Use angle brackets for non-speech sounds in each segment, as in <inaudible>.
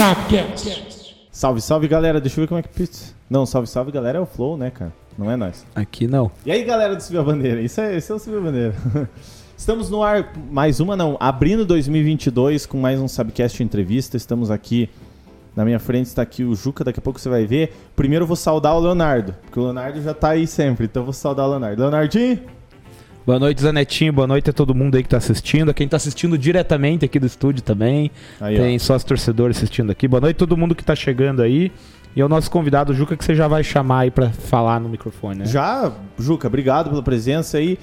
Sapcast. Salve, salve galera, deixa eu ver como é que. Não, salve, salve galera é o Flow, né, cara? Não é nós. Aqui não. E aí galera do Subiu a Bandeira, isso é, isso é o Subiu a Bandeira. <laughs> Estamos no ar, mais uma não, abrindo 2022 com mais um Subcast Entrevista. Estamos aqui, na minha frente está aqui o Juca, daqui a pouco você vai ver. Primeiro eu vou saudar o Leonardo, porque o Leonardo já tá aí sempre, então eu vou saudar o Leonardo. Leonardinho, Boa noite, Zanetinho. Boa noite a todo mundo aí que tá assistindo. A quem tá assistindo diretamente aqui do estúdio também. Aí, Tem ó. sócios torcedores assistindo aqui. Boa noite a todo mundo que tá chegando aí. E é o nosso convidado, Juca, que você já vai chamar aí pra falar no microfone, né? Já, Juca, obrigado pela presença aí.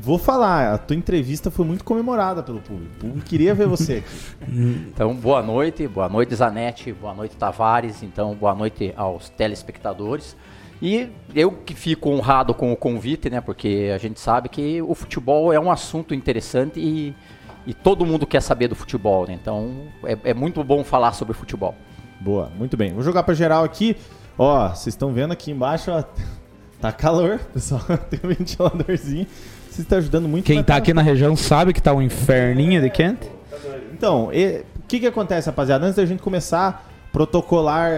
Vou falar, a tua entrevista foi muito comemorada pelo público. O público queria ver você aqui. <laughs> Então, boa noite, boa noite Zanetti, boa noite Tavares, então boa noite aos telespectadores. E eu que fico honrado com o convite, né? Porque a gente sabe que o futebol é um assunto interessante e, e todo mundo quer saber do futebol, né? Então é, é muito bom falar sobre futebol. Boa, muito bem. Vou jogar pra geral aqui. Ó, vocês estão vendo aqui embaixo, ó, <laughs> tá calor, pessoal. <laughs> Tem um ventiladorzinho. Você está ajudando muito. Quem tá aqui na região sabe que tá um inferninho de quente. Então, o que que acontece, rapaziada? Antes da gente começar, protocolar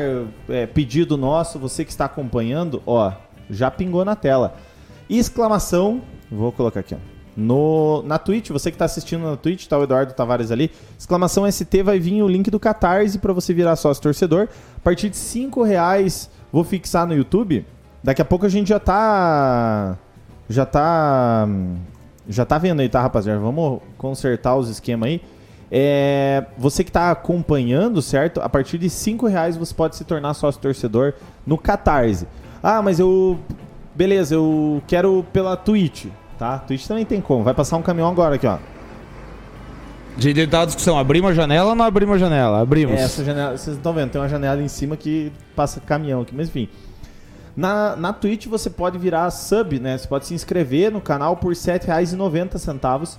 é, pedido nosso, você que está acompanhando, ó, já pingou na tela. Exclamação, vou colocar aqui, ó. No, na Twitch, você que está assistindo na Twitch, tá o Eduardo Tavares ali. Exclamação ST vai vir o link do Catarse para você virar sócio torcedor. A partir de 5 reais, vou fixar no YouTube. Daqui a pouco a gente já tá. Já tá. Já tá vendo aí, tá, rapaziada? Vamos consertar os esquemas aí. É, você que está acompanhando, certo? A partir de 5 reais você pode se tornar sócio torcedor no Catarse. Ah, mas eu. Beleza, eu quero pela Twitch, tá? Twitch também tem como. Vai passar um caminhão agora aqui, ó. De dar discussão, abrimos a janela ou não abrimos a janela? Abrimos. É, essa janela, vocês estão vendo, tem uma janela em cima que passa caminhão aqui, mas enfim. Na, na Twitch você pode virar sub, né? Você pode se inscrever no canal por R$ 7,90.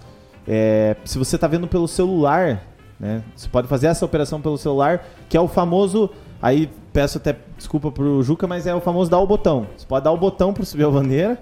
É, se você está vendo pelo celular, né? Você pode fazer essa operação pelo celular, que é o famoso. Aí peço até desculpa pro Juca, mas é o famoso dar o botão. Você pode dar o botão para subir a bandeira.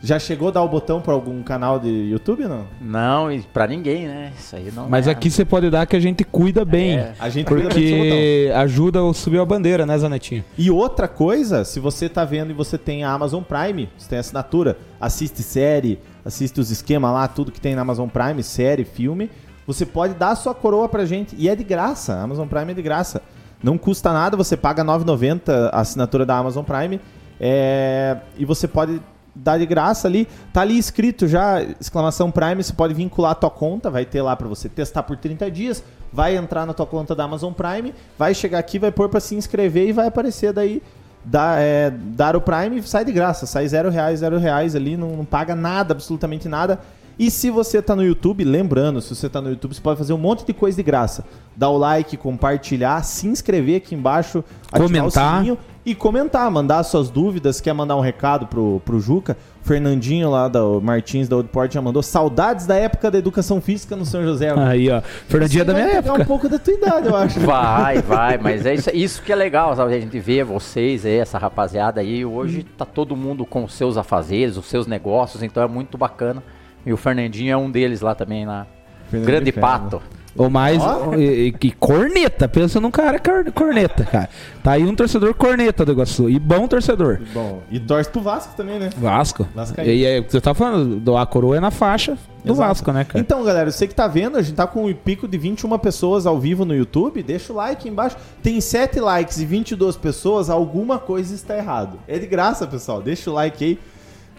Já chegou a dar o botão para algum canal de YouTube, não? Não, e pra ninguém, né? Isso aí não Mas é- aqui você pode dar que a gente cuida bem. É. A gente cuida bem do seu botão. Porque ajuda a subir a bandeira, né, Zanetinho? E outra coisa, se você tá vendo e você tem a Amazon Prime, você tem assinatura, assiste série, assiste os esquemas lá, tudo que tem na Amazon Prime, série, filme, você pode dar a sua coroa pra gente e é de graça. A Amazon Prime é de graça. Não custa nada, você paga R$ 9,90 a assinatura da Amazon Prime é, e você pode dar de graça ali. Tá ali escrito já, exclamação Prime, você pode vincular a tua conta, vai ter lá pra você testar por 30 dias, vai entrar na tua conta da Amazon Prime, vai chegar aqui, vai pôr pra se inscrever e vai aparecer daí dá, é, dar o Prime sai de graça, sai zero reais, zero reais ali, não, não paga nada, absolutamente nada. E se você tá no YouTube, lembrando, se você tá no YouTube, você pode fazer um monte de coisa de graça. Dar o like, compartilhar, se inscrever aqui embaixo, ativar o Comentar. E comentar, mandar suas dúvidas, quer mandar um recado pro, pro Juca. O Fernandinho lá da Martins da Oldport já mandou saudades da época da educação física no São José. Aí, ó. Fernandinho é da minha vai pegar época. um pouco da tua idade, eu acho. Vai, vai, mas é isso, isso que é legal, sabe? A gente vê vocês aí, essa rapaziada aí. Hoje tá todo mundo com os seus afazeres, os seus negócios, então é muito bacana. E o Fernandinho é um deles lá também, lá. Fernandinho Grande Ferro. pato. Ou mais. Ó. E, e- e corneta. Pensa num cara cor- corneta, cara. Tá aí um torcedor corneta do Iguaçu. E bom torcedor. Bom, e torce pro Vasco também, né? Vasco. Vascaíno. E aí, você tá falando, do a coroa é na faixa do Exato. Vasco, né, cara? Então, galera, você que tá vendo, a gente tá com um pico de 21 pessoas ao vivo no YouTube. Deixa o like aí embaixo. Tem 7 likes e 22 pessoas, alguma coisa está errado. É de graça, pessoal. Deixa o like aí.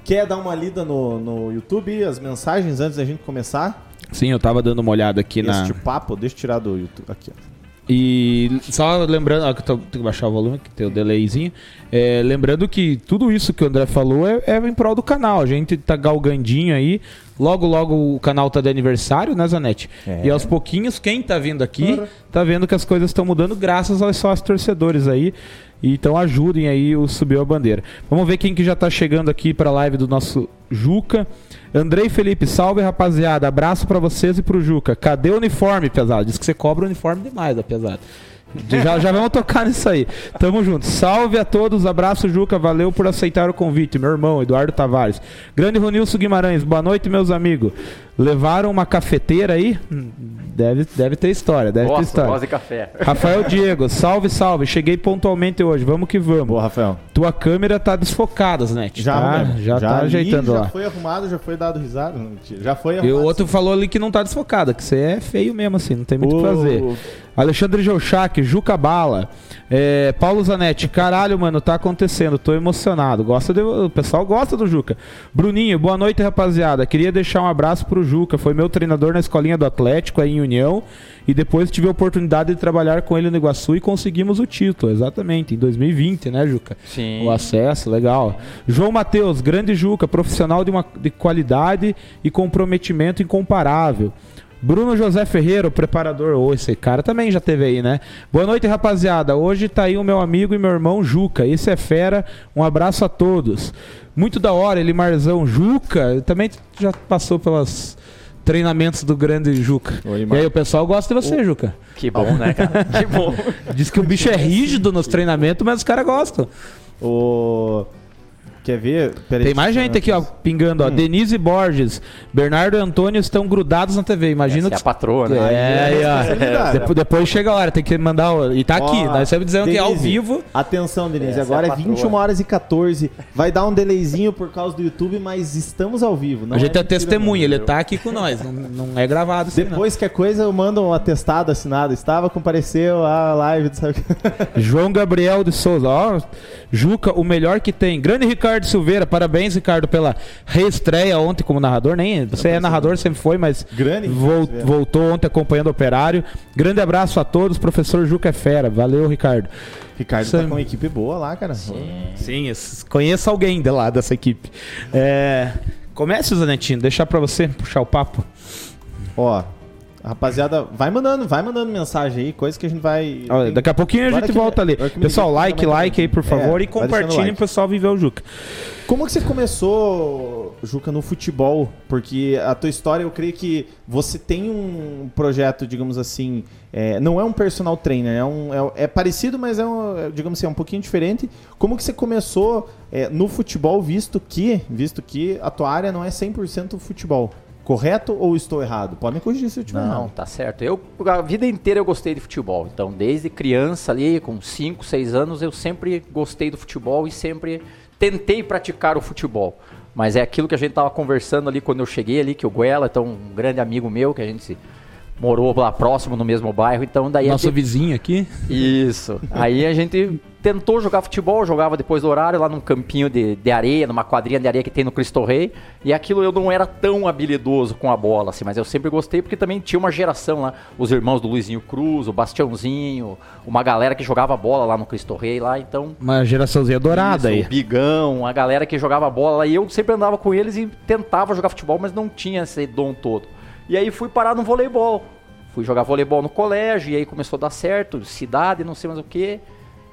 Quer dar uma lida no, no YouTube, as mensagens antes da gente começar? Sim, eu tava dando uma olhada aqui na. Este papo, deixa eu tirar do YouTube. Aqui, ó. E só lembrando, ó, que eu tô- tenho que baixar o volume, que tem o delayzinho. É, lembrando que tudo isso que o André falou é, é em prol do canal. A gente tá galgandinho aí. Logo, logo o canal tá de aniversário, né, Zanetti? É. E aos pouquinhos, quem tá vindo aqui, tá vendo que as coisas estão mudando graças aos sócios torcedores aí. Então ajudem aí o Subiu a Bandeira. Vamos ver quem que já tá chegando aqui pra live do nosso Juca. Andrei Felipe, salve rapaziada. Abraço pra vocês e pro Juca. Cadê o uniforme, pesado? Diz que você cobra o uniforme demais, da pesada. Já, já vamos tocar nisso aí. Tamo junto. Salve a todos. Abraço, Juca. Valeu por aceitar o convite. Meu irmão, Eduardo Tavares. Grande Ronilson Guimarães. Boa noite, meus amigos. Levaram uma cafeteira aí? Deve, deve ter história, deve ter Gosto, história. gosto de café. Rafael Diego, salve, salve. Cheguei pontualmente hoje, vamos que vamos. Boa, Rafael. Tua câmera tá desfocada, Net. Já, tá, arrumei. já, tá ali, ajeitando já lá. foi arrumado, já foi dado risada. Já foi E arrumado. o outro falou ali que não tá desfocada, que você é feio mesmo assim, não tem muito o que fazer. Alexandre Jouchac, Juca Bala. É, Paulo Zanetti, caralho, mano, tá acontecendo, tô emocionado. Gosta de- o pessoal gosta do Juca. Bruninho, boa noite, rapaziada. Queria deixar um abraço pro Juca, foi meu treinador na escolinha do Atlético aí em União. E depois tive a oportunidade de trabalhar com ele no Iguaçu e conseguimos o título, exatamente, em 2020, né, Juca? Sim. O acesso, legal. João Matheus, grande Juca, profissional de, uma, de qualidade e comprometimento incomparável. Bruno José Ferreira, o preparador. Ô, esse cara também já teve aí, né? Boa noite, rapaziada. Hoje tá aí o meu amigo e meu irmão Juca. Esse é fera. Um abraço a todos. Muito da hora, ele Marzão Juca. Também já passou pelos treinamentos do grande Juca. Oi, e aí, o pessoal gosta de você, Juca. Que bom, né, cara? Que bom. <laughs> Diz que o bicho é rígido nos treinamentos, mas os caras gostam. O... Quer ver? Peraí, Tem mais gente aqui, ó, pingando, ó. Denise Borges, Bernardo e Antônio estão grudados na TV. Imagina Essa é a que. patroa, né? É, aí, ó. responsabilidade. Depois, depois chega a hora, tem que mandar. o- E tá aqui, Ó, nós estamos dizendo que é ao Denise, vivo. Atenção, Denise. Essa agora é é, a patroa. 21 horas e 14. Vai dar um delayzinho por causa do YouTube, mas estamos ao vivo. Não a gente é, mentira, testemunha, ele tá aqui com nós. Não, não é gravado aí, não. Depois que a coisa, eu mando um atestado assinado. Estava, compareceu a live. Sabe? João Gabriel de Souza, ó. Juca, o melhor que tem. Grande Ricardo Silveira, parabéns, Ricardo, pela reestreia ontem como narrador. Nem você é narrador, sempre foi, mas Grande Ricardo vol- Silveira. voltou ontem acompanhando o operário. Grande abraço a todos, professor Juca é fera. Valeu, Ricardo. Ricardo tá é- com uma equipe boa lá, cara. Sim, es- conheço alguém de lá dessa equipe. É, comece, Zanetinho, deixar pra você puxar o papo. Ó, rapaziada, vai mandando, vai mandando mensagem aí, coisa que a gente vai. Tem- Daqui a pouquinho a gente que- volta ali. Pessoal, like, like aí, por É, favor, e vai deixando compartilhem like. pro pessoal viver o Juca. Como que você começou, Juca, no futebol? Porque a tua história, eu creio que você tem um projeto, digamos assim, é, não é um personal trainer, é, um, é, é parecido, mas é, um, é, digamos assim, é um pouquinho diferente. Como que você começou é, no futebol, visto que, visto que a tua área não é 100% futebol? Correto ou estou errado? Podem corrigir se eu estiver Não, errado. tá certo. Eu, a vida inteira eu gostei de futebol. Então, desde criança ali, com 5, 6 anos, eu sempre gostei do futebol e sempre tentei praticar o futebol. Mas é aquilo que a gente tava conversando ali quando eu cheguei ali, que o Guela, então, um grande amigo meu, que a gente se morou lá próximo no mesmo bairro, então daí Nosso gente- vizinho aqui. isso. Aí a gente tentou jogar futebol, jogava depois do horário lá num campinho de, de areia, numa quadrinha de areia que tem no Cristo Rei. E aquilo eu não era tão habilidoso com a bola, assim, mas eu sempre gostei porque também tinha uma geração lá, os irmãos do Luizinho Cruz, o Bastiãozinho, uma galera que jogava bola lá no Cristo Rei lá, então. Uma geraçãozinha dourada Isso, aí. O Bigão, a galera que jogava bola lá, e eu sempre andava com eles e tentava jogar futebol, mas não tinha esse dom todo. E aí fui parar no voleibol. Fui jogar voleibol no colégio, e aí começou a dar certo, cidade, não sei mais o que.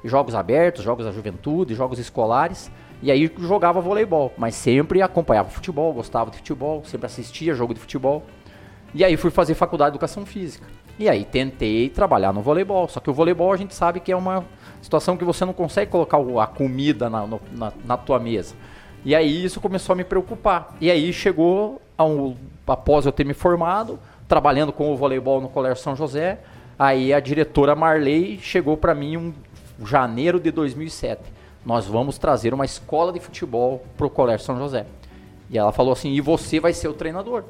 Jogos abertos, jogos da juventude, jogos escolares. E aí jogava voleibol, mas sempre acompanhava futebol, gostava de futebol, sempre assistia jogo de futebol. E aí fui fazer faculdade de educação física. E aí tentei trabalhar no voleibol. Só que o voleibol a gente sabe que é uma situação que você não consegue colocar a comida na, na, na tua mesa. E aí isso começou a me preocupar. E aí chegou, a um- após eu ter me formado, trabalhando com o voleibol no Colégio São José, aí a diretora Marley chegou para mim em um janeiro de 2007. Nós vamos trazer uma escola de futebol pro Colégio São José. E ela falou assim: "E você vai ser o treinador?"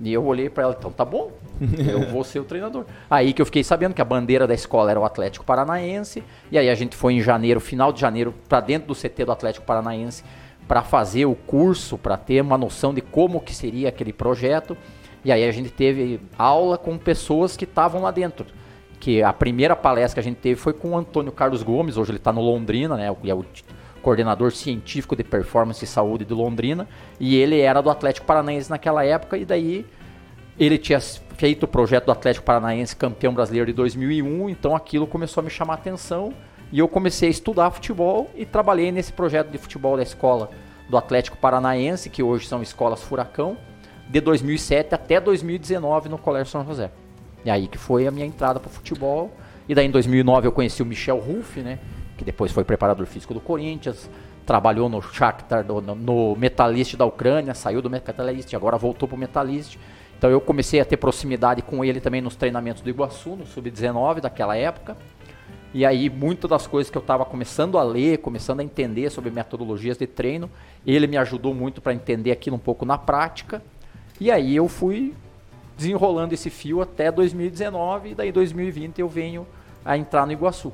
E eu olhei pra ela, então tá bom, <laughs> eu vou ser o treinador. Aí que eu fiquei sabendo que a bandeira da escola era o Atlético Paranaense, e aí a gente foi em janeiro, final de janeiro, pra dentro do CT do Atlético Paranaense, pra fazer o curso, pra ter uma noção de como que seria aquele projeto. E aí a gente teve aula com pessoas que estavam lá dentro. Que a primeira palestra que a gente teve foi com o Antônio Carlos Gomes, hoje ele está no Londrina, né? É o coordenador científico de performance e saúde de Londrina, e ele era do Atlético Paranaense naquela época, e daí ele tinha feito o projeto do Atlético Paranaense campeão brasileiro de 2001, então aquilo começou a me chamar a atenção, e eu comecei a estudar futebol e trabalhei nesse projeto de futebol da escola do Atlético Paranaense, que hoje são escolas Furacão, de 2007 até 2019 no Colégio São José. E aí que foi a minha entrada para o futebol. E daí em 2009 eu conheci o Michel Ruff, né? Que depois foi preparador físico do Corinthians, trabalhou no Shakhtar, no, no- Metalist da Ucrânia, saiu do Metalist, agora voltou pro Metalist. Então eu comecei a ter proximidade com ele também nos treinamentos do Iguaçu, no Sub-19 daquela época. E aí, muitas das coisas que eu estava começando a ler, começando a entender sobre metodologias de treino, ele me ajudou muito para entender aquilo um pouco na prática. E aí eu fui desenrolando esse fio até 2019, e daí 2020 eu venho a entrar no Iguaçu.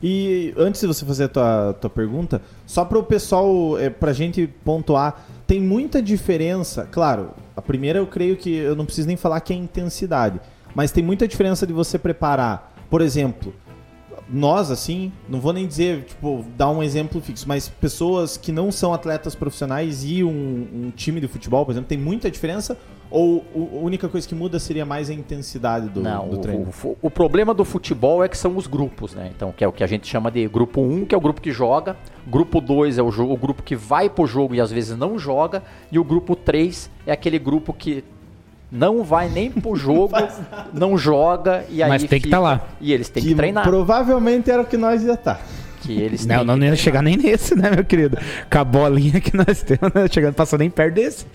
E antes de você fazer a tua, tua pergunta, só para o pessoal, é, para a gente pontuar, tem muita diferença. Claro, a primeira eu creio que eu não preciso nem falar que é intensidade, mas tem muita diferença de você preparar, por exemplo, nós, assim, não vou nem dizer, tipo, dar um exemplo fixo, mas pessoas que não são atletas profissionais e um, um time de futebol, por exemplo, tem muita diferença? Ou a única coisa que muda seria mais a intensidade do, não, do treino? O, o, o, problema do futebol é que são os grupos, né? Então, que é o que a gente chama de grupo 1, que é o grupo que joga, grupo 2 é o, o grupo que vai pro jogo e às vezes não joga, e o grupo 3 é aquele grupo que não vai nem pro jogo, não, não joga e aí Mas tem que estar tá lá. E eles têm que, que, treinar. Provavelmente era o que nós ia estar. Tá. Que eles não, não ia chegar nem nesse, né, meu querido? Com a bolinha que nós temos, né? chegando, passando nem perto desse.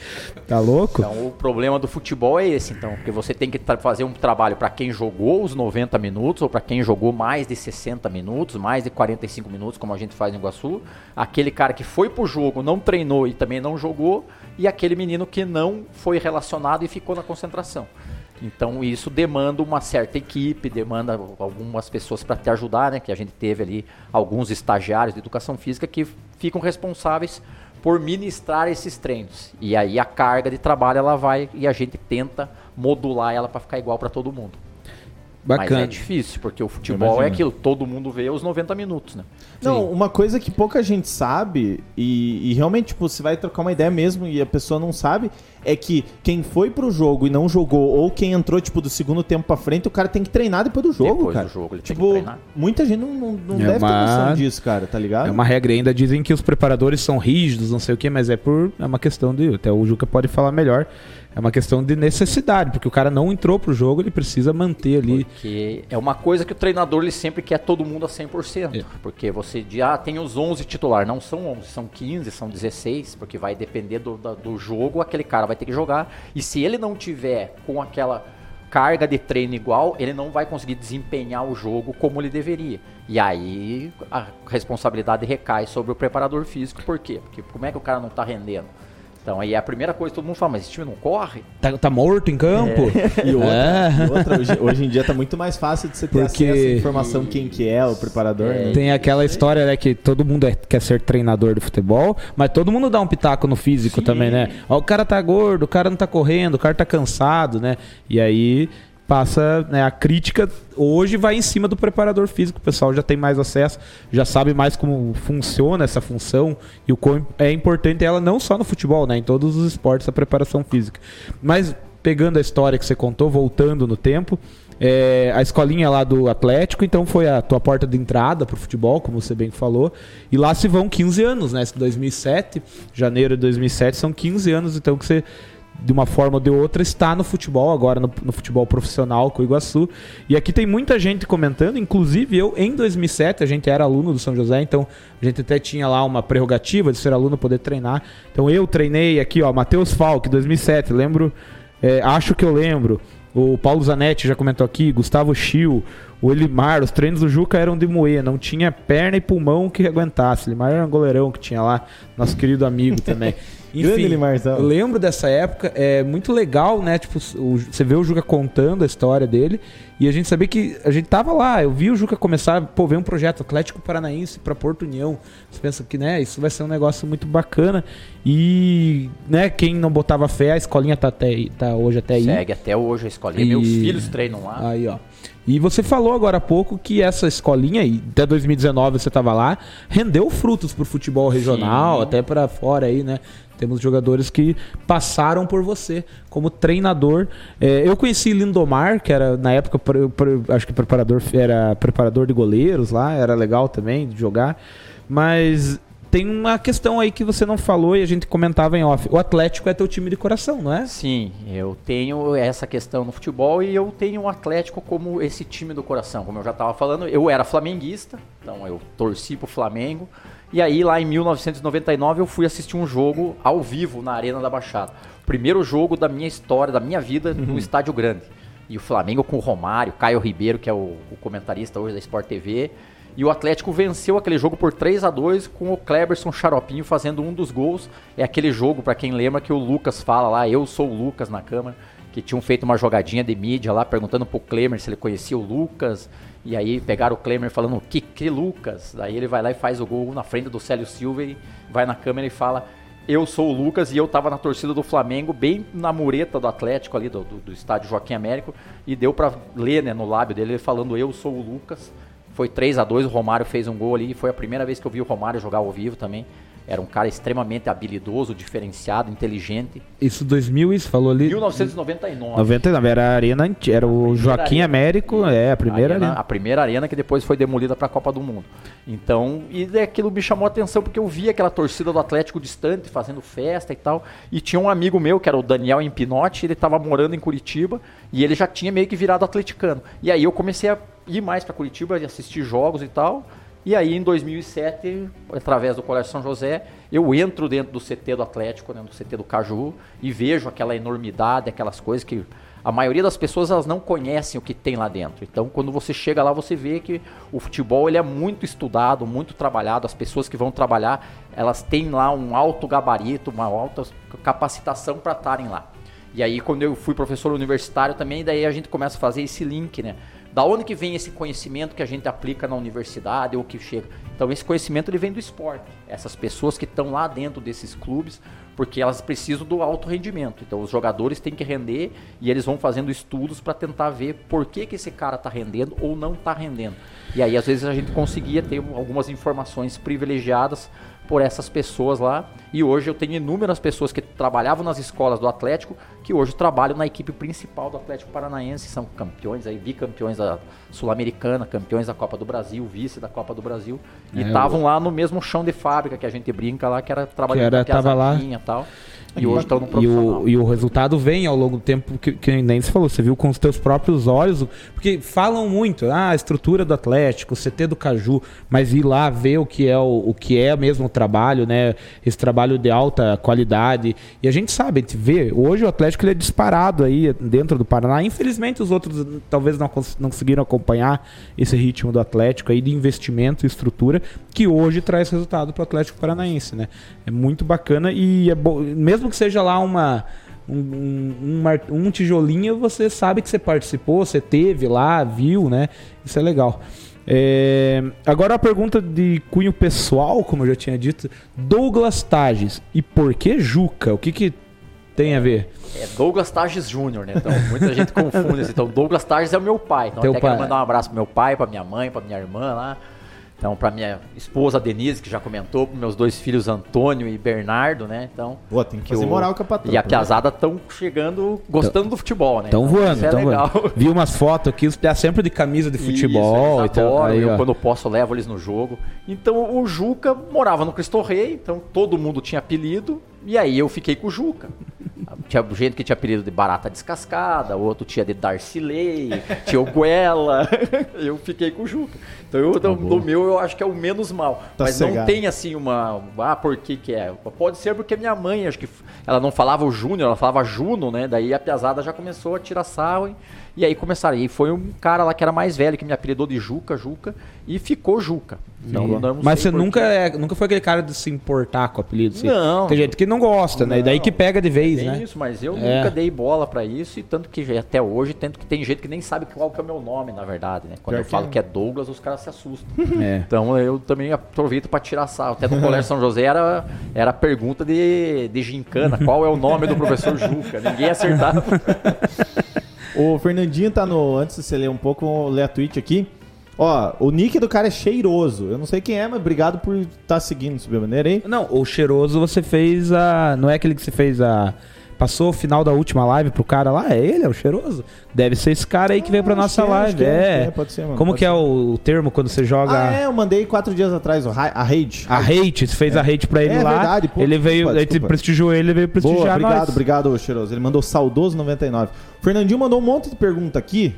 Tá louco? Então o problema do futebol é esse, então, porque você tem que fazer um trabalho para quem jogou os 90 minutos ou para quem jogou mais de 60 minutos, mais de 45 minutos, como a gente faz no Iguaçu. Aquele cara que foi pro jogo, não treinou e também não jogou, e aquele menino que não foi relacionado e ficou na concentração. Então isso demanda uma certa equipe, demanda algumas pessoas para te ajudar, né? Que a gente teve ali alguns estagiários de educação física que ficam responsáveis por ministrar esses treinos. E aí a carga de trabalho ela vai e a gente tenta modular ela para ficar igual para todo mundo. Bacana. Mas é difícil, porque o futebol é aquilo, todo mundo vê os 90 minutos, né? Não, Sim. uma coisa que pouca gente sabe, e, e, realmente, tipo, você vai trocar uma ideia mesmo e a pessoa não sabe, é que quem foi pro jogo e não jogou, ou quem entrou, tipo, do segundo tempo pra frente, o cara tem que treinar depois do jogo, depois cara. Do jogo, ele tipo, tem que treinar. muita gente não, não, não é deve uma... ter noção disso, cara, tá ligado? É uma regra ainda, dizem que os preparadores são rígidos, não sei o que, mas é por. É uma questão de. Até o Juca pode falar melhor é uma questão de necessidade, porque o cara não entrou pro jogo, ele precisa manter ali. Porque é uma coisa que o treinador ele sempre quer todo mundo a 100%. É. Porque você diz, ah, tem os 11 titular. Não são 11, são 15, são 16, porque vai depender do, do jogo, aquele cara vai ter que jogar. E se ele não tiver com aquela carga de treino igual, ele não vai conseguir desempenhar o jogo como ele deveria. E aí a responsabilidade recai sobre o preparador físico. Por quê? Porque como é que o cara não está rendendo? Então aí é a primeira coisa que todo mundo fala, mas esse time não corre? Tá, tá morto em campo? É. <laughs> E outra, é. e outra hoje, hoje, em dia tá muito mais fácil de você ter Porque... acesso à informação quem que é o preparador. É. Né? Tem aquela história né, que todo mundo é, quer ser treinador de futebol, mas todo mundo dá um pitaco no físico Sim. também, né? Ó, o cara tá gordo, o cara não tá correndo, o cara tá cansado, né? E aí passa né, a crítica hoje vai em cima do preparador físico. O pessoal já tem mais acesso, já sabe mais como funciona essa função e o quão é importante ela não só no futebol, né, em todos os esportes a preparação física. Mas pegando a história que você contou, voltando no tempo, é, a escolinha lá do Atlético, então foi a tua porta de entrada para o futebol, como você bem falou. E lá se vão 15 anos, né? 2007, janeiro de 2007, são 15 anos então que você de uma forma ou de outra, está no futebol, agora no, no, futebol profissional com o Iguaçu. E aqui tem muita gente comentando, inclusive eu, em 2007, a gente era aluno do São José, então a gente até tinha lá uma prerrogativa de ser aluno, poder treinar. Então eu treinei aqui, ó, Matheus Falk, 2007, lembro, é, acho que eu lembro. O Paulo Zanetti já comentou aqui, Gustavo Schill, o Elimar, os treinos do Juca eram de moer, não tinha perna e pulmão que aguentasse. Elimar era um goleirão que tinha lá, nosso querido amigo também. <laughs> Enfim, eu lembro dessa época, é muito legal, né? Tipo, o, você vê o Juca contando a história dele e a gente sabia que a gente tava lá. Eu vi o Juca começar, pô, ver um projeto Atlético Paranaense para Porto União. Você pensa que, né, isso vai ser um negócio muito bacana. E, né, quem não botava fé, a escolinha tá, até, tá hoje até aí. Segue até hoje a escolinha. E... Meus filhos treinam lá. Aí, ó. E você falou agora há pouco que essa escolinha, e até 2019 você estava lá, rendeu frutos para o futebol regional, Sim. até para fora aí, né? Temos jogadores que passaram por você como treinador. É, eu conheci Lindomar, que era na época acho que preparador era preparador de goleiros lá, era legal também de jogar. Mas tem uma questão aí que você não falou e a gente comentava em off. O Atlético é teu time de coração, não é? Sim, eu tenho essa questão no futebol e eu tenho o Atlético como esse time do coração. Como eu já estava falando, eu era flamenguista, então eu torci pro Flamengo. E aí, lá em 1999, eu fui assistir um jogo ao vivo na Arena da Baixada. Primeiro jogo da minha história, da minha vida, no Estádio Grande. E o Flamengo com o Romário, Caio Ribeiro, que é o, o comentarista hoje da Sport TV. E o Atlético venceu aquele jogo por 3 a 2 com o Kleberson Xaropinho fazendo um dos gols. É aquele jogo, para quem lembra, que o Lucas fala lá, eu sou o Lucas na câmera, que tinham feito uma jogadinha de mídia lá, perguntando pro Klemer se ele conhecia o Lucas. E aí pegaram o Klemer falando, que que Lucas? Daí ele vai lá e faz o gol na frente do Célio Silva e vai na câmera e fala, eu sou o Lucas e eu tava na torcida do Flamengo, bem na mureta do Atlético ali, do, do, do estádio Joaquim Américo, e deu para ler né, no lábio dele ele falando, eu sou o Lucas. Foi 3 a 2 o Romário fez um gol ali, e foi a primeira vez que eu vi o Romário jogar ao vivo também. Era um cara extremamente habilidoso, diferenciado, inteligente. Isso 2000, isso falou ali? 1999. 99, era a arena, era o Joaquim arena. Américo, é, a primeira arena. A primeira arena que depois foi demolida para a Copa do Mundo. Então, e daí aquilo me chamou a atenção porque eu vi aquela torcida do Atlético distante fazendo festa e tal. E tinha um amigo meu, que era o Daniel Empinotti, ele estava morando em Curitiba e ele já tinha meio que virado atleticano. E aí eu comecei a ir mais para Curitiba assistir jogos e tal. E aí, em 2007, através do Colégio São José, eu entro dentro do CT do Atlético, dentro do CT do Caju, e vejo aquela enormidade, aquelas coisas que a maioria das pessoas elas não conhecem o que tem lá dentro. Então, quando você chega lá, você vê que o futebol ele é muito estudado, muito trabalhado. As pessoas que vão trabalhar, elas têm lá um alto gabarito, uma alta capacitação para estarem lá. E aí, quando eu fui professor universitário também, daí a gente começa a fazer esse link, né? Da onde que vem esse conhecimento que a gente aplica na universidade ou que chega? Então esse conhecimento ele vem do esporte. Essas pessoas que estão lá dentro desses clubes, porque elas precisam do alto rendimento. Então os jogadores têm que render e eles vão fazendo estudos para tentar ver por que, que esse cara está rendendo ou não está rendendo. E aí às vezes a gente conseguia ter algumas informações privilegiadas por essas pessoas lá. E hoje eu tenho inúmeras pessoas que trabalhavam nas escolas do Atlético que hoje trabalham na equipe principal do Atlético Paranaense, são campeões aí, bicampeões da Sul-Americana, campeões da Copa do Brasil, vice da Copa do Brasil, e É, estavam lá no mesmo chão de fábrica que a gente brinca lá, que era trabalhando Que era- com a tava lá. e tal. E hoje estão no E profissional. o, e o resultado vem ao longo do tempo, que, que nem você falou, você viu com os teus próprios olhos, porque falam muito, ah, a estrutura do Atlético, o CT do Caju, mas ir lá ver o que é o, o que é mesmo o trabalho, né? Esse trabalho de alta qualidade. E a gente sabe, a gente vê, hoje o Atlético ele é disparado aí dentro do Paraná. Infelizmente os outros talvez não, não conseguiram acompanhar esse ritmo do Atlético aí de investimento e estrutura, que hoje traz resultado para o Atlético Paranaense, né? É muito bacana e é bom, mesmo que seja lá uma um, um, um um tijolinho, você sabe que você participou, você teve lá, viu, né? Isso é legal. É, agora a pergunta de cunho pessoal, como eu já tinha dito, Douglas Tages. E por que Juca? O que, que tem a ver? É Douglas Tages Júnior, né? Então, muita gente <laughs> confunde. assim. Então, Douglas Tages é o meu pai. Então, Teu até pai. quero mandar um abraço pro meu pai, pra minha mãe, pra minha irmã lá. Então, pra minha esposa Denise, que já comentou, pros meus dois filhos Antônio e Bernardo, né? Então, Pô, tem que fazer o- moral com a patroa. e a piazada estão chegando, gostando do futebol, né? Estão Então, voando, é estão legal. voando. <laughs> Vi umas fotos aqui, os pés sempre de camisa de futebol. Isso, e eles tal. adoram, Aí, eu ó. quando posso levo eles no jogo. Então o Juca morava no Cristo Rei, então todo mundo tinha apelido, e aí eu fiquei com o Juca. Tinha gente que tinha apelido de barata descascada, outro tinha de Darcilei, tinha o Guela. <laughs> eu fiquei com o Juca. Então eu, do, do meu eu acho que é o menos mal. Tá Mas não cegado. tem assim uma. Ah, por que que é? Pode ser porque minha mãe, acho que ela não falava o Júnior, ela falava Juno, né? Daí a piazada já começou a tirar sarro e, e aí começaram. E foi um cara lá que era mais velho, que me apelidou de Juca, Juca, e ficou Juca. Então, eu não Mas você nunca, é, nunca foi aquele cara de se importar com o apelido? assim? Não. Tem gente que não gosta, né? E daí Não. que pega de vez, Tem né? isso, mas eu É. nunca dei bola pra isso, e tanto que até hoje, tanto que tem gente que nem sabe qual que é o meu nome, na verdade, né? Quando Pior eu que falo é. que é Douglas, os caras se assustam. É. Então eu também aproveito pra tirar sarro. Até no Colégio São José era, era a pergunta de, de gincana, qual é o nome do professor Juca? Ninguém acertava. <laughs> O Fernandinho tá no. Antes de você ler um pouco, ler a tweet aqui. Ó, o nick do cara é cheiroso. Eu não sei quem é, mas obrigado por estar seguindo Subir a Bandeira aí. Não, o cheiroso você fez a. Não é aquele que você fez a Passou o final da última live pro cara lá, é ele, é o cheiroso? Deve ser esse cara aí que veio pra Ah, nossa é, live. que é, é. é, pode ser, mano, Como pode que é ser. o, o termo quando você joga Ah, é, eu mandei quatro dias atrás, a raid. a hate? Você fez a hate pra ele É lá. verdade, pô, ele veio, desculpa, ele desculpa. prestigiou ele, ele veio prestigiar Boa, obrigado, nós. obrigado, cheiroso. Ele mandou saudoso 99. O Fernandinho mandou um monte de pergunta aqui.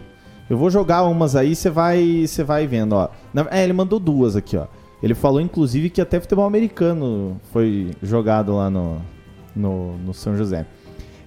Eu vou jogar umas aí, você vai, você vai vendo, ó. É, ele mandou duas aqui, ó. Ele falou, inclusive, que até futebol americano foi jogado lá no, no, no São José.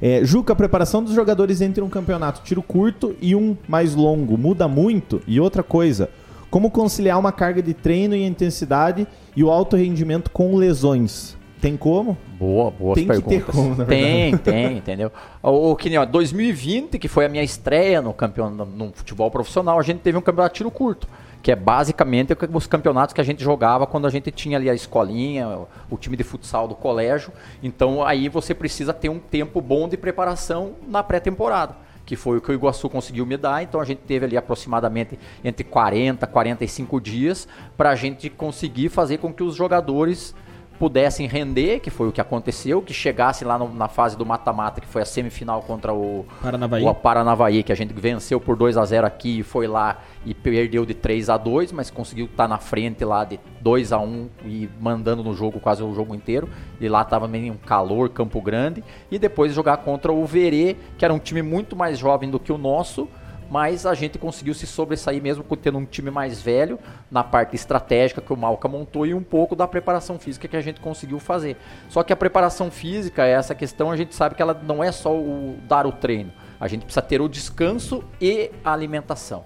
É, Juca, a preparação dos jogadores entre um campeonato tiro curto e um mais longo muda muito? E outra coisa, como conciliar uma carga de treino e intensidade e o alto rendimento com lesões? Tem como? Boa, boas Tem que ter perguntas. como, na tem, tem, entendeu? O, o que nem, ó, 2020, que foi a minha estreia no campeão no, no futebol profissional, a gente teve um campeonato de tiro curto, que é basicamente os campeonatos que a gente jogava quando a gente tinha ali a escolinha, o, time de futsal do colégio. Então aí você precisa ter um tempo bom de preparação na pré-temporada. Que foi o que o Iguaçu conseguiu me dar, então a gente teve ali aproximadamente entre 40 e 45 dias para a gente conseguir fazer com que os jogadores pudessem render, que foi o que aconteceu, que chegasse lá no- na fase do mata-mata, que foi a semifinal contra o Paranavaí. o Paranavaí, que a gente venceu por 2 a 0 aqui e foi lá e perdeu de 3 a 2 mas conseguiu estar na frente lá de 2 a 1 e mandando no jogo quase o jogo inteiro. E lá tava meio um calor, Campo Grande, e depois jogar contra o Verê, que era um time muito mais jovem do que o nosso, mas a gente conseguiu se sobressair mesmo tendo um time mais velho na parte estratégica que o Malca montou e um pouco da preparação física que a gente conseguiu fazer. Só que a preparação física, essa questão, a gente sabe que ela não é só o dar o treino. A gente precisa ter o descanso e a alimentação.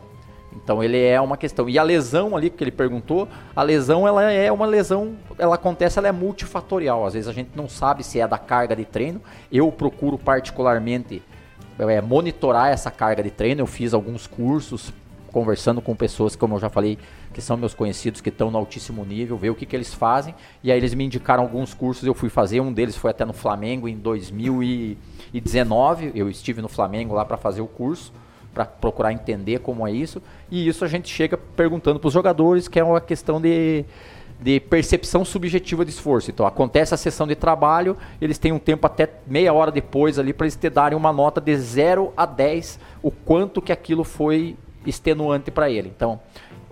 Então ele é uma questão. E a lesão ali que ele perguntou, a lesão ela é uma lesão, ela acontece, ela é multifatorial. Às vezes a gente não sabe se é da carga de treino. Eu procuro particularmente é, monitorar essa carga de treino. Eu fiz alguns cursos conversando com pessoas, como eu já falei, que são meus conhecidos, que estão no altíssimo nível, ver o que, que eles fazem. E aí eles me indicaram alguns cursos, eu fui fazer. Um deles foi até no Flamengo em 2019. Eu estive no Flamengo lá para fazer o curso, para procurar entender como é isso. E isso a gente chega perguntando para os jogadores, que é uma questão de de percepção subjetiva de esforço. Então acontece a sessão de trabalho, eles têm um tempo até meia hora depois ali para eles te darem uma nota de 0 a 10, o quanto que aquilo foi extenuante para ele. Então,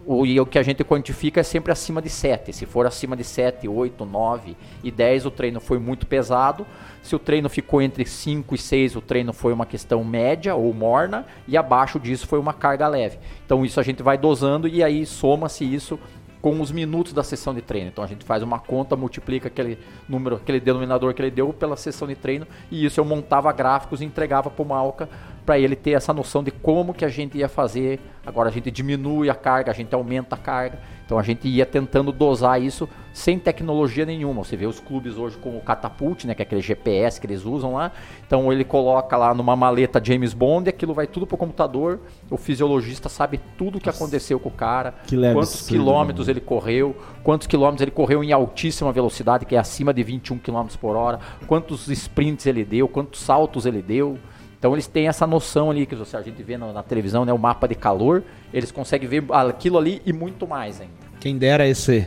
o, e o que a gente quantifica é sempre acima de 7. Se for acima de 7, 8, 9 e 10, o treino foi muito pesado. Se o treino ficou entre 5 e 6, o treino foi uma questão média ou morna, e abaixo disso foi uma carga leve. Então isso a gente vai dosando e aí soma-se isso com os minutos da sessão de treino. Então a gente faz uma conta, multiplica aquele número, aquele denominador que ele deu pela sessão de treino e isso eu montava gráficos e entregava para o Malca para ele ter essa noção de como que a gente ia fazer. Agora a gente diminui a carga, a gente aumenta a carga. Então a gente ia tentando dosar isso sem tecnologia nenhuma. Você vê os clubes hoje com o Catapult, né, que é aquele GPS que eles usam lá. Então ele coloca lá numa maleta James Bond, aquilo vai tudo pro computador. O fisiologista sabe tudo o que aconteceu com o cara, quantos quilômetros né? ele correu, quantos quilômetros ele correu em altíssima velocidade, que é acima de 21 km por hora, quantos sprints ele deu, quantos saltos ele deu. Então eles têm essa noção ali que você- a gente vê na, na televisão, né, o mapa de calor, eles conseguem ver aquilo ali e muito mais ainda. Quem dera esse.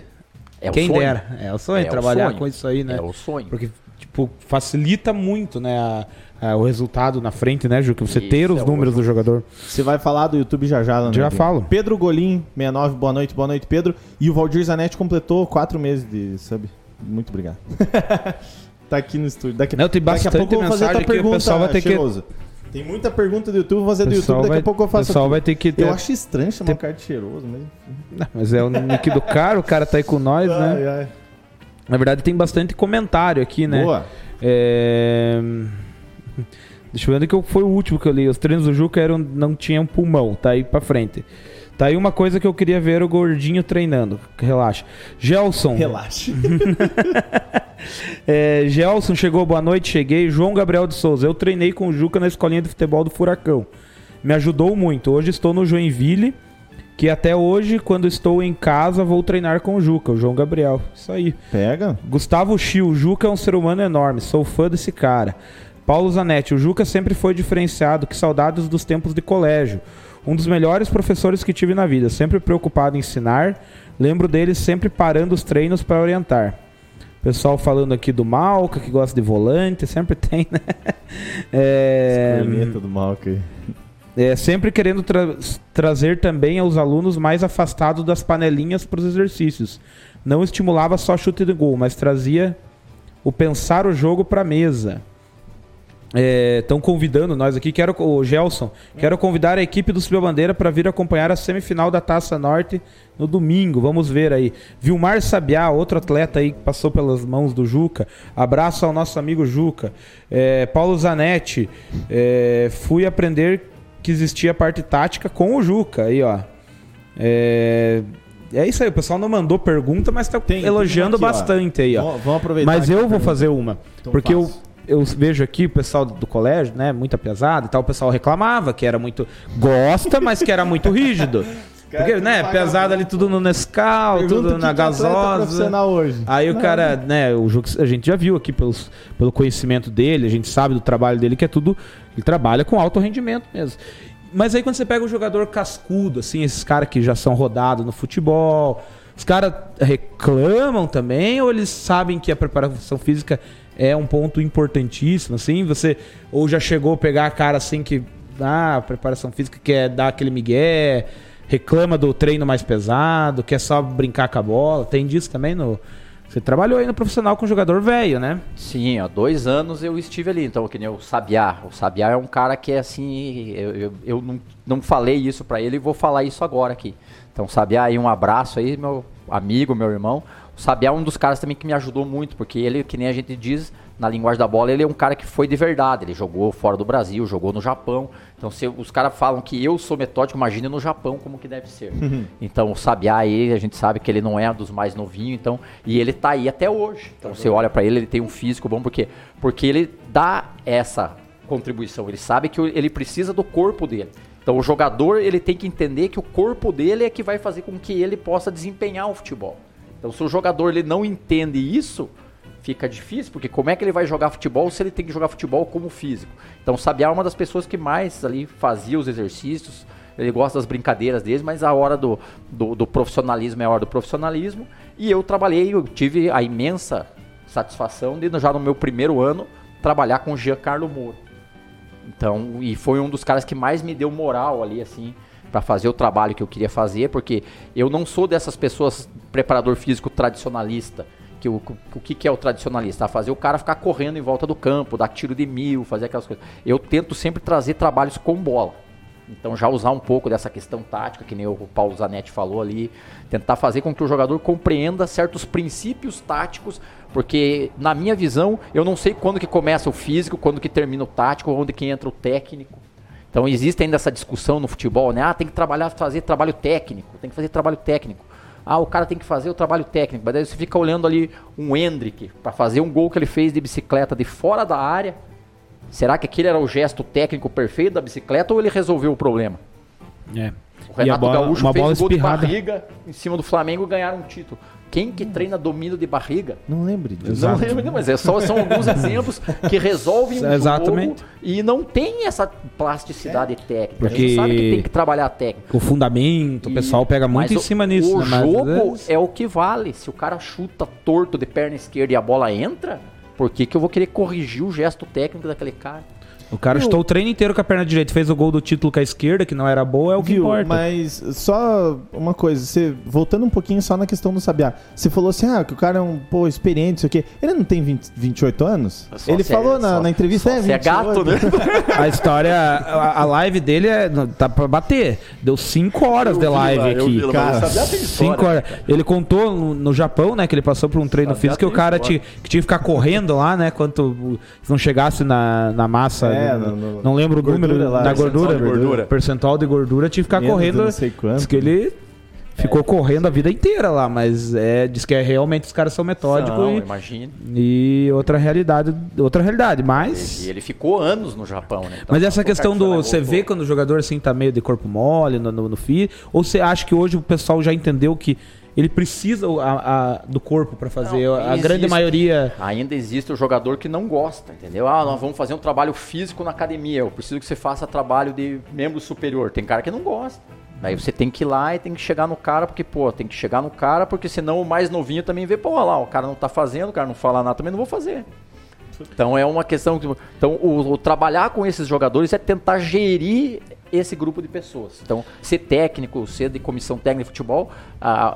É o Quem sonho. dera. É o sonho, É o trabalhar sonho. com isso aí, né? É o sonho. Porque, tipo, facilita muito, né? a- a- o resultado na frente, né, Ju? Que você Isso, ter os é números do jogador. Você vai falar do YouTube já já, Leonardo? Já falo. Pedro Golim, 69, boa noite, boa noite, Pedro. E o Valdir Zanetti completou quatro meses de sub. Muito obrigado. <laughs> tá aqui no estúdio. Daqui, Não, tem daqui a pouco eu vou fazer a tua que o pergunta, pessoal vai ter que-. Tem muita pergunta do YouTube, vou fazer do YouTube, daqui vai- a pouco eu faço pessoal aqui. vai ter que ter- Eu acho estranho chamar um cara de cheiroso, mas... Não, mas é o nick do cara, o cara tá aí com nós, né? Ai, ai. Na verdade, tem bastante comentário aqui, né? Boa. É... Deixa eu ver onde que eu- foi o último que eu li. Os treinos do Juca eram, não tinham pulmão, tá aí pra frente. Tá aí uma coisa que eu queria ver o gordinho treinando. Relaxa. Gelson. Relaxa. <laughs> É, Gelson chegou, boa noite, cheguei. João Gabriel de Souza. Eu treinei com o Juca na escolinha de futebol do Furacão. Me ajudou muito. Hoje estou no Joinville, que até hoje, quando estou em casa, vou treinar com o Juca, o João Gabriel. Isso aí. Pega. Gustavo Chiu, o Juca é um ser humano enorme, sou fã desse cara. Paulo Zanetti, o Juca sempre foi diferenciado, que saudades dos tempos de colégio. Um dos melhores professores que tive na vida, sempre preocupado em ensinar. Lembro dele sempre parando os treinos para orientar. Pessoal falando aqui do Malca, que gosta de volante, sempre <laughs> tem, né? É, do Malca é, sempre querendo tra- trazer também aos alunos mais afastados das panelinhas para os exercícios. Não estimulava só chute de gol, mas trazia o pensar o jogo para a mesa. Estão convidando nós aqui, quero o Gelson, quero convidar a equipe do Subiu Bandeira para vir acompanhar a semifinal da Taça Norte no domingo. Vamos ver aí. Vilmar Sabiá, outro atleta aí que passou pelas mãos do Juca. Abraço ao nosso amigo Juca. É, Paulo Zanetti, é, fui aprender que existia a parte tática com o Juca aí, ó. É, é isso aí, o pessoal não mandou pergunta, mas tá Tem- tem elogiando uma aqui, ó. bastante aí, ó. Vamos, aproveitar. Mas eu vou pergunta. fazer uma. Então porque eu, faça. Eu vejo aqui o pessoal do colégio, né? Muita pesada e tal. O pessoal reclamava que era muito. Gosta, mas que era muito rígido. <laughs> Porque, né? Pesado ali tudo no Nescau, Pergunta tudo o na gasosa. hoje. Aí o cara, né, o jogo a gente já viu aqui pelos, pelo conhecimento dele, a gente sabe do trabalho dele que é tudo, ele trabalha com alto rendimento mesmo. Mas aí quando você pega um jogador cascudo, assim, esses caras que já são rodados no futebol, os caras reclamam também ou eles sabem que a preparação física é um ponto importantíssimo, assim, você ou já chegou a pegar a cara assim que ah, preparação física quer dar aquele migué, reclama do treino mais pesado, quer só brincar com a bola. Tem disso também no. Você trabalhou aí no profissional com jogador velho, né? Sim, há dois anos eu estive ali, então que nem o Sabiá. O Sabiá é um cara que é assim, eu, eu, eu não, não falei isso pra ele e vou falar isso agora aqui. Então, Sabiá aí, um abraço aí, meu amigo, meu irmão. O Sabiá é um dos caras também que me ajudou muito, porque ele, que nem a gente diz na linguagem da bola, ele é um cara que foi de verdade. Ele jogou fora do Brasil, jogou no Japão. Então, se os caras falam que eu sou metódico, imagine no Japão como que deve ser. <laughs> então, o Sabiá aí, a gente sabe que ele não é dos mais novinhos, então, e ele tá aí até hoje. Então, você olha pra ele, ele tem um físico bom, porque porque ele dá essa contribuição. Ele sabe que ele precisa do corpo dele. Então, o jogador, ele tem que entender que o corpo dele é que vai fazer com que ele possa desempenhar o futebol. Então, se o jogador ele não entende isso, fica difícil, porque como é que ele vai jogar futebol se ele tem que jogar futebol como físico? Então, o Sabiá é uma das pessoas que mais ali fazia os exercícios, ele gosta das brincadeiras deles, mas a hora do, do, do profissionalismo é a hora do profissionalismo. E eu trabalhei, eu tive a imensa satisfação de, já no meu primeiro ano, trabalhar com o Giancarlo Moura. Então, e foi um dos caras que mais me deu moral ali, assim, para fazer o trabalho que eu queria fazer, porque eu não sou dessas pessoas, preparador físico tradicionalista. Que o, o que, que é o tradicionalista? Ah, Fazer o cara ficar correndo em volta do campo, dar tiro de mil, fazer aquelas coisas. Eu tento sempre trazer trabalhos com bola. Então já usar um pouco dessa questão tática, que nem o Paulo Zanetti falou ali, tentar fazer com que o jogador compreenda certos princípios táticos, porque na minha visão, eu não sei quando que começa o físico, quando que termina o tático, onde que entra o técnico. Então existe ainda essa discussão no futebol, né? Ah, tem que trabalhar, fazer trabalho técnico, tem que fazer trabalho técnico. Ah, o cara tem que fazer o trabalho técnico, mas daí você fica olhando ali um Hendrick para fazer um gol que ele fez de bicicleta de fora da área. Será que aquele era o gesto técnico perfeito da bicicleta ou ele resolveu o problema? É. O Renato bola- Gaúcho fez bola o gol espirrada. de barriga em cima do Flamengo e ganharam um título. Quem que treina domínio de barriga? Não lembre disso. Não lembro, mas é só, são alguns <laughs> exemplos que resolvem um Exatamente. jogo e não tem essa plasticidade técnica. A Porque- gente sabe que tem que trabalhar a técnica. O fundamento, o pessoal pega muito Mas em cima nisso, O né? Jogo é o que vale. Se o cara chuta torto de perna esquerda e a bola entra, por que, que eu vou querer corrigir o gesto técnico daquele cara? O cara chutou o treino inteiro com a perna direita, fez o gol do título com a esquerda, que não era boa, é o que Viu, importa. mas só uma coisa, você voltando um pouquinho só na questão do Sabiá. Você falou assim, ah, que o cara é um pô, experiente, não sei o quê. Ele não tem 20, 28 anos? Só Ele é- falou na, só- na entrevista, só é, se é 28. gato, né? <laughs> A história, a, a live dele é, tá pra bater. Deu 5 horas de live aqui. cara. Cinco horas. Ele contou no, no Japão, né, que ele passou por um treino físico que o cara tinha, que tinha que ficar correndo lá, né, quanto não chegasse na, na massa, É, no- no- no- não lembro o gordura número lá, da percentual gordura, de gordura. percentual de gordura, tinha que ficar Menos correndo. não sei quanto. Diz que ele ficou correndo a vida inteira lá, mas é, diz que é, realmente os caras são metódicos Não, e, imagine. e outra realidade, outra realidade, mas E ele ficou anos no Japão, né? Então, mas essa questão do. e Você voltou. vê quando o jogador assim tá meio de corpo mole no, no, no fi, ou você acha que hoje o pessoal já entendeu que ele precisa a, a, do corpo para fazer. Não, a existe. grande maioria. Ainda existe o jogador que não gosta, entendeu? Ah, nós vamos fazer um trabalho físico na academia. Eu preciso que você faça trabalho de membro superior. Tem cara que não gosta. Daí você tem que ir lá e tem que chegar no cara, porque, pô, tem que chegar no cara, porque senão o mais novinho também vê, pô, olha lá, o cara não tá fazendo, o cara não fala nada, também não vou fazer. Então é uma questão. que- Então, o, o trabalhar com esses jogadores é tentar gerir esse grupo de pessoas. Então, ser técnico, ser de comissão técnica de futebol,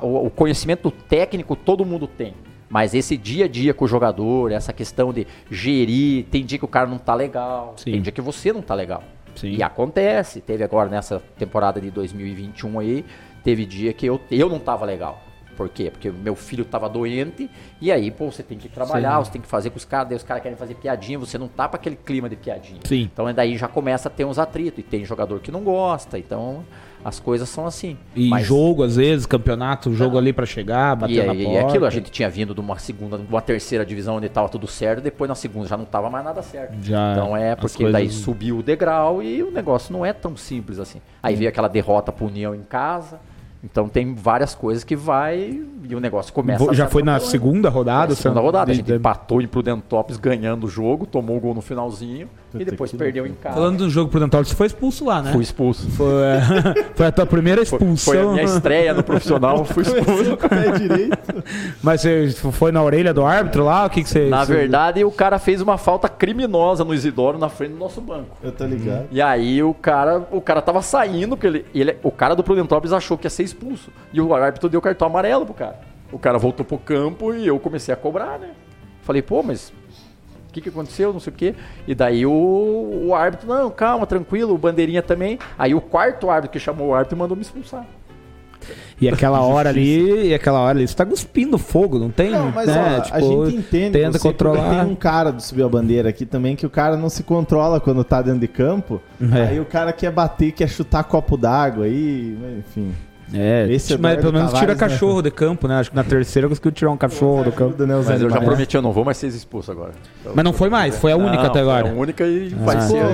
o, o conhecimento técnico todo mundo tem. Mas esse dia a dia com o jogador, essa questão de gerir, tem dia que o cara não tá legal, Sim. tem dia que você não tá legal. Sim. E acontece. Teve agora nessa temporada de 2021 aí, teve dia que eu, eu não tava legal. Por quê? Porque meu filho tava doente e aí, pô, você tem que trabalhar, Sim. você tem que fazer com os caras, daí os caras querem fazer piadinha, você não tá pra aquele clima de piadinha. Sim. Então daí já começa a ter uns atritos. E tem jogador que não gosta, então as coisas são assim. E Mas- jogo, às vezes, campeonato, jogo ali para chegar, bater e, na e porta. aquilo, a gente tinha vindo de uma segunda, de uma terceira divisão onde tava tudo certo, depois na segunda já não tava mais nada certo. Já, então é porque daí coisas- subiu o degrau e o negócio não é tão simples assim. Aí veio aquela derrota pro União em casa. Então tem várias coisas que vai e o negócio começa Já foi na segunda rodada? É, segunda rodada. A gente de- de- empatou em Prudentópolis ganhando o jogo, tomou o gol no finalzinho e depois perdeu em casa. Falando do jogo Prudentópolis, você foi expulso lá, né? Fui expulso. Foi, é, <laughs> foi a tua primeira Foi, expulsão. foi a minha estreia no profissional, fui expulso. Com o pé direito. <laughs> Mas você foi na orelha do árbitro lá? O que, que você. Na você- verdade, o cara fez uma falta criminosa no Isidoro na frente do nosso banco. Eu tô ligado. E aí o cara, o cara tava saindo, porque ele, ele- o cara do Prudentópolis achou que ia ser expulso. E o árbitro deu cartão amarelo pro cara. O cara voltou pro campo e eu comecei a cobrar, né? Falei, pô, mas o que, que aconteceu? Não sei o quê. E daí o, o árbitro, não, calma, tranquilo, o bandeirinha também. Aí o quarto árbitro que chamou o árbitro mandou me expulsar. E aquela <laughs> hora ali, e aquela hora ali, você tá cuspindo fogo, não tem? Não, mas né? ó, Tipo, a gente entende Tenta controlar. Tem um cara do Subiu a Bandeira aqui também que o cara não se controla quando tá dentro de campo. É. Aí o cara quer bater, quer chutar copo d'água aí, enfim. É, Esse mas Eduardo pelo menos tira né? cachorro de campo, né? Acho que na terceira conseguiu tirar um cachorro do campo. Né, Mas eu já prometi, eu não vou mais ser expulso agora. Mas não foi mais, foi a única Não, até agora. Foi a única e vai Ah. ser. Pô,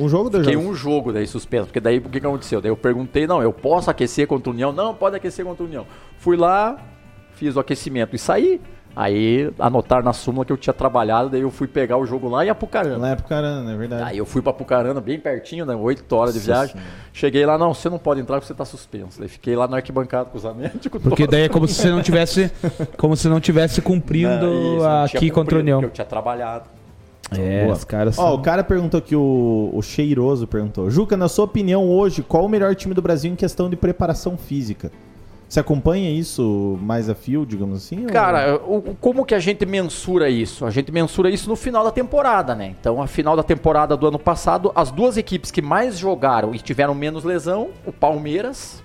um, um jogo deu Fiquei jogo. um jogo daí suspenso, porque daí o que, que aconteceu? Daí eu perguntei, não, eu posso aquecer contra o União? Não, pode aquecer contra o União. Fui lá, fiz o aquecimento e saí. Aí anotaram na súmula que eu tinha trabalhado, daí eu fui pegar o jogo lá em Apucarana. Lá é pro caramba, é verdade. Aí eu fui pra Apucarana, bem pertinho, né? 8 horas de Nossa viagem. Senhora. Cheguei lá, não, você não pode entrar porque você tá suspenso. Daí fiquei lá na arquibancada com os médicos. Porque daí é como se você não tivesse, <laughs> como se não tivesse cumprindo Não, isso, não aqui contra o cumprido, União. porque Eu tinha trabalhado. É, Boa. os caras Ó, são... o cara perguntou aqui, o, o Cheiroso perguntou. Juca, na sua opinião, hoje, qual o melhor time do Brasil em questão de preparação física? Você acompanha isso mais a fio, digamos assim? ou- Cara, o- o- como que a gente mensura isso? A gente mensura isso no final da temporada, né? Então, a final da temporada do ano passado, as duas equipes que mais jogaram e tiveram menos lesão, o Palmeiras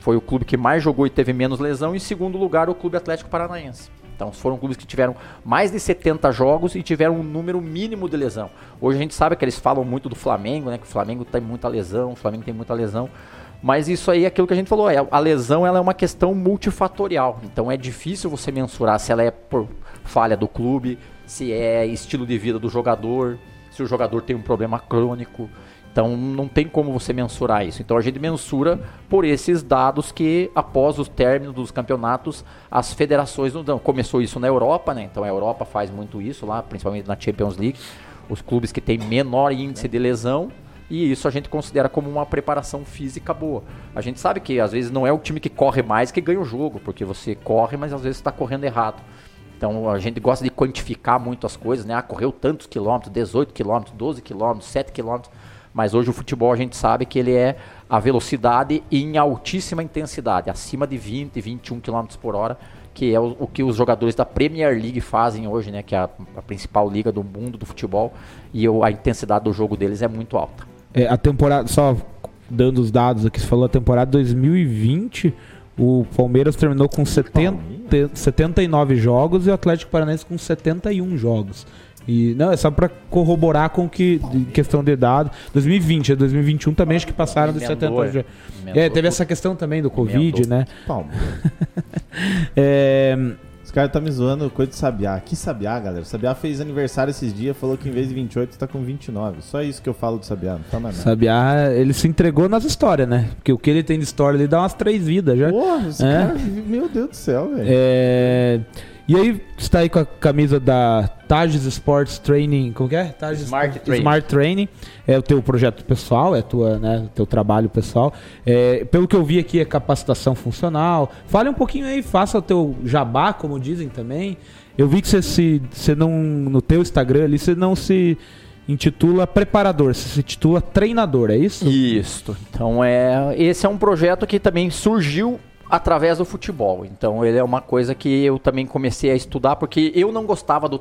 foi o clube que mais jogou e teve menos lesão, e em segundo lugar, o Clube Atlético Paranaense. Então, foram clubes que tiveram mais de 70 jogos e tiveram um número mínimo de lesão. Hoje a gente sabe que eles falam muito do Flamengo, né? Que o Flamengo tem muita lesão, o Flamengo tem muita lesão. Mas isso aí é aquilo que a gente falou, é, a lesão ela é uma questão multifatorial. Então é difícil você mensurar se ela é por falha do clube, se é estilo de vida do jogador, se o jogador tem um problema crônico. Então não tem como você mensurar isso. Então a gente mensura por esses dados que após o término dos campeonatos as federações não dão. Começou isso na Europa, né? Então a Europa faz muito isso lá, principalmente na Champions League. Os clubes que têm menor índice de lesão e isso a gente considera como uma preparação física boa. A gente sabe que às vezes não é o time que corre mais que ganha o jogo, porque você corre, mas às vezes está correndo errado. Então a gente gosta de quantificar muito as coisas, né? Ah, correu tantos quilômetros, 18 quilômetros, 12 quilômetros, 7 quilômetros. Mas hoje o futebol a gente sabe que ele é a velocidade em altíssima intensidade, acima de 20, 21 quilômetros por hora, que é o, o que os jogadores da Premier League fazem hoje, né? Que é a, a principal liga do mundo do futebol. E a intensidade do jogo deles é muito alta. É, a temporada, só dando os dados aqui, você falou a temporada 2020, o Palmeiras terminou com 70, 79 jogos e o Atlético Paranaense com 71 jogos. E não, é só pra corroborar com que questão de dados. 2020, é 2021 também acho que passaram de Emendou, 70 é. jogos. É, teve essa questão também do Covid, Emendou. né? Palmeiras. <laughs> É, Os caras tá me zoando coisa de Sabiá. Que Sabiá, galera? Sabiá fez aniversário esses dias, falou que em vez de 28 tá com 29. Só isso que eu falo do Sabiá, não fala mais nada. Sabiá, ele se entregou nas histórias, né? Porque o que ele tem de história, ele dá umas três vidas já. Porra, esse É. cara, meu Deus do céu, velho. É... E aí, você tá aí com a camisa da Tages Sports Training, como que é? Tages Smart Training. Smart Training. É o teu projeto pessoal, é tua, né, o teu trabalho pessoal. É, pelo que eu vi aqui, é capacitação funcional. Fale um pouquinho aí, faça o teu jabá, como dizem também. Eu vi que você se, você não, no teu Instagram ali, você não se intitula preparador, você se intitula treinador, é isso? Isso. Então é, esse é um projeto que também surgiu através do futebol. Então ele é uma coisa que eu também comecei a estudar porque eu não gostava do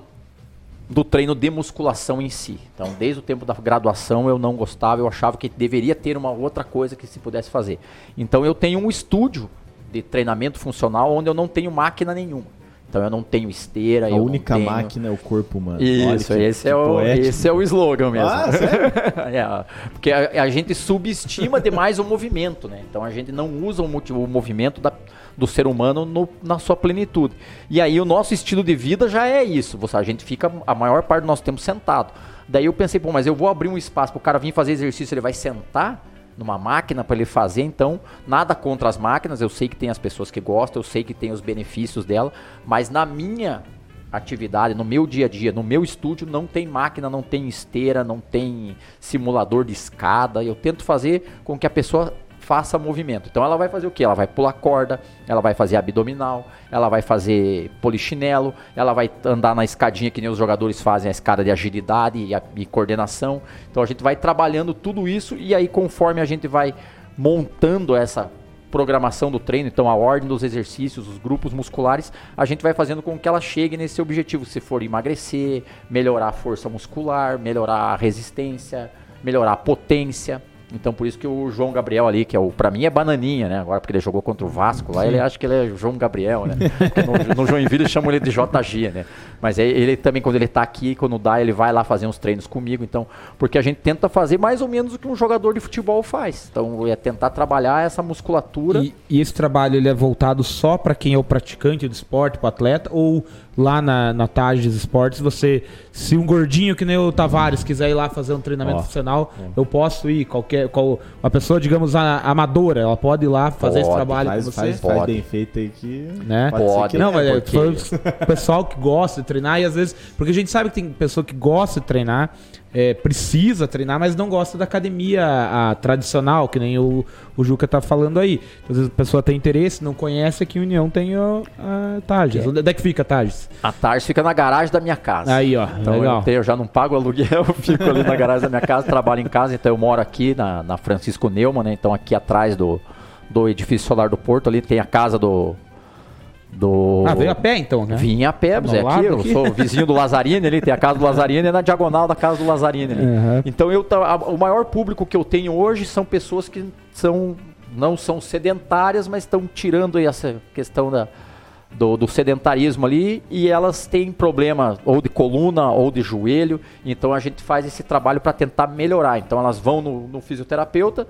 do treino de musculação em si. Então, desde o tempo da graduação eu não gostava, eu achava que deveria ter uma outra coisa que se pudesse fazer. Então, eu tenho um estúdio de treinamento funcional onde eu não tenho máquina nenhuma. Então, eu não tenho esteira, A única tenho- máquina é o corpo humano. isso, Olha que- esse, que é o, poético. esse é o slogan mesmo. Ah, sério? <laughs> É, porque a, a gente subestima demais o movimento, né? Então a gente não usa o, o movimento da- do ser humano no- na sua plenitude. E aí o nosso estilo de vida já é isso. Você, a gente fica a maior parte do nosso tempo sentado. Daí eu pensei, pô, mas eu vou abrir um espaço para o cara vir fazer exercício, ele vai sentar numa máquina para ele fazer, então nada contra as máquinas, eu sei que tem as pessoas que gostam, eu sei que tem os benefícios dela, mas na minha atividade, no meu dia a dia, no meu estúdio, não tem máquina, não tem esteira, não tem simulador de escada. Eu tento fazer com que a pessoa faça movimento. Então ela vai fazer o que? Ela vai pular corda, ela vai fazer abdominal, ela vai fazer polichinelo, ela vai andar na escadinha que nem os jogadores fazem, a escada de agilidade e, a- e coordenação. Então a gente vai trabalhando tudo isso e aí conforme a gente vai montando essa programação do treino, então a ordem dos exercícios, os grupos musculares, a gente vai fazendo com que ela chegue nesse objetivo, se for emagrecer, melhorar a força muscular, melhorar a resistência, melhorar a potência. Então por isso que o João Gabriel ali, que é o para mim é bananinha, né? Agora porque ele jogou contra o Vasco lá, ele acha que ele é João Gabriel, né? No, no Joinville chamam ele de JG, né? Mas aí ele também quando ele tá aqui, quando dá, ele vai lá fazer uns treinos comigo, então, porque a gente tenta fazer mais ou menos o que um jogador de futebol faz. Então é tentar trabalhar essa musculatura. E, e esse trabalho ele é voltado só para quem é o praticante do esporte, para atleta, ou lá na, na Tages Esportes, você, se um gordinho que nem o Tavares quiser ir lá fazer um treinamento Ó. funcional, eu posso ir, qualquer, qual, uma pessoa, digamos, a- amadora, ela pode ir lá fazer esse trabalho Faz, com você? faz, faz Pode. bem feito aí que. Né? Pode, que Não, mas é, porque- foi o pessoal que gosta de treinar e às vezes. Porque a gente sabe que tem pessoa que gosta de treinar, é, precisa treinar, mas não gosta da academia a, tradicional, que nem o, o Juca tá falando aí. Às vezes a pessoa tem interesse, não conhece, aqui em União tem o, a Tages. Onde é que fica a Tages? A Tars fica na garagem da minha casa. Aí, ó, Então legal. eu, tenho- eu já não pago aluguel, <laughs> eu fico ali na garagem da minha casa, trabalho em casa, então eu moro aqui na, na Francisco Neumann, né? Então aqui atrás do, do edifício solar do Porto, ali tem a casa do. Do Ah, veio a pé então, né? Vim a pé, Tá do aqui, eu aqui. sou vizinho do Lazzarini ali, tem a casa do Lazzarini, é na diagonal da casa do Lazzarini ali. Uhum. Então eu, a- o maior público que eu tenho hoje são pessoas que são, não são sedentárias, mas estão tirando aí essa questão da, do, do sedentarismo ali e elas têm problema ou de coluna ou de joelho, então a gente faz esse trabalho para tentar melhorar. Então elas vão no, no fisioterapeuta,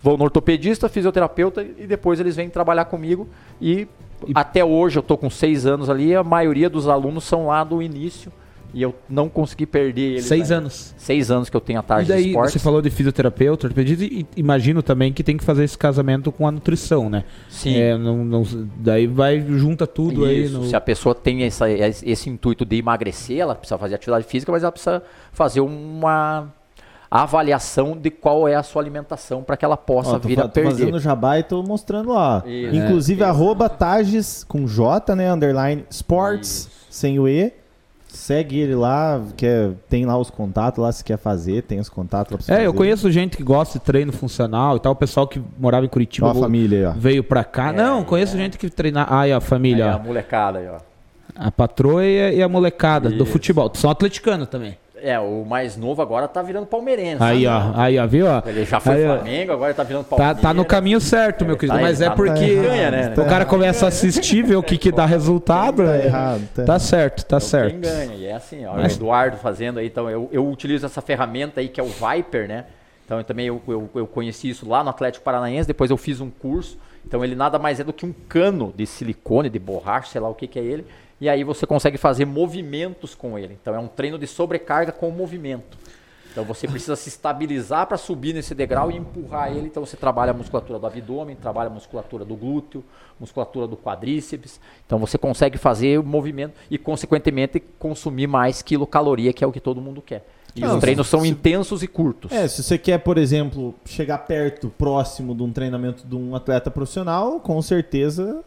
vão no ortopedista, fisioterapeuta e depois eles vêm trabalhar comigo e, até hoje eu tô com seis anos ali, a maioria dos alunos são lá do início e eu não consegui perder eles. Seis ainda. anos. Seis anos que eu tenho a E tarde de daí, esportes. você falou de fisioterapeuta, ortopedista, e imagino também que tem que fazer esse casamento com a nutrição, né? Sim. É, não, não- daí vai, junta tudo aí Isso, no... Se a pessoa tem essa- esse intuito de emagrecer, ela precisa fazer atividade física, mas ela precisa fazer uma avaliação de qual é a sua alimentação para que ela possa Ó, vir a tô perder. fazendo jabá e tô mostrando lá. Isso. Inclusive, arroba Tages com J, né? Underline Sports, sem o E. Segue ele lá, quer, tem lá os contatos lá, se quer fazer, tem os contatos lá pra você É, eu fazer. conheço gente que gosta de treino funcional e tal, o pessoal que morava em Curitiba Ó a família aí, ó. veio pra cá. não, conheço gente que treina. Ah, e a Aí família, a ó. molecada aí, ó. a patroa e a, a molecada do Isso. futebol. São atleticanos também. É, o mais novo agora tá virando palmeirense. Aí, né? ó, aí, ó, viu? Ó? Ele já foi Aí. Flamengo, agora tá virando Tá, Palmeiras. tá no caminho certo, meu querido. tá- mas é tá- porque tá ganha, né? o cara começa a assistir, ver o que, que dá resultado. Tá é. errado. Tá, Tá certo, tá certo. Quem ganha, e é assim, ó, Mas- o Eduardo fazendo aí, então eu, eu utilizo essa ferramenta aí que é o Viper, né? Então eu também eu, eu, eu conheci isso lá no Atlético Paranaense, depois eu fiz um curso Então ele nada mais é do que um cano de silicone, de borracha, sei lá o que, que é ele. E aí você consegue fazer movimentos com ele. Então é um treino de sobrecarga com movimento. Então você precisa se estabilizar para subir nesse degrau e empurrar ele. Então você trabalha a musculatura do abdômen, trabalha a musculatura do glúteo, musculatura do quadríceps. Então você consegue fazer o movimento e, consequentemente, consumir mais quilocaloria, que é o que todo mundo quer. E Não, os treinos se- são se- intensos e curtos. É, se você quer, por exemplo, chegar perto, próximo de um treinamento de um atleta profissional, com certeza,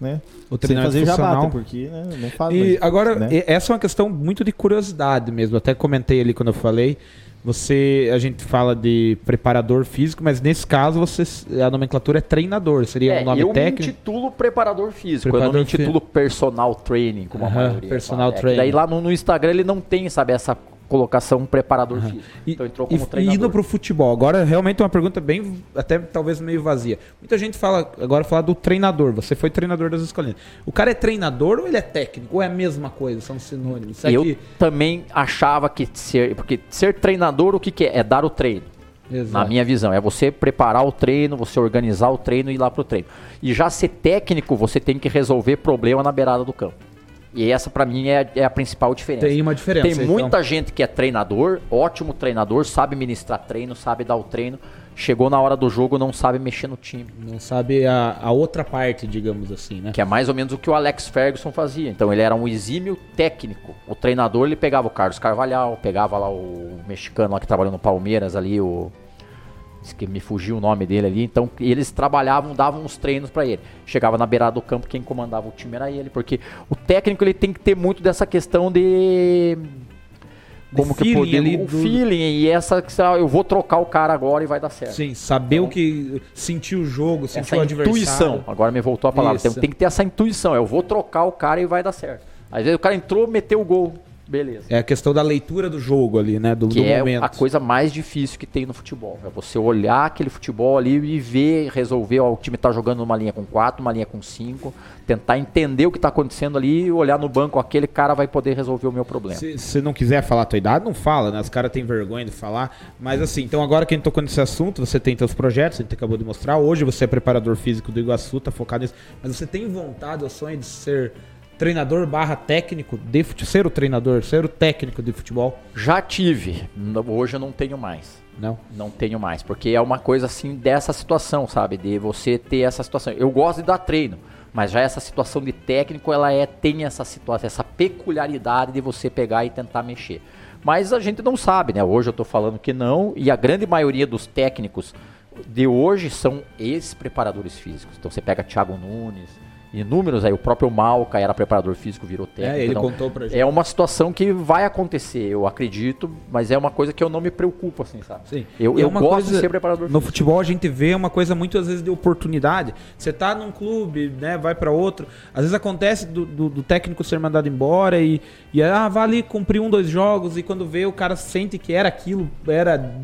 né? O Sem treinamento fazer funcional. jabata, porque né, não faz E mas, agora, né? essa é uma questão muito de curiosidade mesmo. Até comentei ali quando eu falei. Você, a gente fala de preparador físico, mas nesse caso você a nomenclatura é treinador. Seria É, um nome eu me técnico? intitulo preparador físico, eu não Preparador me intitulo personal training, como a Aham, maioria personal fala. É training. Daí lá no, no Instagram ele não tem, sabe, essa colocação preparador físico. E, então entrou e- como e treinador. indo pro futebol, agora realmente é uma pergunta bem, até talvez meio vazia. Muita gente fala, agora fala do treinador. Você foi treinador das escolinhas. O cara é treinador ou ele é técnico? Ou é a mesma coisa? São sinônimos? Será eu que- também achava que ser. Porque ser treinador, o que, que é? É dar o treino. Exato. Na minha visão, é você preparar o treino, você organizar o treino e ir lá pro treino. E já ser técnico, você tem que resolver problema na beirada do campo. E essa, pra mim, é, é a principal diferença. Tem uma diferença. Tem então. muita gente que é treinador, ótimo treinador, sabe ministrar treino, sabe dar o treino. Chegou na hora do jogo, não sabe mexer no time. Não sabe a, a outra parte, digamos assim, né? Que é mais ou menos o que o Alex Ferguson fazia. Então ele era um exímio técnico. O treinador ele pegava o Carlos Carvalhal, pegava lá o mexicano lá que trabalhou no Palmeiras ali, o que me fugiu o nome dele ali. Então eles trabalhavam, davam os treinos pra ele. Chegava na beirada do campo, quem comandava o time era ele, porque o técnico ele tem que ter muito dessa questão de como que poder, ali o do- feeling e essa que eu vou trocar o cara agora e vai dar certo. Sim, saber o que. Sentir o jogo, sentir essa o adversário. intuição. Agora me voltou a palavra. Tem, Isso. tem que ter essa intuição. Eu vou trocar o cara e vai dar certo. Às vezes o cara entrou, meteu o gol. Beleza. É a questão da leitura do jogo ali, né? Do, Que do é momento. a coisa mais difícil que tem no futebol. É você olhar aquele futebol ali e ver, resolver, ó, o time tá jogando numa linha com quatro, uma linha com cinco, tentar entender o que tá acontecendo ali e olhar no banco, aquele cara vai poder resolver o meu problema. Se você não quiser falar a tua idade, não fala, né? Os caras têm vergonha de falar. Mas assim, então agora que a gente tocou nesse assunto, você tem seus projetos, a gente acabou de mostrar. Hoje você é preparador físico do Iguaçu, tá focado nisso. Mas você tem vontade ou sonho de ser treinador barra técnico de futebol? Ser o treinador, ser o técnico de futebol? Já tive, hoje eu não tenho mais. Não. Não tenho mais, porque é uma coisa assim dessa situação, sabe? De você ter essa situação. Eu gosto de dar treino, mas já essa situação de técnico, ela é tem essa situação, essa peculiaridade de você pegar e tentar mexer. Mas a gente não sabe, né? Hoje eu tô falando que não, e a grande maioria dos técnicos de hoje são ex-preparadores físicos. Então você pega Thiago Nunes, inúmeros aí, o próprio Malca era preparador físico, virou técnico. É, ele então, contou pra gente. é uma situação que vai acontecer, eu acredito, mas é uma coisa que eu não me preocupo, assim, sabe? Sim. Eu, é eu uma gosto coisa- de ser preparador No físico. futebol a gente vê uma coisa muitas vezes de oportunidade. Você tá num clube, né, vai pra outro. Às vezes acontece do, do- do técnico ser mandado embora e, e ah, vai ali cumprir um, dois jogos e quando vê o cara sente que era aquilo, era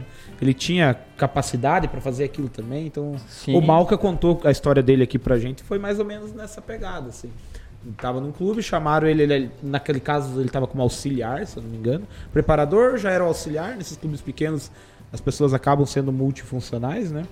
ele tinha capacidade pra fazer aquilo também. Então, Sim. o Malca contou a história dele aqui pra gente, foi mais ou menos nessa pegada, assim. Ele tava num clube, chamaram ele, ele- naquele caso ele tava como auxiliar, se eu não me engano. Preparador já era o auxiliar, nesses clubes pequenos as pessoas acabam sendo multifuncionais, né?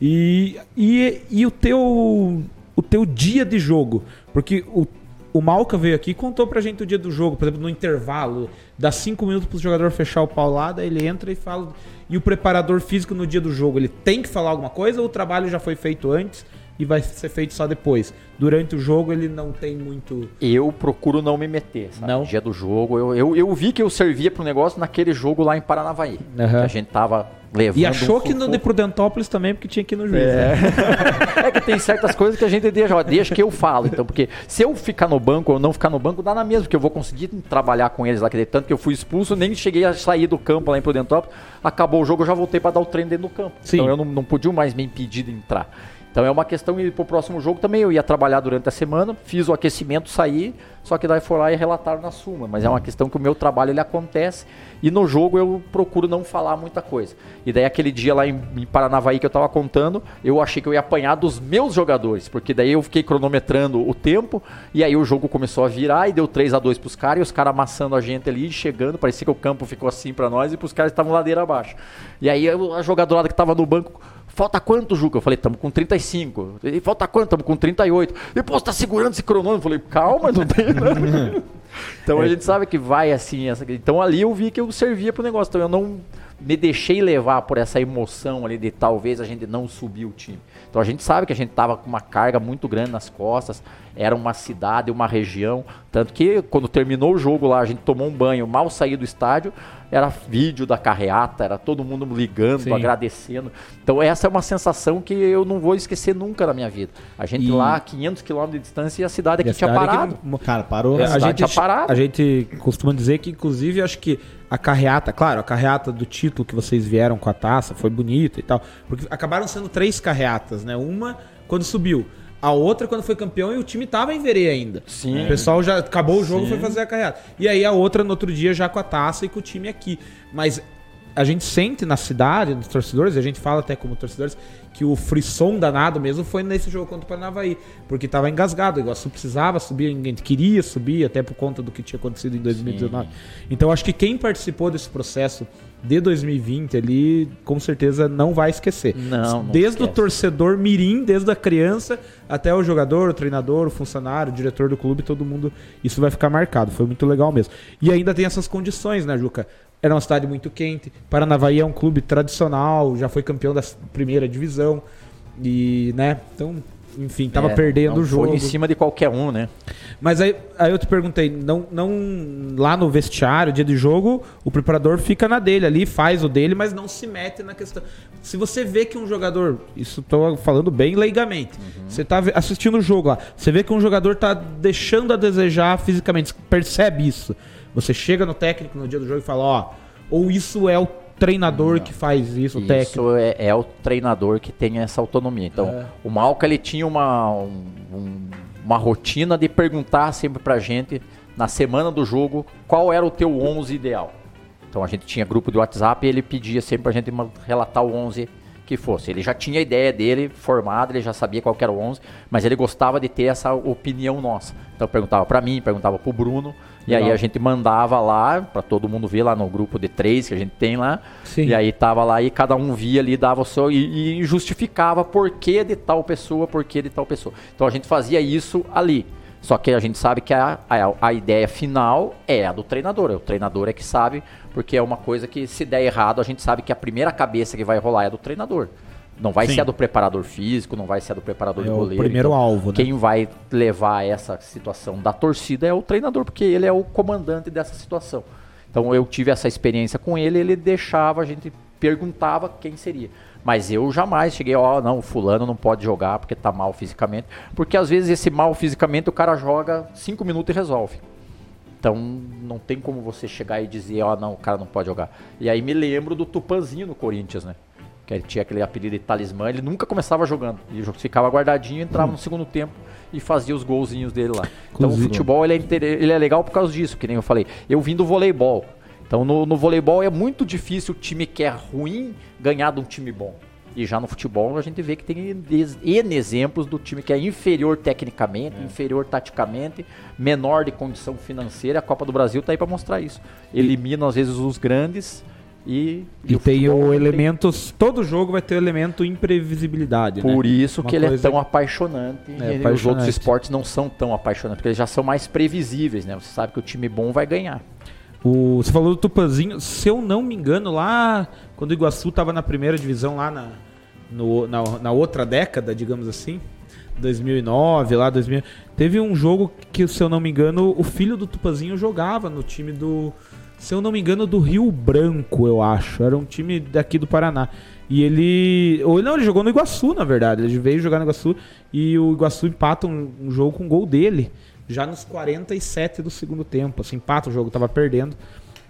E, e, e o teu o teu dia de jogo, porque o, o Malca veio aqui e contou pra gente o dia do jogo, por exemplo, no intervalo, dá cinco minutos pro jogador fechar o paulada, ele entra e fala. E o preparador físico no dia do jogo, ele tem que falar alguma coisa ou o trabalho já foi feito antes e vai ser feito só depois? Durante o jogo ele não tem muito. Eu procuro não me meter, sabe? Não? Dia do jogo, eu, eu, eu vi que eu servia pro negócio naquele jogo lá em Paranavaí. Aham. Que a gente tava levando E achou um que no de. Prudentópolis também, porque tinha que ir no juiz. né? <laughs> É que tem certas coisas que a gente deixa, ó, deixa que eu falo. Então, porque se eu ficar no banco ou não ficar no banco, dá na mesma, porque eu vou conseguir trabalhar com eles lá. dizer, Tanto que eu fui expulso, nem cheguei a sair do campo lá em Prudentópolis. Acabou o jogo, eu já voltei para dar o treino dentro do campo. Sim. Então eu não, não podia mais me impedir de entrar. Então é uma questão de ir pro próximo jogo também. Eu ia trabalhar durante a semana, fiz o aquecimento, saí, só que daí foram lá e relataram na súmula. Mas é uma questão que o meu trabalho ele acontece e no jogo eu procuro não falar muita coisa. E daí aquele dia lá em, em Paranavaí que eu tava contando, eu achei que eu ia apanhar dos meus jogadores, porque daí eu fiquei cronometrando o tempo e aí o jogo começou a virar e deu 3 a 2 pros caras e os caras amassando a gente ali, chegando, parecia que o campo ficou assim para nós e pros caras estavam ladeira abaixo. E aí a jogadorada que tava no banco Falta quanto, Juca? Eu falei, estamos com 35. E falta quanto? Estamos com 38. Depois tá segurando esse cronômetro. Eu falei, calma, não tem nada. <laughs> então a é. gente sabe que vai assim. Essa... Então ali eu vi que eu servia pro negócio. Então eu não me deixei levar por essa emoção ali de talvez a gente não subir o time. Então a gente sabe que a gente tava com uma carga muito grande nas costas, era uma cidade, uma região, tanto que quando terminou o jogo lá, a gente tomou um banho, mal saí do estádio, era vídeo da carreata, era todo mundo ligando, Sim. agradecendo. Então essa é uma sensação que eu não vou esquecer nunca na minha vida. A gente e... lá, 500 quilômetros de distância e a cidade aqui tinha parado. Que... Cara, parou. É, a, a gente tinha parado. A gente costuma dizer que, inclusive, acho que a carreata, claro, a carreata do título que vocês vieram com a taça foi bonita e tal, porque acabaram sendo três carreatas, né? Uma quando subiu. A outra quando foi campeão e o time tava em verê ainda. Sim. O pessoal já acabou o jogo e foi fazer a carreata. E aí a outra no outro dia já com a taça e com o time aqui. Mas a gente sente na cidade, nos torcedores, e a gente fala até como torcedores, que o frisson danado mesmo foi nesse jogo contra o Paranavaí. Porque tava engasgado. O Iguaçu precisava subir, ninguém queria subir, até por conta do que tinha acontecido em 2019. Sim. Então acho que quem participou desse processo de 2020 ali, com certeza não vai esquecer. Não, não desde esquece. o torcedor mirim, desde a criança até o jogador, o treinador, o funcionário, o diretor do clube, todo mundo, isso vai ficar marcado. Foi muito legal mesmo. E ainda tem essas condições, né, Juca? Era uma cidade muito quente. Paranavaí é um clube tradicional, já foi campeão da primeira divisão. E, né, então enfim, tava é, perdendo o jogo. Foi em cima de qualquer um, né? Mas aí, aí eu te perguntei, não, não lá no vestiário, dia de jogo, o preparador fica na dele ali, faz o dele, mas não se mete na questão. Se você vê que um jogador, isso tô falando bem leigamente, uhum. você tá assistindo o jogo lá, você vê que um jogador tá deixando a desejar fisicamente, percebe isso. Você chega no técnico no dia do jogo e fala, ó, ou isso é o treinador não. que faz isso, o técnico. Isso é, é, o treinador que tem essa autonomia. Então, é. o Malca ele tinha uma, um, uma rotina de perguntar sempre pra gente, na semana do jogo, qual era o teu 11 ideal. Então, a gente tinha grupo de WhatsApp e ele pedia sempre pra gente relatar o 11 que fosse. Ele já tinha a ideia dele formada, ele já sabia qual era o 11, mas ele gostava de ter essa opinião nossa. Então perguntava para mim, perguntava pro Bruno, e aí a gente mandava lá para todo mundo ver lá no grupo de três que a gente tem lá. Sim. E aí tava lá e cada um via ali, dava o seu e, e justificava por que de tal pessoa, por que de tal pessoa. Então a gente fazia isso ali. Só que a gente sabe que a, a, a, ideia final é a do treinador. O treinador é que sabe, porque é uma coisa que se der errado, a gente sabe que a primeira cabeça que vai rolar é a do treinador. Não vai Sim. ser a do preparador físico, não vai ser a do preparador é de goleiro. O primeiro então, alvo, né? Quem vai levar essa situação da torcida é o treinador, porque ele é o comandante dessa situação. Então eu tive essa experiência com ele, ele deixava, a gente perguntava quem seria. Mas eu jamais cheguei, ó, oh, não, o fulano não pode jogar porque tá mal fisicamente. Porque às vezes esse mal fisicamente o cara joga cinco minutos e resolve. Então não tem como você chegar e dizer, ó, oh, não, o cara não pode jogar. E aí me lembro do Tupanzinho no Corinthians, né? Que ele tinha aquele apelido de talismã, ele nunca começava jogando. Ele ficava guardadinho, entrava hum. no segundo tempo e fazia os golzinhos dele lá. Então o futebol ele é, ele é legal por causa disso, que nem eu falei. Eu vim do voleibol. Então no, no voleibol é muito difícil o time que é ruim ganhar de um time bom. E já no futebol a gente vê que tem N exemplos do time que é inferior tecnicamente, é. inferior taticamente, menor de condição financeira. A Copa do Brasil tá aí para mostrar isso. Elimina às vezes os grandes e, e, e tem o elementos. Tem... Todo jogo vai ter o elemento imprevisibilidade. Por né? isso Uma que ele é tão apaixonante. É, apaixonante. Os outros esportes não são tão apaixonantes, porque eles já são mais previsíveis, né? Você sabe que o time bom vai ganhar. O, você falou do Tupanzinho, se eu não me engano, lá quando o Iguaçu estava na primeira divisão, lá na, no, na, na outra década, digamos assim, 2009, lá 2000, teve um jogo que, se eu não me engano, o filho do Tupanzinho jogava no time do, se eu não me engano, do Rio Branco, eu acho. Era um time daqui do Paraná. E ele. Ou não, ele jogou no Iguaçu, na verdade. Ele veio jogar no Iguaçu e o Iguaçu empata um, um jogo com um gol dele. Já nos 47 do segundo tempo. Assim, empata o jogo, tava perdendo.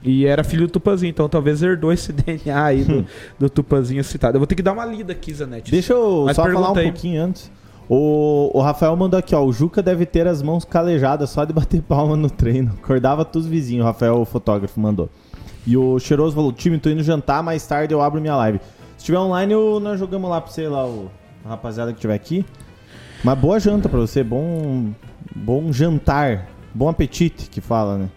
E era filho do Tupanzinho, então talvez herdou esse <laughs> DNA aí do, <laughs> do Tupanzinho citado. Eu vou ter que dar uma lida aqui, Zanetti. Deixa eu Mas só falar um aí. pouquinho antes. O, o Rafael mandou aqui, ó. O Juca deve ter as mãos calejadas só de bater palma no treino. Acordava todos os vizinhos, o Rafael, o fotógrafo, mandou. E o Cheiroso falou: time, tô indo jantar, mais tarde eu abro minha live. Se tiver online, eu, nós jogamos lá pra você, lá, o, a rapaziada que tiver aqui. Uma boa janta pra você, bom, bom jantar, bom apetite, que fala, né?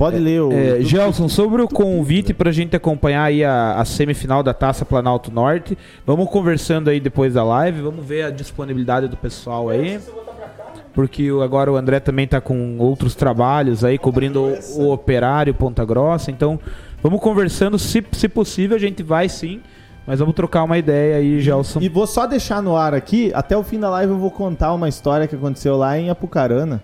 Pode ler o. É, Gelson, sobre o convite pra gente acompanhar aí a, a semifinal da Taça Planalto Norte, vamos conversando aí depois da live, vamos ver a disponibilidade do pessoal aí. Porque agora o André também tá com outros trabalhos aí, cobrindo o, o Operário Ponta Grossa, então vamos conversando, se, se possível a gente vai sim, mas vamos trocar uma ideia aí, Gelson. E vou só deixar no ar aqui, até o fim da live eu vou contar uma história que aconteceu lá em Apucarana.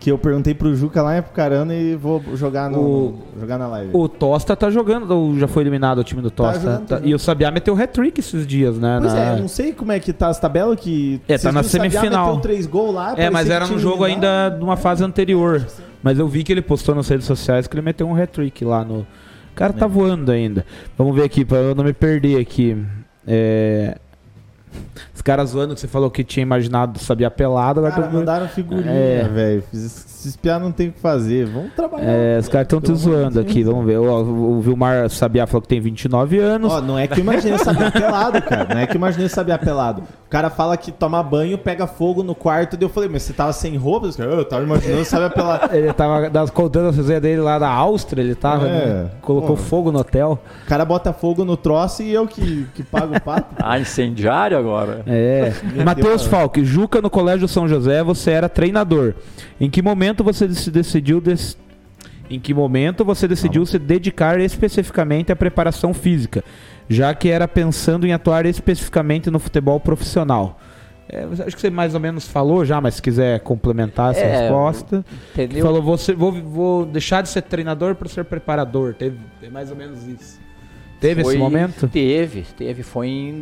Que eu perguntei pro Juca lá em Apucarana e vou jogar, no, O- jogar na live. O Tosta tá jogando, ou já foi eliminado o time do Tosta? jogando, tá Tá- e o Sabiá meteu hat-trick esses dias, né? Pois na- é, eu não sei como é que tá as tabelas que. É, tá na semifinal. meteu três gols lá, É, mas era num jogo eliminado. ainda de uma fase anterior. Mas eu vi que ele postou nas redes sociais que ele meteu um hat-trick lá no. O cara tá voando ainda. Vamos ver aqui, pra eu não me perder aqui. É... Caras zoando que você falou que tinha imaginado sabia pelado, agora Cara, mundo- mandaram figurinha, É. velho. Se espiar não tem o que fazer. Vamos trabalhar. É, os caras estão te zoando aqui, vamos ver. O, o Vilmar Sabiá falou que tem 29 anos. Ó, não é que eu imaginei saber pelado, cara. Não é que eu imaginei saber pelado. O cara fala que toma banho, pega fogo no quarto. Daí eu falei, mas você tava sem roupa? Eu tava imaginando saber pelado. <laughs> Ele tava das- contando as resenhas dele lá da Áustria, ele tava, É, né? Colocou pô. fogo no hotel. O cara bota fogo no troço e eu que, que pago o pato. <laughs> Ah, incendiário agora? É. <laughs> Matheus Falque, Juca no Colégio São José, você era treinador. Em que momento você se decidiu des- Em que momento você decidiu se dedicar especificamente à preparação física, já que era pensando em atuar especificamente no futebol profissional? É, acho que você mais ou menos falou já, mas se quiser complementar essa É, resposta. Entendeu? Falou, vou, ser- vou, vou deixar de ser treinador para ser preparador. Teve, tem mais ou menos isso. Teve Foi- esse momento? Teve, teve. Foi em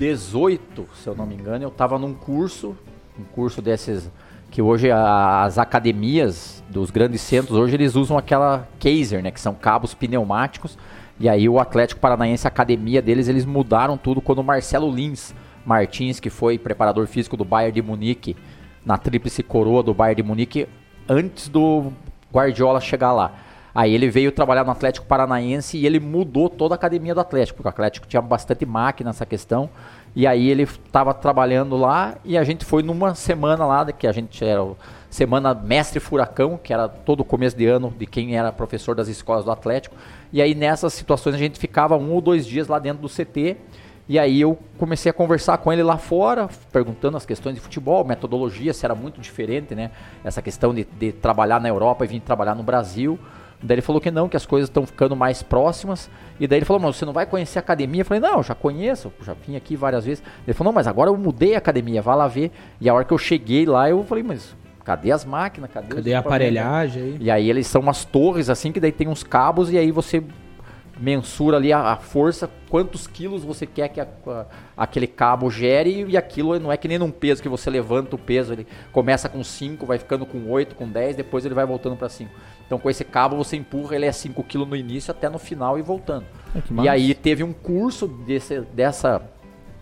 2018, se eu não me engano. Eu tava num curso, um curso desses que hoje as academias dos grandes centros hoje eles usam aquela Kaiser, né, que são cabos pneumáticos. E aí o Atlético Paranaense, a academia deles, eles mudaram tudo quando o Marcelo Lins Martins, que foi preparador físico do Bayern de Munique, na tríplice coroa do Bayern de Munique, antes do Guardiola chegar lá. Aí ele veio trabalhar no Atlético Paranaense e ele mudou toda a academia do Atlético, porque o Atlético tinha bastante máquina nessa questão. E aí ele estava trabalhando lá e a gente foi numa semana lá, que a gente era semana Mestre Furacão, que era todo começo de ano de quem era professor das escolas do Atlético. E aí nessas situações a gente ficava um ou dois dias lá dentro do CT. E aí eu comecei a conversar com ele lá fora, perguntando as questões de futebol, metodologia, se era muito diferente, né? Essa questão de, de trabalhar na Europa e vir trabalhar no Brasil. Daí ele falou que não, que as coisas estão ficando mais próximas. E daí ele falou, mas você não vai conhecer a academia? Eu falei, não, eu já conheço, já vim aqui várias vezes. Ele falou, não, mas agora eu mudei a academia, vai lá ver. E a hora que eu cheguei lá, eu falei, mas cadê as máquinas? Cadê, Cadê a equipamentos?" aparelhagem aí? E aí eles são umas torres assim, que daí tem uns cabos e aí você mensura ali a, a força, quantos quilos você quer que a- a- aquele cabo gere e aquilo não é que nem num peso que você levanta o peso, ele começa com 5, vai ficando com 8, com 10, depois ele vai voltando para 5. Então com esse cabo você empurra, ele é 5 kg no início até no final e voltando. Que E aí teve um curso desse, dessa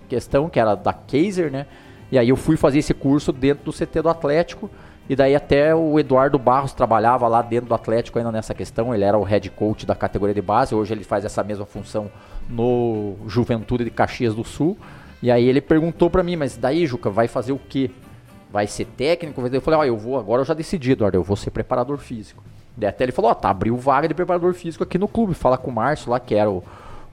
questão, que era da Kaiser, né? E aí eu fui fazer esse curso dentro do CT do Atlético. E daí até o Eduardo Barros trabalhava lá dentro do Atlético ainda nessa questão. Ele era o head coach da categoria de base. Hoje ele faz essa mesma função no Juventude de Caxias do Sul. E aí ele perguntou pra mim, mas daí, Juca, vai fazer o quê? Vai ser técnico? Eu falei, ó, eu vou, agora eu já decidi, Eduardo, eu vou ser preparador físico. Até ele falou, ó, tá, abriu vaga de preparador físico aqui no clube. Fala com o Márcio lá, que era o,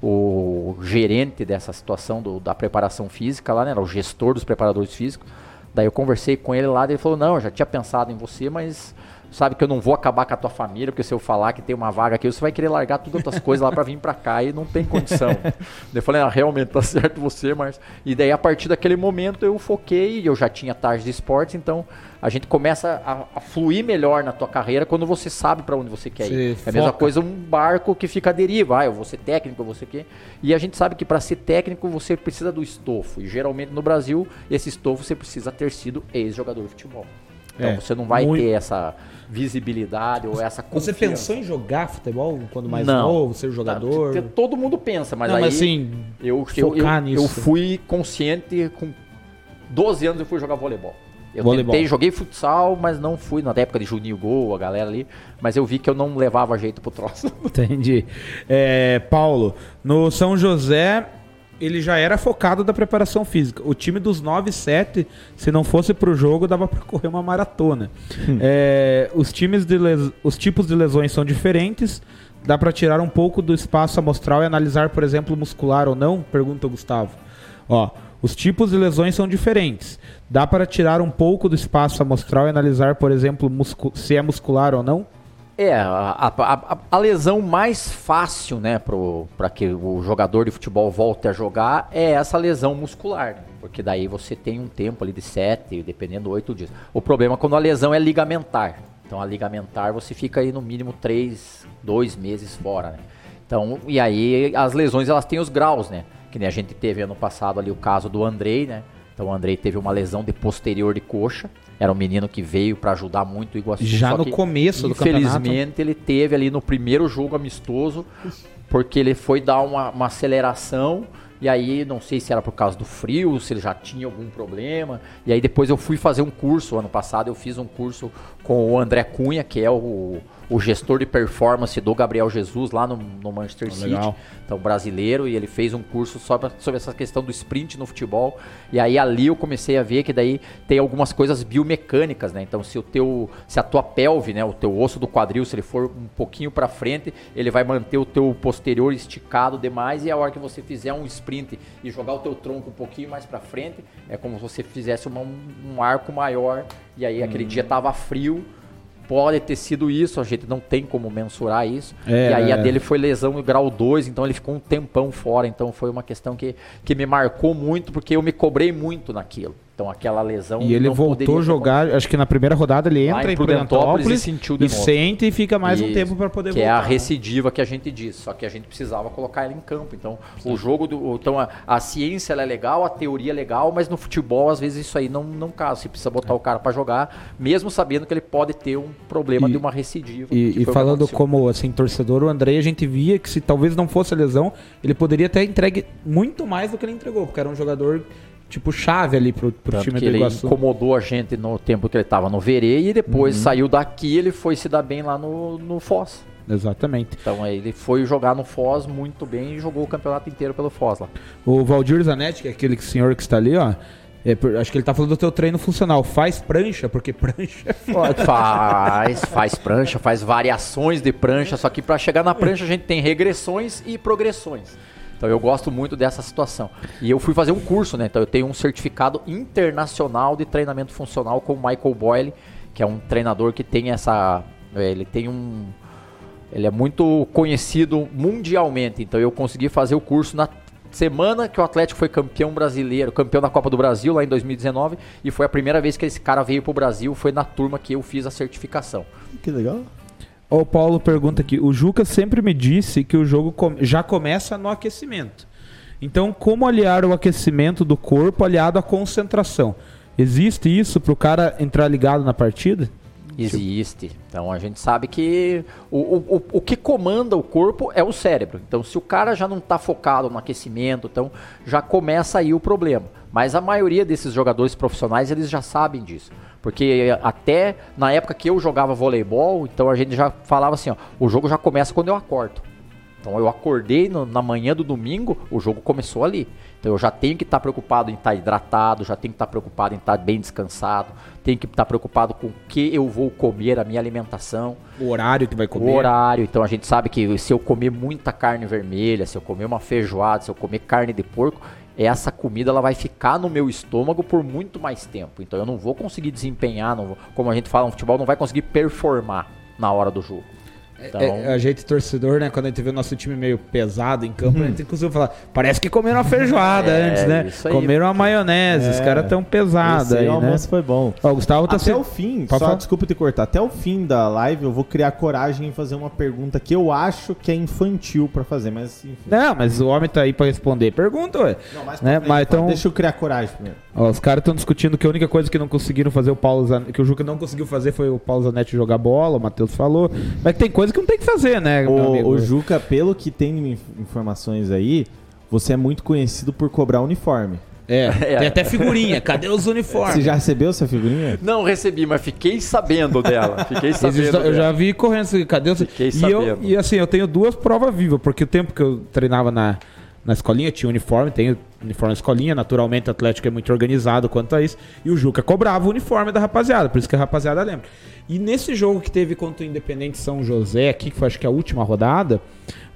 o gerente dessa situação do- da preparação física lá, né? Era o gestor dos preparadores físicos. Daí eu conversei com ele lá, ele falou, não, eu já tinha pensado em você, mas sabe que eu não vou acabar com a tua família, porque se eu falar que tem uma vaga aqui, você vai querer largar todas as tuas coisas lá pra vir pra cá e não tem condição. <laughs> eu falei, ah, realmente tá certo você, mas... E daí a partir daquele momento eu foquei, eu já tinha tarde de esportes, então a gente começa a, a fluir melhor na tua carreira quando você sabe pra onde você quer ir. Você É a mesma coisa um barco que fica à deriva, ah, eu vou ser técnico, eu vou ser o quê? E a gente sabe que para ser técnico você precisa do estofo, e geralmente no Brasil esse estofo você precisa ter sido ex-jogador de futebol. Então É, você não vai muito. ter essa visibilidade ou essa Você confiança. pensou em jogar futebol quando mais Não. novo, ser jogador? Todo mundo pensa, mas não, aí mas assim, eu, eu, eu, eu fui consciente com 12 anos eu fui jogar voleibol. Eu Voleibol. tentei, joguei futsal, mas não fui na época de Juninho Gol, a galera ali, mas eu vi que eu não levava jeito pro troço. <laughs> Entendi. É, Paulo, no São José, ele já era focado da preparação física. O time dos 9 7, se não fosse pro jogo, dava pra <laughs> correr uma maratona. É, os, times de les- os tipos de lesões são diferentes. Dá pra tirar um pouco do espaço amostral e analisar, por exemplo, muscular ou não? Pergunta o Gustavo. Ó, os tipos de lesões são diferentes. Dá para tirar um pouco do espaço amostral e analisar, por exemplo, muscu- se é muscular ou não? É, a, a- a- lesão mais fácil, né, para que o jogador de futebol volte a jogar é essa lesão muscular, né? porque daí você tem um tempo ali de sete, dependendo, oito dias. O problema é quando a lesão é ligamentar. Então a ligamentar você fica aí no mínimo três, dois meses fora, né? Então, e aí as lesões elas têm os graus, né? Que nem a gente teve ano passado ali o caso do Andrei, né? Então o Andrei teve uma lesão de posterior de coxa. Era um menino que veio para ajudar muito o Iguaçu. Já no que, começo do campeonato. Infelizmente ele teve ali no primeiro jogo amistoso, porque ele foi dar uma, uma aceleração. E aí, não sei se era por causa do frio, se ele já tinha algum problema. E aí depois eu fui fazer um curso. Ano passado eu fiz um curso com o André Cunha, que é o, o gestor de performance do Gabriel Jesus lá no, no Manchester City. legal. Então, brasileiro, e ele fez um curso só pra- sobre essa questão do sprint no futebol. E aí ali eu comecei a ver que daí tem algumas coisas biomecânicas, né? Então, se o teu, se a tua pelve, né, o teu osso do quadril, se ele for um pouquinho para frente, ele vai manter o teu posterior esticado demais e a hora que você fizer um sprint e jogar o teu tronco um pouquinho mais para frente, é como se você fizesse uma- um arco maior. E aí aquele dia tava frio, Pode ter sido isso, a gente não tem como mensurar isso. É, e aí a é. dele foi lesão grau 2, então ele ficou um tempão fora. Então foi uma questão que, que me marcou muito, porque eu me cobrei muito naquilo. Então aquela lesão. E ele voltou a jogar, acho que na primeira rodada ele entra em em Prudentópolis Prudentópolis e sentiu de e sente e fica mais um Isso, tempo para poder que voltar. é a né? recidiva que a gente diz, só que a gente precisava colocar ela em campo. Então, o jogo do, então a, a ciência é legal, a teoria é legal, mas no futebol às vezes isso aí não não casa. Você precisa botar o cara para jogar, mesmo sabendo que ele pode ter um problema E- de uma recidiva. que E, e que falando como assim torcedor, o André a gente via que se talvez não fosse a lesão, ele poderia ter entregue muito mais do que ele entregou, porque era um jogador tipo chave ali pro, pro Tanto time que do ele Iguaçu. incomodou a gente no tempo que ele estava no Verê e Uhum. depois saiu daqui ele foi se dar bem lá no, no Foz. Exatamente. Então aí ele foi jogar no Foz muito bem e jogou o campeonato inteiro pelo Foz lá. O Valdir Zanetti, que é aquele senhor que está ali, ó. é acho que ele tá falando do teu treino funcional. Faz prancha, porque prancha é foda. Faz, faz prancha, faz variações de prancha, só que para chegar na prancha a gente tem regressões e progressões. Então eu gosto muito dessa situação. E eu fui fazer um curso, né? Então eu tenho um certificado internacional de treinamento funcional com o Michael Boyle, que é um treinador que tem essa. é, Ele tem um. Ele é muito conhecido mundialmente. Então eu consegui fazer o curso na semana que o Atlético foi campeão brasileiro, campeão da Copa do Brasil lá em 2019, e foi a primeira vez que esse cara veio pro Brasil, foi na turma que eu fiz a certificação. Que legal. O Paulo pergunta aqui: o Juca sempre me disse que o jogo já começa no aquecimento. Então, como aliar o aquecimento do corpo aliado à concentração? Existe isso para o cara entrar ligado na partida? Existe. Então a gente sabe que o, o, o, que comanda o corpo é o cérebro. Então, se o cara já não está focado no aquecimento, então já começa aí o problema. Mas a maioria desses jogadores profissionais eles já sabem disso. Porque até na época que eu jogava voleibol, então a gente já falava assim: ó, o jogo já começa quando eu acordo. Então eu acordei no- na manhã do domingo, o jogo começou ali. Então eu já tenho que estar preocupado em estar hidratado, já tenho que estar preocupado em estar bem descansado, tenho que estar preocupado com o que eu vou comer, a minha alimentação, O horário que vai comer? o horário. Então a gente sabe que se eu comer muita carne vermelha, se eu comer uma feijoada, se eu comer carne de porco, essa comida ela vai ficar no meu estômago por muito mais tempo. Então eu não vou conseguir desempenhar, não vou- como a gente fala no futebol, não vai conseguir performar na hora do jogo. Então, É, a gente, torcedor, né? Quando a gente vê o nosso time meio pesado em campo, a gente costuma falar, parece que comeram uma feijoada <laughs> É, antes, né? aí. Comeram uma maionese, os É. caras tão pesados Esse aí, né? almoço foi bom. Ó, o Gustavo tá Até se... o fim, Pode só falar. desculpa te cortar, até o fim da live eu vou criar coragem em fazer uma pergunta que eu acho que é infantil pra fazer, mas enfim. Não, mas o homem tá aí pra responder. Pergunta, ué. Não, Né, pra frente, mas então- Deixa eu criar coragem primeiro. Ó, os caras estão discutindo que a única coisa que não conseguiram fazer o Paulo Zanetti, que o Juca não conseguiu fazer foi o Paulo Zanetti jogar bola, o Matheus falou. Mas que tem coisa que não tem que fazer, né? O, o Juca, pelo que tem inf- informações aí, você é muito conhecido por cobrar uniforme. <laughs> É, tem até figurinha. Cadê os uniformes? Você já recebeu essa figurinha? Não recebi, mas fiquei sabendo dela. Fiquei sabendo. já- eu dela. já vi correndo assim, cadê os... Fiquei e, eu, sabendo. e assim, eu tenho duas provas vivas, porque o tempo que eu treinava na, na escolinha tinha uniforme, tem uniforme na escolinha, naturalmente o Atlético é muito organizado quanto a isso, e o Juca cobrava o uniforme da rapaziada, por isso que a rapaziada lembra. E nesse jogo que teve contra o Independente São José, aqui, que foi acho que a última rodada,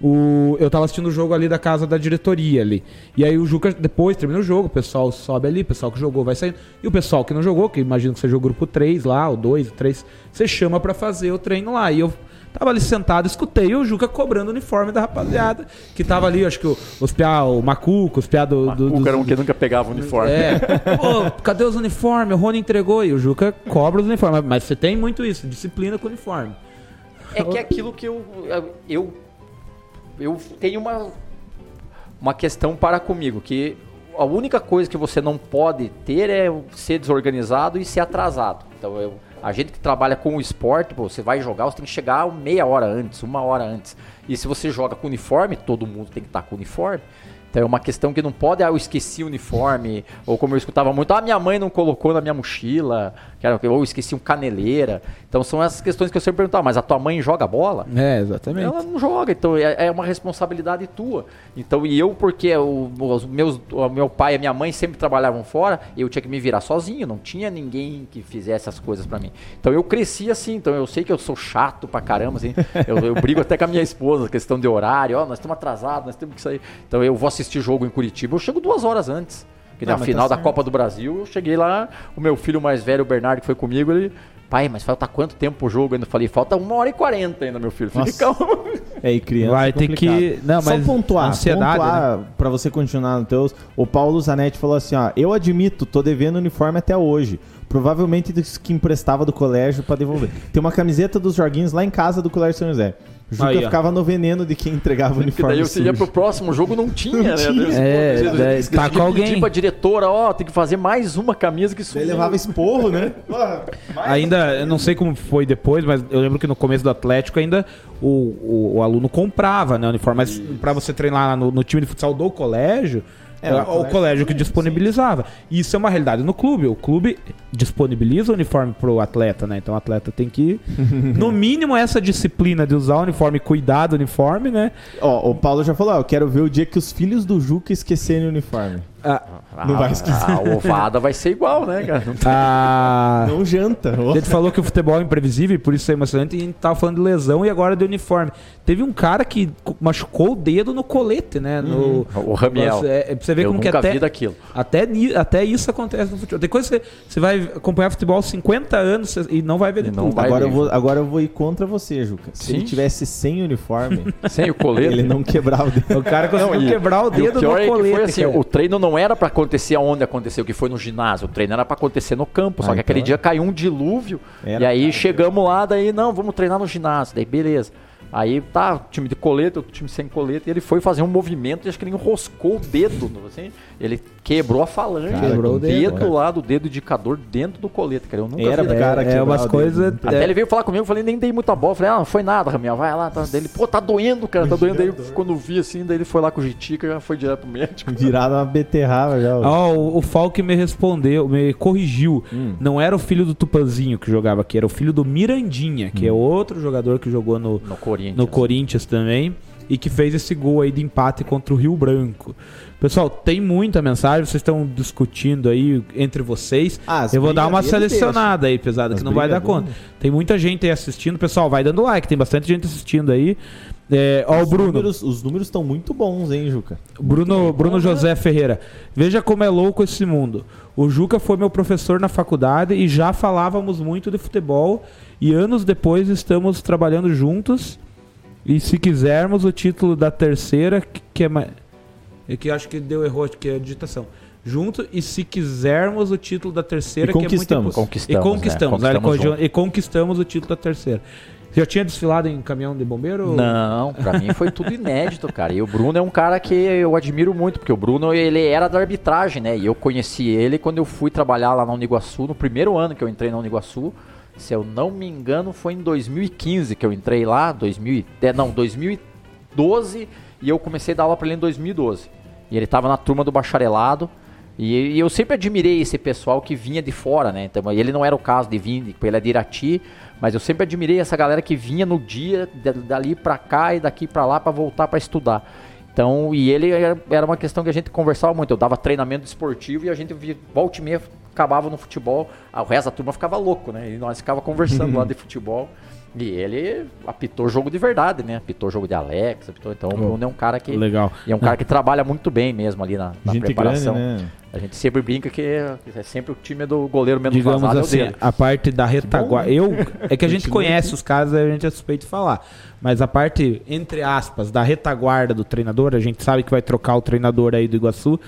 o, eu tava assistindo o jogo ali da casa da diretoria ali. E aí o Juca, depois termina o jogo, o pessoal sobe ali, o pessoal que jogou vai saindo. E o pessoal que não jogou, que imagino que seja o grupo 3 lá, o 2, o 3, você chama pra fazer o treino lá. E eu tava ali sentado, escutei o Juca cobrando o uniforme da rapaziada. Que tava ali, acho que o, os piá, o Macuco, os piá do. do, O dos- cara um que nunca pegava o uniforme. é. <laughs> Pô, cadê os uniformes? O Rony entregou e o Juca cobra os uniformes. Mas você tem muito isso, disciplina com uniforme. É que é aquilo que eu. Eu, eu tenho uma, uma questão para comigo, que a única coisa que você não pode ter é ser desorganizado e ser atrasado. Então, eu, a gente que trabalha com o esporte, pô, você vai jogar, você tem que chegar meia hora antes, uma hora antes. E se você joga com uniforme, todo mundo tem que estar com uniforme. Então é uma questão que não pode, ah, eu esqueci o uniforme, ou como eu escutava muito, ah, minha mãe não colocou na minha mochila, ou eu esqueci um caneleira. Então são essas questões que eu sempre perguntava, mas a tua mãe joga bola? É, exatamente. Ela não joga, então é, é uma responsabilidade tua. Então, e eu, porque o, os meus, o meu pai e a minha mãe sempre trabalhavam fora, eu tinha que me virar sozinho, não tinha ninguém que fizesse as coisas pra mim. Então eu cresci assim, então eu sei que eu sou chato pra caramba, assim. eu, eu brigo até com a minha esposa, questão de horário, ó, nós estamos atrasados, nós temos que sair. Então eu vou assistir jogo em Curitiba, eu chego duas horas antes. Que na mas final tá da. Copa do Brasil, eu cheguei lá, o meu filho mais velho, o Bernardo, que foi comigo, ele. Pai, mas falta quanto tempo pro jogo ainda? Eu falei, falta uma hora e quarenta ainda, meu filho. Nossa. calmo. É, e criança Vai é ter que- não, Só mas pontuar, ansiedade, pontuar pra você continuar no teus. O Paulo Zanetti falou assim, ó, eu admito, tô devendo uniforme até hoje. Provavelmente dos que emprestava do colégio pra devolver. Tem uma camiseta dos joguinhos lá em casa do Colégio São José. Juca Aí, ó. ficava no veneno de quem entregava o uniforme daí você ia pro próximo jogo, não <laughs> tinha, né? tinha. Deus, É, daí Deus, tá com alguém. pedi pra diretora, ó, tem que fazer mais uma camisa que sumiu. Ele levava esporro, né? Ainda, eu não sei como foi depois, mas eu lembro que no começo do Atlético ainda o, o, o aluno comprava, né, o uniforme. Mas pra você treinar no, no time de futsal do colégio, É, o o, colégio colégio que tinha, disponibilizava. E isso é uma realidade no clube. O clube disponibiliza o uniforme pro atleta, né? Então o atleta tem que, <laughs> no mínimo, essa disciplina de usar o uniforme, cuidar do uniforme, né? Ó, o Paulo já falou, ó, eu quero ver o dia que os filhos do Juca esquecerem o uniforme. Ah, Não vai esquecer. A ovada vai ser igual, né, cara? Não <laughs> ah, Não janta. A gente falou que o futebol é imprevisível e por isso é emocionante. E a gente tava falando de lesão e agora de uniforme. Teve um cara que co- machucou o dedo no colete, né? No, O Ramiel. É, é pra você ver eu como que até, vi daquilo. até, até isso acontece no futebol. Tem coisa que você, você vai acompanhar futebol há 50 anos e não vai ver de não tudo. vai Agora eu, ver. vou, agora eu vou ir contra você, Juca. Se Sim. ele tivesse sem uniforme, Sem o colete. ele não quebrava o dedo. O cara conseguiu Não, e- quebrar o dedo pior no é que colete. foi assim, cara. o treino não era pra acontecer aonde aconteceu, que foi no ginásio. O treino era pra acontecer no campo. Só Ah, que aquele então dia caiu um dilúvio. Era, e aí cara. chegamos lá, daí, não, vamos treinar no ginásio. Daí, beleza. Aí tá, o time de colete, o time sem colete, e ele foi fazer um movimento e acho que ele enroscou o dedo, assim, ele quebrou a falange, Quebrou o dedo, lá do dedo indicador dentro do colete, cara. Eu nunca Era vi É, cara é quebrar umas coisas- até É. ele veio falar comigo, eu falei, nem dei muita bola. Eu Falei, ah, não foi nada, Ramiel, vai lá. Tá. Daí ele, pô, tá doendo, cara, tá doendo. Daí quando vi assim, daí ele foi lá com o Jitica e já foi direto pro médico. <laughs> Virado uma beterraba já. ó. Ó, o, o Falk me respondeu, me corrigiu. Hum. Não era o filho do Tupanzinho que jogava aqui, era o filho do Mirandinha, que é outro jogador que jogou no, No Corinthians. no Corinthians também e que fez esse gol aí de empate contra o Rio Branco. Pessoal, tem muita mensagem, vocês estão discutindo aí entre vocês. Ah, Eu vou dar uma selecionada aí, pesada, As que não vai dar conta. Tem muita gente aí assistindo. Pessoal, vai dando like, tem bastante gente assistindo aí. É, ó, o Os Bruno. números- os números estão muito bons, hein, Juca? Bruno, Bruno José Ferreira. Veja como é louco esse mundo. O Juca foi meu professor na faculdade e já falávamos muito de futebol. E anos depois estamos trabalhando juntos. E se quisermos o título da terceira, que- é mais. É que acho que deu erro, que é a digitação. Junto e se quisermos o título da terceira, que é muito conquistamos. impossível. Conquistamos, E conquistamos, né? Conquistamos corrigiu, e conquistamos o título da terceira. Você já tinha desfilado em caminhão de bombeiro? Não, pra mim foi tudo inédito, cara. E o Bruno é um cara que eu admiro muito, porque o Bruno ele era da arbitragem, né? E eu conheci ele quando eu fui trabalhar lá na Uniguaçu, no primeiro ano que eu entrei na Uniguaçu. Se eu não me engano, foi em 2015 que eu entrei lá, 2000, é, não, 2012, e eu comecei a dar aula pra ele em 2012. E ele tava na turma do bacharelado. E, e eu sempre admirei esse pessoal que vinha de fora, né? Então, ele não era o caso de vir, ele é de Irati, mas eu sempre admirei essa galera que vinha no dia dali para cá e daqui para lá para voltar para estudar. Então, e ele era uma questão que a gente conversava muito. Eu dava treinamento esportivo e a gente volta e meia acabava no futebol. O resto da turma ficava louco, né? E nós ficava conversando lá de <laughs> futebol. E ele apitou jogo de verdade, né? Apitou jogo de Alex, apitou, então o Bruno é um cara que. Legal. E é um cara que trabalha muito bem mesmo ali na, na preparação. Grande, né? A gente sempre brinca que é sempre o time do goleiro menos Digamos vazado assim, é o dele. A parte da retaguarda. Eu, é que a gente <laughs> conhece os casos, a gente é suspeito de falar. Mas a parte, entre aspas, da retaguarda do treinador, a gente sabe que vai trocar o treinador aí do Iguaçu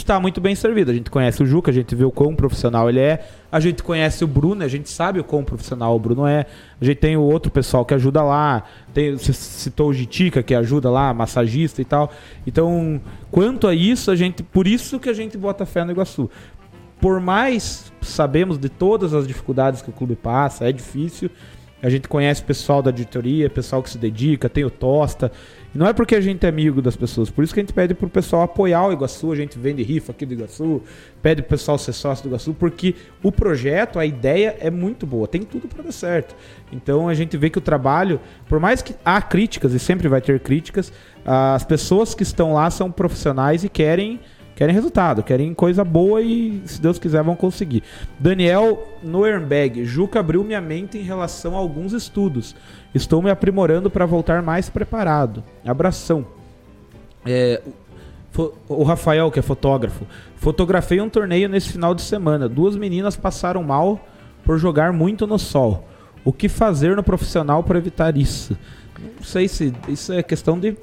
está muito bem servido. A gente conhece o Juca, a gente vê o quão profissional ele é. A gente conhece o Bruno, a gente sabe o quão profissional o Bruno é. A gente tem o outro pessoal que ajuda lá. Tem, você citou o Gitica, que ajuda lá, massagista e tal. Então, quanto a isso, a gente. Por isso que a gente bota fé no Iguaçu. Por mais sabemos de todas as dificuldades que o clube passa, é difícil. A gente conhece o pessoal da editoria, pessoal que se dedica, tem o Tosta. Não é porque a gente é amigo das pessoas, por isso que a gente pede pro pessoal apoiar o Iguaçu, a gente vende rifa aqui do Iguaçu, pede pro pessoal ser sócio do Iguaçu, porque o projeto, a ideia é muito boa, tem tudo para dar certo. Então a gente vê que o trabalho, por mais que há críticas e sempre vai ter críticas, as pessoas que estão lá são profissionais e querem querem resultado, querem coisa boa e, se Deus quiser, vão conseguir. Daniel Noernberg, Juca abriu minha mente em relação a alguns estudos. Estou me aprimorando para voltar mais preparado. Abração. É, o Rafael, que é fotógrafo. Fotografei um torneio nesse final de semana. Duas meninas passaram mal por jogar muito no sol. O que fazer no profissional para evitar isso? Não sei se isso é questão de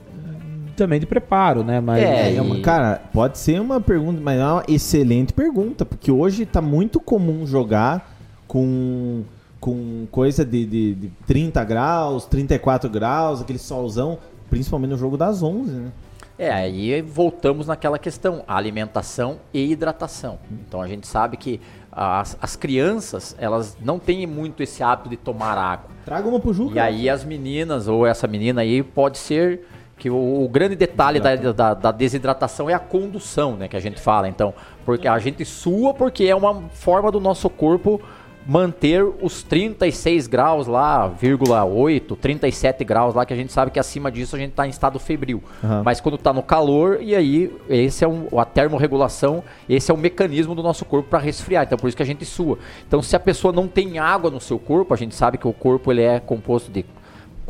também de preparo, né? Mas é, é uma, cara, pode ser uma pergunta, mas é uma excelente pergunta, porque hoje tá muito comum jogar com com coisa de, de, de 30 graus, 34 graus, aquele solzão, principalmente no jogo das 11, né? É, aí voltamos naquela questão, alimentação e hidratação. Então a gente sabe que as, as crianças, elas não têm muito esse hábito de tomar água. Traga uma pro Juca. E aí as meninas, ou essa menina aí, pode ser que o, o grande detalhe da, da, da, desidratação é a condução, né, que a gente fala. Então, porque a gente sua porque é uma forma do nosso corpo manter os 36 graus lá, vírgula 8, 37 graus lá, que a gente sabe que acima disso a gente está em estado febril. Uhum. Mas quando está no calor, e aí esse é um, a termorregulação, esse é o mecanismo do nosso corpo para resfriar. Então por isso que a gente sua. Então se a pessoa não tem água no seu corpo, a gente sabe que o corpo ele é composto de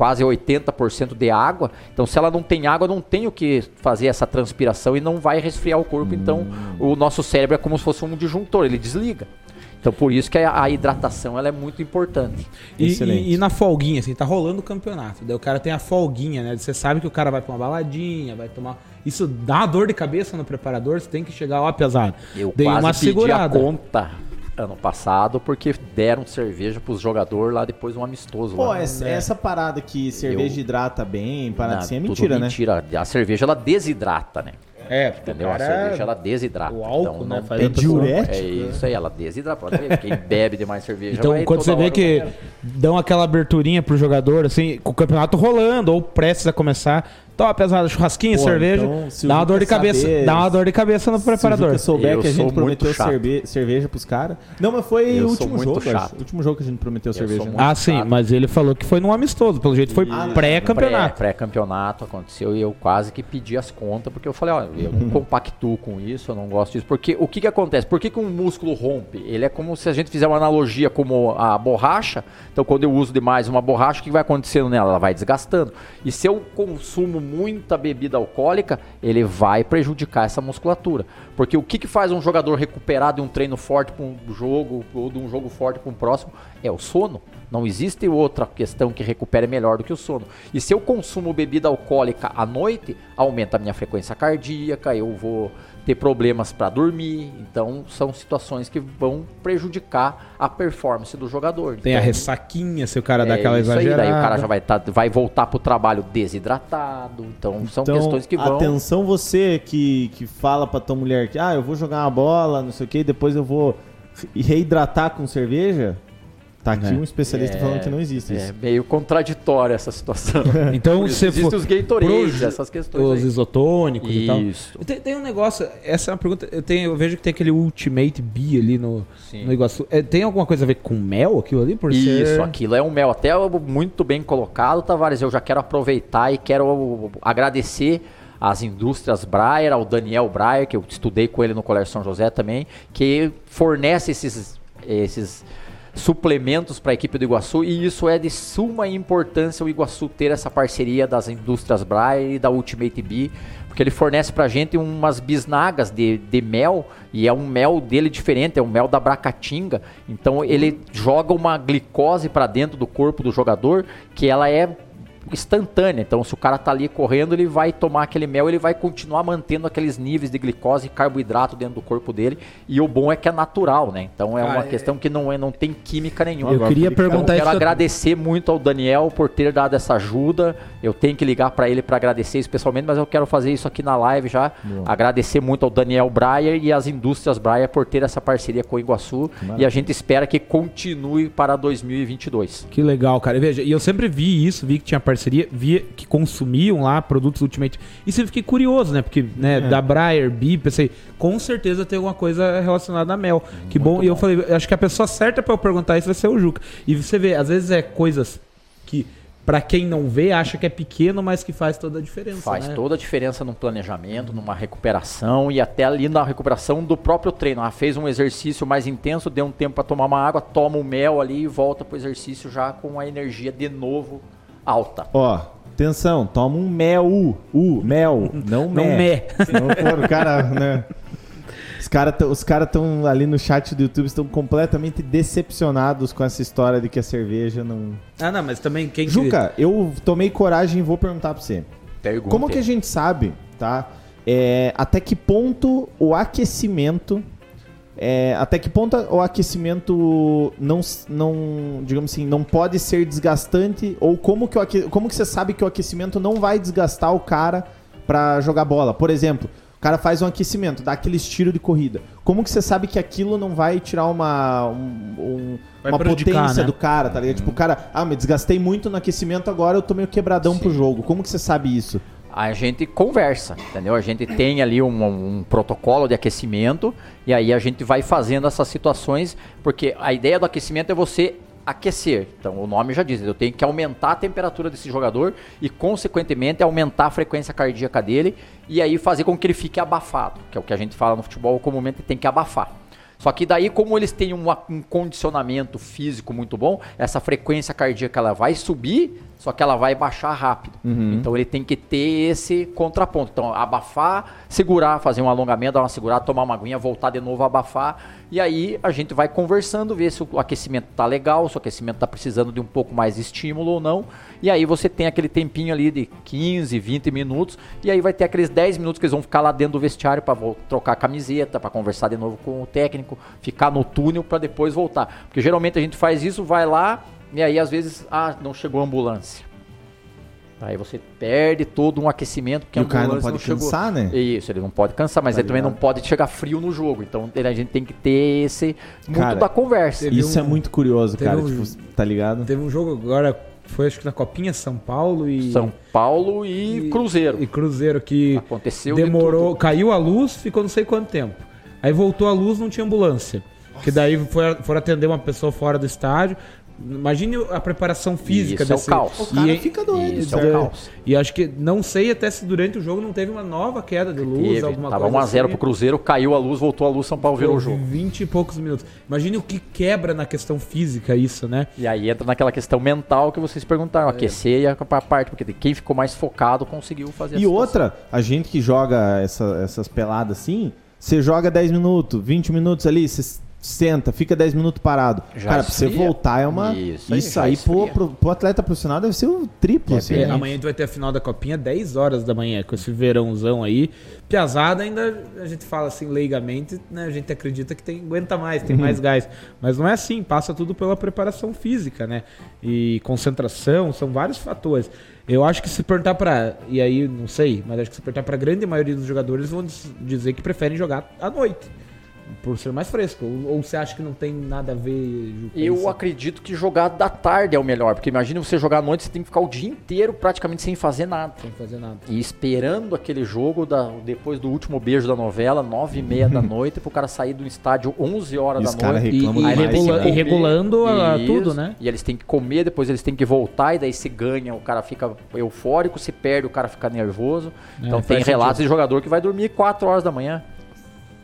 quase 80% de água. Então, se ela não tem água, não tem o que fazer essa transpiração e não vai resfriar o corpo. Então, hum. Então, o nosso cérebro é como se fosse um disjuntor, ele desliga. Então por isso que a, hidratação ela é muito importante. E, e, e, na folguinha, assim, tá rolando o campeonato. Daí o cara tem a folguinha, né? Você sabe que o cara vai pra uma baladinha, vai tomar. Isso dá uma dor de cabeça no preparador, você tem que chegar lá pesado. Eu Dei quase uma segurada. a conta ano passado porque deram cerveja pros jogadores lá depois um amistoso. Pô, lá, essa, né? essa parada que cerveja eu... hidrata bem, parada assim é mentira, né? mentira. A cerveja ela desidrata, né? É, entendeu? A cerveja ela desidrata. O álcool, então, né? Faz é diurético. É isso aí, ela desidrata. Quem bebe demais cerveja. Então, quando você vê que dão aquela aberturinha pro jogador, assim, com o campeonato rolando ou prestes a começar, Top, pesado, churrasquinho, Pô, cerveja. Então, dá uma dor de cabeça. Saber, dá uma dor de cabeça no preparador. Se souber eu que a gente prometeu cerve cerveja pros caras. Não, mas foi o último jogo. O último jogo que a gente prometeu eu cerveja. Né? Ah, sim, mas ele falou que foi num amistoso. Pelo jeito foi ah, pré-campeonato. Pré-campeonato aconteceu e eu quase que pedi as contas, porque eu falei, ó, eu não compactuo com isso, eu não gosto disso. Porque o que que acontece? Por que, que um músculo rompe? Ele é como se a gente fizer uma analogia como a borracha. Então, quando eu uso demais uma borracha, o que vai acontecendo nela? Ela vai desgastando. E se eu consumo muita bebida alcoólica, ele vai prejudicar essa musculatura. Porque o que, que faz um jogador recuperar de um treino forte para um jogo, ou de um jogo forte para um próximo? É o sono. Não existe outra questão que recupere melhor do que o sono. E se eu consumo bebida alcoólica à noite, aumenta a minha frequência cardíaca, eu vou ter problemas para dormir. Então, são situações que vão prejudicar a performance do jogador. Tem então, a ressaquinha, se o cara dá é aquela isso aí, exagerada. daí o cara já vai, tá, vai voltar pro trabalho desidratado. Então, são Então, questões que vão. atenção você que, que fala pra tua mulher que, ah, eu vou jogar uma bola, não sei o que, depois eu vou reidratar com cerveja. Tá aqui É. um especialista falando que não existe É isso. meio contraditória essa situação. <laughs> Então, isso se existem for os Gatorades, pro- essas questões Os aí. isotônicos e tal. Isso. Tem, tem um negócio, essa é uma pergunta. Eu, tenho, eu vejo que tem aquele Ultimate Bee ali no, Sim. no Iguaçu. É, tem alguma coisa a ver com mel aquilo ali? Por Isso, ser... aquilo é um mel até muito bem colocado, Tavares. Eu já quero aproveitar e quero agradecer às indústrias Breyer, ao Daniel Breyer, que eu estudei com ele no Colégio São José também, que fornece esses, esses suplementos para a equipe do Iguaçu e isso é de suma importância o Iguaçu ter essa parceria das indústrias Breyer e da Ultimate Bee, porque ele fornece pra gente umas bisnagas de, de mel e é um mel dele diferente, é um mel da Bracatinga. Então ele joga uma glicose para dentro do corpo do jogador que ela é instantânea. Então, se o cara tá ali correndo, ele vai tomar aquele mel, ele vai continuar mantendo aqueles níveis de glicose e carboidrato dentro do corpo dele. E o bom é que é natural, né? Então é Ah, uma é- questão que não, é, não tem química nenhuma. Eu Agora queria Então, perguntar quero isso. agradecer muito ao Daniel por ter dado essa ajuda. Eu tenho que ligar para ele para agradecer especialmente, mas eu quero fazer isso aqui na live já. Agradecer muito ao Daniel Breyer e às indústrias Breyer por ter essa parceria com o Iguaçu. E a gente espera que continue para 2022. Que legal, cara. E Veja, e eu sempre vi isso, vi que tinha parceria, vi que consumiam lá produtos Ultimate. E sempre fiquei curioso, né? Porque, né, É. da Breyer, Bee, pensei, com certeza tem alguma coisa relacionada a mel. Que bom. E eu falei, acho que a pessoa certa pra eu perguntar isso vai ser o Juca. E você vê, às vezes é coisas que, pra quem não vê, acha que é pequeno, mas que faz toda a diferença. Faz né? toda a diferença no planejamento, numa recuperação e até ali na recuperação do próprio treino. Ah, fez um exercício mais intenso, deu um tempo para tomar uma água, toma o mel ali e volta pro exercício já com a energia de novo alta. Ó, atenção, toma um mel, u, mel, não Não mé. Senão, pô, o cara, né? Os caras os cara estão ali no chat do YouTube, estão completamente decepcionados com essa história de que a cerveja não. Ah, não, mas também quem que- Juca, eu tomei coragem e vou perguntar pra você. Pergunta. Como que a gente sabe, tá? É, até que ponto o aquecimento. É, até que ponto o aquecimento não, não, digamos assim, não pode ser desgastante? Ou como que, o aque- como que você sabe que o aquecimento não vai desgastar o cara pra jogar bola? Por exemplo, o cara faz um aquecimento, dá aquele estilo de corrida. Como que você sabe que aquilo não vai tirar uma, um- um- Vai uma potência né? do cara, tá ligado? Tipo, o cara, ah, me desgastei muito no aquecimento, agora eu tô meio quebradão pro jogo. Como que você sabe isso? A gente conversa, entendeu? A gente tem ali um, um protocolo de aquecimento e aí a gente vai fazendo essas situações, porque a ideia do aquecimento é você aquecer. Então o nome já diz, eu tenho que aumentar a temperatura desse jogador e consequentemente aumentar a frequência cardíaca dele e aí fazer com que ele fique abafado, que é o que a gente fala no futebol, comumente tem que abafar. Só que daí, como eles têm um, um condicionamento físico muito bom, essa frequência cardíaca ela vai subir, só que ela vai baixar rápido. Então ele tem que ter esse contraponto. Então, abafar, segurar, fazer um alongamento, dar uma segurada, tomar uma aguinha, voltar de novo a abafar. E aí a gente vai conversando, ver se o aquecimento tá legal, se o aquecimento tá precisando de um pouco mais de estímulo ou não. E aí você tem aquele tempinho ali de 15, 20 minutos. E aí vai ter aqueles 10 minutos que eles vão ficar lá dentro do vestiário para trocar a camiseta, para conversar de novo com o técnico, ficar no túnel para depois voltar. Porque geralmente a gente faz isso, vai lá e aí às vezes, ah, não chegou a ambulância. Aí você perde todo um aquecimento porque E a o cara não pode chegou. cansar, né? Isso, ele não pode cansar, mas Tá ele também não ligado? pode chegar frio no jogo. Então ele- a gente tem que ter esse muito Cara, da conversa. Isso um- é muito curioso, cara. um- Tipo, tá ligado? Teve um jogo agora, foi acho que na Copinha São Paulo e. São Paulo e, Cruzeiro. E Cruzeiro que Aconteceu de demorou, tudo. caiu a luz, ficou não sei quanto tempo. Aí voltou a luz, não tinha ambulância. Que daí foi, foram atender uma pessoa fora do estádio. Imagine a preparação física Isso é o desse. caos. O cara E- fica doido. Isso é o caos. E acho que não sei até se durante o jogo não teve uma nova queda de luz, Teve, alguma tava coisa 1x0 assim. pro Cruzeiro, caiu a luz, voltou a luz, São Paulo virou o jogo. 20 e poucos minutos. Imagine o que quebra na questão física isso, né? E aí entra naquela questão mental que vocês perguntaram, É. aquecer e a a parte, porque quem ficou mais focado conseguiu fazer a E situação. outra, a gente que joga essa- essas peladas assim, você joga 10 minutos, 20 minutos ali, você senta, fica 10 minutos parado. Já Cara, pra você voltar é uma. Isso Isso, aí, pro, pro, pro atleta profissional deve ser o triplo. assim, É, né? amanhã a gente vai ter a final da Copinha 10 horas da manhã, com esse verãozão aí. Piazada ainda, a gente fala assim leigamente, né? A gente acredita que tem, aguenta mais, tem mais <laughs> gás. Mas não é assim, passa tudo pela preparação física, né? E concentração, são vários fatores. Eu acho que se perguntar pra. E aí, não sei, mas acho que se perguntar pra grande maioria dos jogadores, vão diz- dizer que preferem jogar à noite. Por ser mais fresco. Ou, ou você acha que não tem nada a ver, Eu isso? acredito que jogar da tarde é o melhor, porque imagina você jogar à noite, você tem que ficar o dia inteiro praticamente sem fazer nada. Sem fazer nada. E esperando aquele jogo da, depois do último beijo da novela, nove e meia da <laughs> noite, pro cara sair do estádio 11 horas E da noite. E, e regula- que e regulando a- Isso. tudo, né? E eles têm que comer, depois eles têm que voltar, e daí se ganha, o cara fica eufórico, se perde, o cara fica nervoso. É, então tem relatos sentido. de jogador que vai dormir 4 horas da manhã.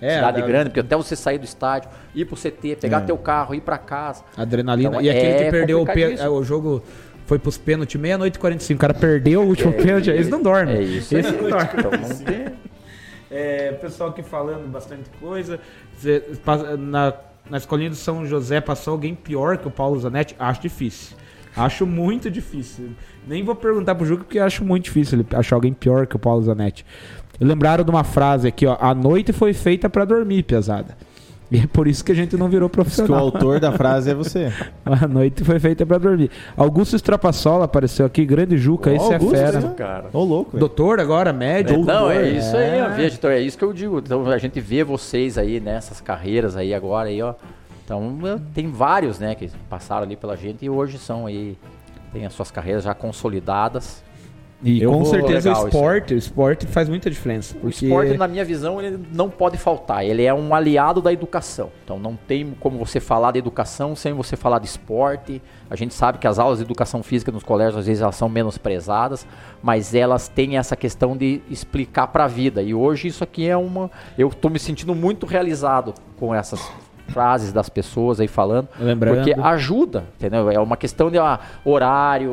É, cidade a- grande, porque até você sair do estádio, ir pro CT, pegar É. teu carro, ir pra casa. Adrenalina. Então, e aquele é que perdeu o, é, o jogo foi pros pênaltis meia-noite e 45. O cara perdeu o último pênalti. Eles não dormem. É isso. Esse não dorme. Então. É, pessoal aqui falando bastante coisa. Na, na escolinha do São José passou alguém pior que o Paulo Zanetti? Acho difícil. Acho muito difícil. Nem vou perguntar pro Juca porque acho muito difícil ele achar alguém pior que o Paulo Zanetti. Lembraram de uma frase aqui, ó. A noite foi feita pra dormir, pesada. E é por isso que a gente não virou Diz que o profissional. autor da <laughs> frase é você. A noite foi feita pra dormir. Augusto Strapassola apareceu aqui, grande Juca, Ó, esse Augusto, é fera. né? Cara. Ô, louco, velho. Doutor agora, médico. Não, é isso aí, ó, É. então é isso que eu digo. Então a gente vê vocês aí nessas carreiras aí agora aí, ó. Então eh, tem vários, né, que passaram ali pela gente e hoje são aí tem as suas carreiras já consolidadas. E Eu com vou- certeza Legal o esporte, o esporte faz muita diferença. O Porque esporte, na minha visão, ele não pode faltar. Ele é um aliado da educação. Então não tem como você falar de educação sem você falar de esporte. A gente sabe que as aulas de educação física nos colégios às vezes elas são menosprezadas, mas elas têm essa questão de explicar para a vida. E hoje isso aqui é uma, eu estou me sentindo muito realizado com essas frases das pessoas aí falando, Lembrando. porque ajuda, entendeu? É uma questão de ah, horário,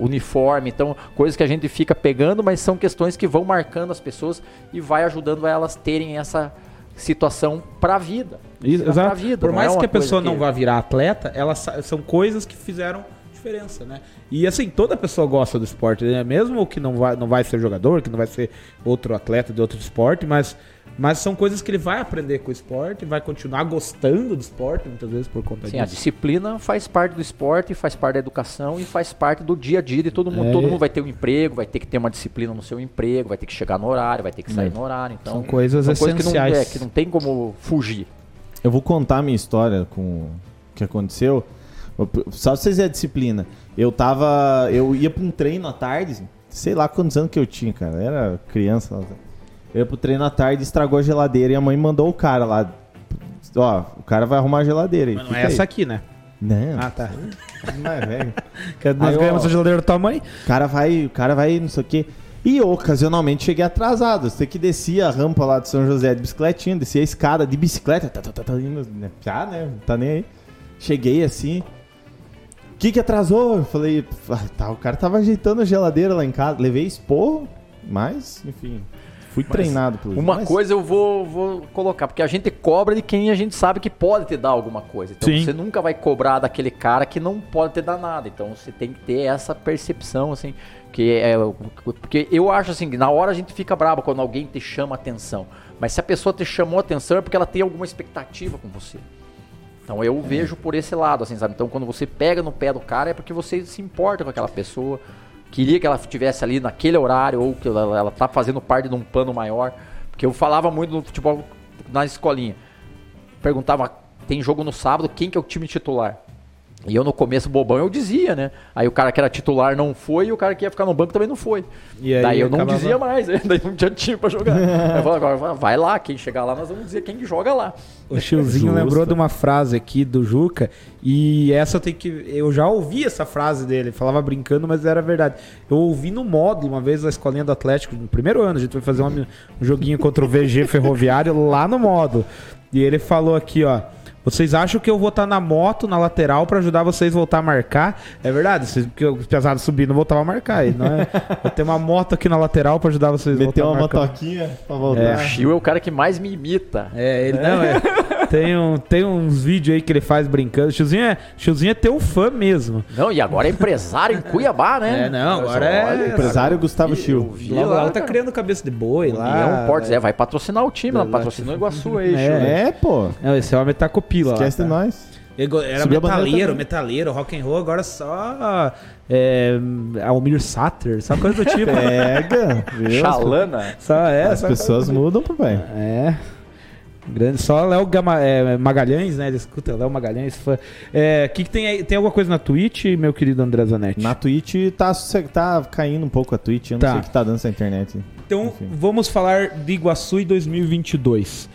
uniforme, então coisas que a gente fica pegando, mas são questões que vão marcando as pessoas e vai ajudando elas terem essa situação para a vida. Exato. vida, Por mais é que a pessoa coisa não vá virar atleta, elas são coisas que fizeram diferença, né? E assim, toda pessoa gosta do esporte, né? Mesmo que não vai, não vai ser jogador, que não vai ser outro atleta de outro esporte, mas, mas são coisas que ele vai aprender com o esporte, vai continuar gostando do esporte, muitas vezes por conta Sim, a disso. disciplina faz parte do esporte, faz parte da educação e faz parte do dia a dia de todo mundo. É. Todo mundo vai ter um emprego, vai ter que ter uma disciplina no seu emprego, vai ter que chegar no horário, vai ter que sair no horário. Então, São coisas são coisas que não, essenciais. é, que não tem como fugir. Eu vou contar a minha história com o que aconteceu. Só pra vocês verem a disciplina. Eu tava. Eu ia pra um treino à tarde, sei lá quantos anos que eu tinha, cara. Eu era criança. Eu ia pro treino à tarde, estragou a geladeira e a mãe mandou o cara lá. Ó, o cara vai arrumar a geladeira aí. Mas não é aí. essa aqui, né? Não, Ah, tá. não é velho. <laughs> Nós ganhamos a geladeira do tamanho. O cara vai, o cara vai, não sei o quê. E eu, ocasionalmente cheguei atrasado. Você que descia a rampa lá de São José de bicicletinha, descia a escada de bicicleta, tá, tá, tá, tá indo, né? Já, né? Não tá nem aí. Cheguei assim. O que que atrasou? Eu falei, ah, tá, o cara tava ajeitando a geladeira lá em casa. Levei esporro, mas, enfim, fui treinado pelo Uma mas- coisa eu vou, vou colocar, porque a gente cobra de quem a gente sabe que pode te dar alguma coisa. Então Sim. você nunca vai cobrar daquele cara que não pode te dar nada. Então você tem que ter essa percepção, assim, que é. Porque eu acho assim, na hora a gente fica bravo quando alguém te chama atenção. Mas se a pessoa te chamou atenção é porque ela tem alguma expectativa com você. Então eu vejo por esse lado, assim, sabe? Então quando você pega no pé do cara é porque você se importa com aquela pessoa, queria que ela estivesse ali naquele horário ou que ela, ela tá fazendo parte de um plano maior. Porque eu falava muito no futebol na escolinha. Perguntava, tem jogo no sábado, quem que é o time titular? E eu no começo bobão eu dizia, né? Aí o cara que era titular não foi e o cara que ia ficar no banco também não foi. E aí Daí eu não dizia mais, <laughs> né? daí não tinha time pra jogar. <laughs> eu falava, agora vai lá, quem chegar lá nós vamos dizer quem que joga lá. O Chilzinho lembrou de uma frase aqui do Juca e essa tenho que eu já ouvi essa frase dele, falava brincando, mas era verdade. Eu ouvi no módulo uma vez na escolinha do Atlético, no primeiro ano, a gente foi fazer uma- um joguinho contra o VG Ferroviário lá no módulo. E ele falou aqui, ó, vocês acham que eu vou estar na moto, na lateral, pra ajudar vocês a voltar a marcar? É verdade, vocês, porque os pesados subindo voltavam a marcar. E não é, <laughs> eu tenho uma moto aqui na lateral pra ajudar vocês a voltar Meteu a uma marcar. motoquinha pra voltar. O Chil é o cara que mais me imita. É, ele não é. <laughs> tem, um, tem uns vídeos aí que ele faz brincando. Tiozinho é, tiozinho é teu fã mesmo. Não, e agora é empresário em Cuiabá, né? É, não, agora é. Empresário Gustavo vi Logo, lá, ela tá criando cabeça de boi lá. União Portos, é, vai patrocinar o time, ela Lá, patrocinou o Iguaçu aí, É. Chil. É, pô. Não, esse homem tá com pila lá. Esquece tá. de nós. Era Subiu metaleiro, metaleiro, rock and roll, agora só é, Almir Sater, só coisa do tipo. Pega. viu? Xalana. Só é, As só pessoas mudam, papai. É. Grande, só Léo Gama- é, Magalhães, né? Ele escuta Léo Magalhães. Fã. É, que, que tem aí? Tem alguma coisa na Twitch, meu querido André Zanetti? Na Twitch tá, tá caindo um pouco a Twitch. Eu não Tá. sei o que tá dando essa internet. Então, Enfim. vamos falar de Iguaçu em 2022.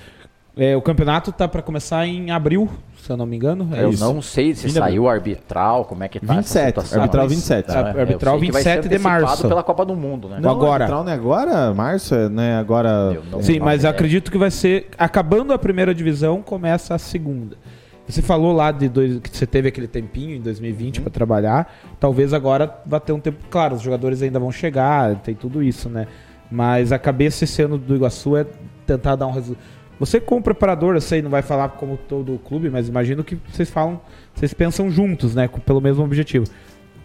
É, o campeonato tá para começar em abril, se eu não me engano. É Eu isso. não sei se de saiu arbitral, como é que tá 27, essa situação. arbitral mas- 27. Tá, Arbitral eu sei que vai 27 ser de março. pela Copa do Mundo, né? Não, agora. Não é agora? Março? é, Né? Agora. Não- Sim, mas eu é. acredito que vai ser. Acabando a primeira divisão, começa a segunda. Você falou lá de dois, que você teve aquele tempinho em 2020 para trabalhar. Talvez agora vá ter um tempo. Claro, os jogadores ainda vão chegar, tem tudo isso, né? Mas a cabeça esse ano do Iguaçu é tentar dar um resultado. Você, como preparador, eu sei, não vai falar como todo o clube, mas imagino que vocês falam, vocês pensam juntos, né? Pelo mesmo objetivo.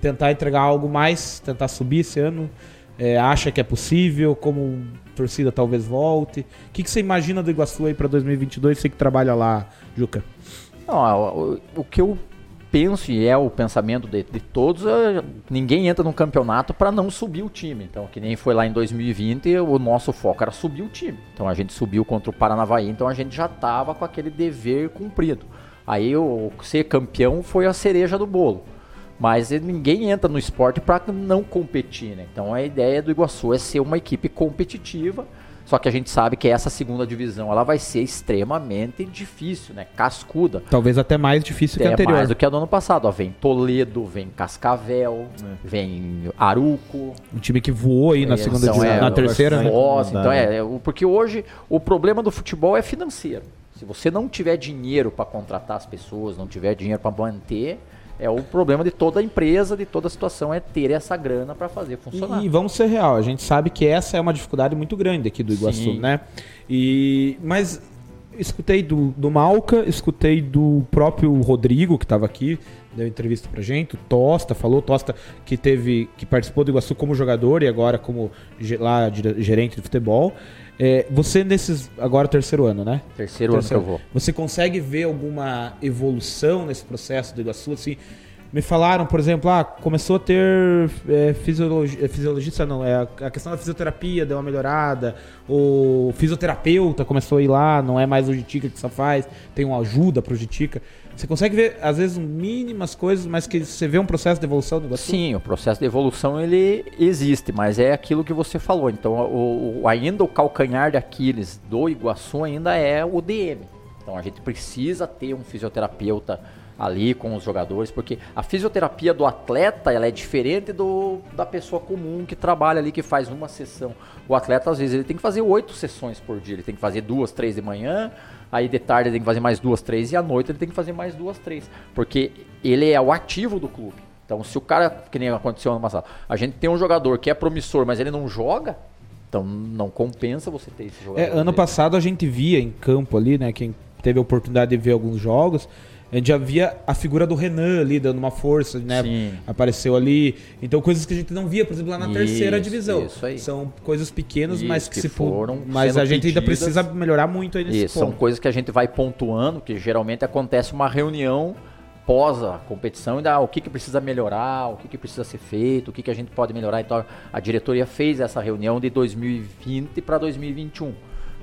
Tentar entregar algo mais, tentar subir esse ano. É, acha que é possível? Como torcida talvez volte? O que, que você imagina do Iguaçu aí para 2022? Você que trabalha lá, Juca. Não, o, o que eu penso e é o pensamento de, de todos, é, ninguém entra num campeonato para não subir o time. Então, que nem foi lá em 2020, o nosso foco era subir o time. Então a gente subiu contra o Paranavaí, então a gente já tava com aquele dever cumprido. Aí o ser campeão foi a cereja do bolo. Mas ninguém entra no esporte para não competir, né? Então a ideia do Iguaçu é ser uma equipe competitiva. Só que a gente sabe que essa segunda divisão ela vai ser extremamente difícil, né? Cascuda. Talvez até mais difícil que a É anterior. mais do que a do ano passado. Ó, vem Toledo, vem Cascavel, vem Aruco. Um time que voou aí na É, segunda são, divisão, é, na terceira, né? Foz, Mudar, então né? é, é, o- porque hoje o problema do futebol é financeiro. Se você não tiver dinheiro para contratar as pessoas, não tiver dinheiro para manter, é o problema de toda empresa, de toda situação é ter essa grana para fazer funcionar. E, e vamos ser real, a gente sabe que essa é uma dificuldade muito grande aqui do Iguaçu, Sim. né? E mas escutei do, do Malca, escutei do próprio Rodrigo que estava aqui, deu entrevista pra gente, o Tosta falou, Tosta que teve que participou do Iguaçu como jogador e agora como lá gerente de futebol. É, você nesses agora terceiro ano, né? Terceiro ano que eu vou. Você consegue ver alguma evolução nesse processo do Iguaçu? Assim, me falaram, por exemplo, ah, começou a ter é, fisiologi- é, fisiologista, não, é a, a questão da fisioterapia deu uma melhorada, o fisioterapeuta começou a ir lá, não é mais o Jitica que só faz, tem uma ajuda pro Jitica. Você consegue ver, às vezes, mínimas coisas, mas que você vê um processo de evolução do Iguaçu? Sim, o processo de evolução ele existe, mas é aquilo que você falou. Então, o, o- ainda o calcanhar de Aquiles do Iguaçu ainda é o DM. Então, a gente precisa ter um fisioterapeuta ali com os jogadores, porque a fisioterapia do atleta ela é diferente do, da pessoa comum que trabalha ali, que faz uma sessão. O atleta, às vezes, ele tem que fazer oito sessões por dia. Ele tem que fazer duas, três de manhã, aí de tarde ele tem que fazer mais duas, três, e à noite ele tem que fazer mais duas, três. Porque ele é o ativo do clube. Então, se o cara, que nem aconteceu ano passado, a gente tem um jogador que é promissor, mas ele não joga, então não compensa você ter esse jogador. É, ano dele. passado a gente via em campo ali, né? Quem teve a oportunidade de ver alguns jogos, a gente já via a figura do Renan ali dando uma força, né? Sim. Apareceu ali. Então coisas que a gente não via, por exemplo, lá na terceira Isso, divisão. isso aí. São coisas pequenas, Isso, mas que, que se foram Mas a gente ainda pedidas. precisa melhorar muito aí nesse Isso, são ponto. coisas que a gente vai pontuando, que geralmente acontece uma reunião pós a competição e dá o que, que precisa melhorar, o que, que precisa ser feito, o que, que a gente pode melhorar. Então a diretoria fez essa reunião de 2020 para 2021.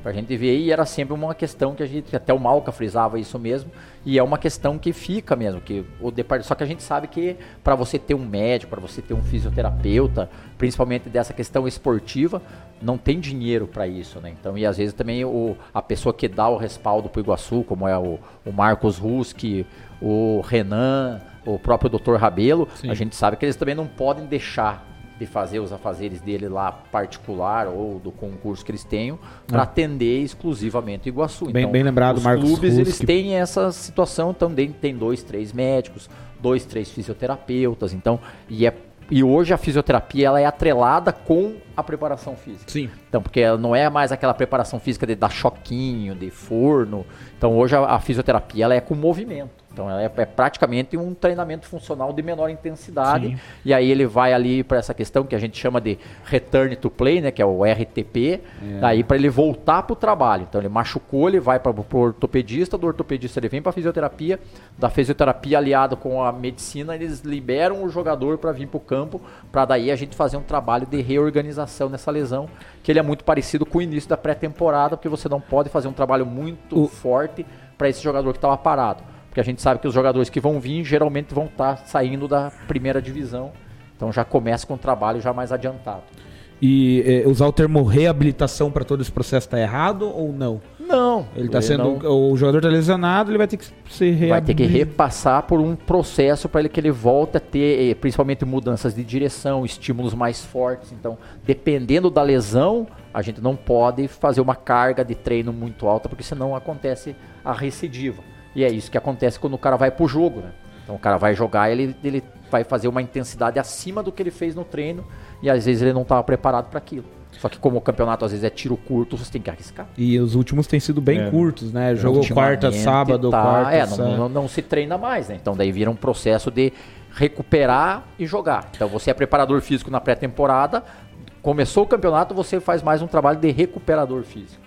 Pra gente ver, e era sempre uma questão que a gente, até o Malca frisava isso mesmo, e é uma questão que fica mesmo, que o só que a gente sabe que para você ter um médico, para você ter um fisioterapeuta, principalmente dessa questão esportiva, não tem dinheiro para isso, né? Então, e às vezes também o, a pessoa que dá o respaldo pro Iguaçu, como é o, o Marcos Ruski, o Renan, o próprio Dr. Rabelo, Sim. a gente sabe que eles também não podem deixar de fazer os afazeres dele lá particular ou do concurso que eles tenham para atender exclusivamente o Iguaçu. Bem- bem lembrado, os Marcos clubes eles têm essa situação também tem dois, três médicos, dois, três fisioterapeutas, então e é E hoje a fisioterapia ela é atrelada com a preparação física. Sim. Então, porque ela não é mais aquela preparação física de dar choquinho, de forno. Então, hoje a, a fisioterapia ela é com movimento. Então, é, é praticamente um treinamento funcional de menor intensidade. Sim. E aí ele vai ali para essa questão que a gente chama de return to play, né, que é o RTP, daí para ele voltar para o trabalho. Então, ele machucou, ele vai para o ortopedista, do ortopedista ele vem para fisioterapia, da fisioterapia aliado com a medicina, eles liberam o jogador para vir para o campo, para daí a gente fazer um trabalho de reorganização nessa lesão, que ele é muito parecido com o início da pré-temporada, porque você não pode fazer um trabalho muito O- forte para esse jogador que estava parado. Porque a gente sabe que os jogadores que vão vir geralmente vão estar saindo da primeira divisão. Então já começa com um trabalho já mais adiantado. E eh, usar o termo reabilitação para todo esse processo tá errado ou não? Não. Ele tá sendo. O jogador tá lesionado, ele vai ter que ser vai ter que repassar por um processo para ele que ele volte a ter, eh, principalmente mudanças de direção, estímulos mais fortes. Então, dependendo da lesão, a gente não pode fazer uma carga de treino muito alta, porque senão acontece a recidiva. E é isso que acontece quando o cara vai pro jogo, né? Então o cara vai jogar, ele, ele vai fazer uma intensidade acima do que ele fez no treino e às vezes ele não estava preparado para aquilo. Só que como o campeonato às vezes é tiro curto, você tem que arriscar. E os últimos têm sido bem É. curtos, né? Jogou quarta, Ultimamente sábado, tá- quarta, é, sábado. não, não, não se treina mais, né? Então daí vira um processo de recuperar e jogar. Então você é preparador físico na pré-temporada, começou o campeonato, você faz mais um trabalho de recuperador físico.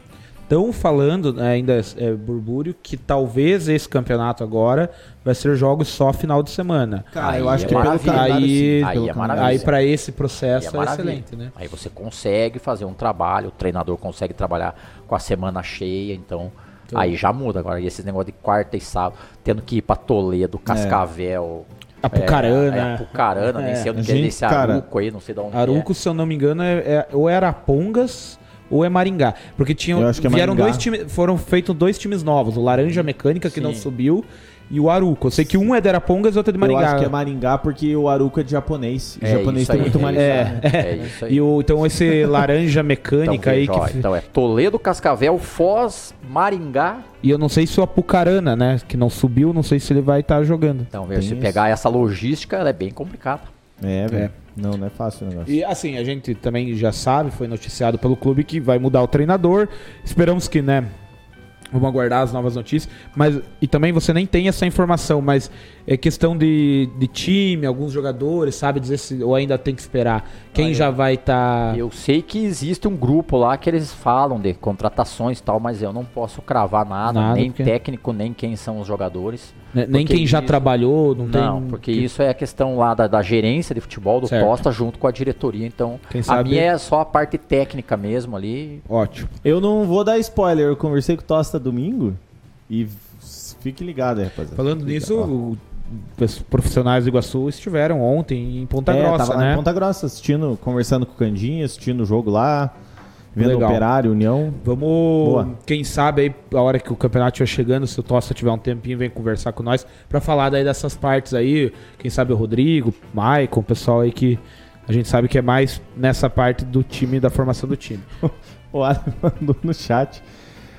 Estão falando, né, ainda é burbúrio, que talvez esse campeonato agora vai ser jogos só final de semana. Cara, Aí eu acho é que pelo calendário, Aí-. Aí Pelo é. Aí para esse Aí processo é, maravilha. excelente, né? Aí você consegue fazer um trabalho, o treinador consegue trabalhar com a semana cheia, então aí já muda. Agora, e esses negócios de quarta e sábado, tendo que ir pra Toledo, Cascavel. Apucarana. É, é, Apucarana, nem É. sei onde Gente, é desse cara, Aruco aí, não sei de onde Aruco, se eu não me engano, é, é- ou é Arapongas ou é Maringá. Porque tinham, Eu acho que é vieram Maringá. dois times, foram feitos dois times novos, o Laranja Mecânica, que não Sim. subiu, e o Aruco. Eu sei que um é de Arapongas e outro é de Eu Maringá. acho que é Maringá porque o Aruco é de japonês. E É japonês isso tem aí, muito é Maringá. isso aí. É isso aí. E o, então esse Laranja Mecânica Então, aí que... então é Toledo, Cascavel, Foz, Maringá. E eu não sei se o Apucarana, né, que não subiu, não sei se ele vai estar jogando. Então, veja, Tem se isso. pegar essa logística, ela é bem complicada. É, velho. Não, não é fácil o negócio. E assim, a gente também já sabe, foi noticiado pelo clube que vai mudar o treinador. Esperamos que, né? Vamos aguardar as novas notícias. Mas, e também você nem tem essa informação, mas é questão de, de time, alguns jogadores, sabe? Dizer se ou ainda tem que esperar. Quem Olha, já vai tá estar. Eu sei que existe um grupo lá que eles falam de contratações e tal, mas eu não posso cravar nada, Nada, nem porque- técnico, nem quem são os jogadores. né, nem quem já isso- trabalhou, não, Não, tem. porque que- isso é a questão lá da, da gerência de futebol do Certo. Costa junto com a diretoria. Então, Quem a sabe- minha é só a parte técnica mesmo ali. Ótimo. Eu não vou dar spoiler. Eu conversei com o Tosta domingo e fique ligado rapaziada. Falando Fique nisso, ligado. Profissionais do Iguaçu estiveram ontem em Ponta é, Grossa, né? em Ponta Grossa assistindo, conversando com o Candinha, assistindo o jogo lá, vendo Legal. o Operário, União. Vamos, Boa. quem sabe aí, a hora que o campeonato estiver chegando, se o Tosta tiver um tempinho, vem conversar com nós pra falar daí dessas partes aí. Quem sabe o Rodrigo, Maicon, o pessoal aí que a gente sabe que é mais nessa parte do time, da formação do time. <laughs> O Ara mandou no chat.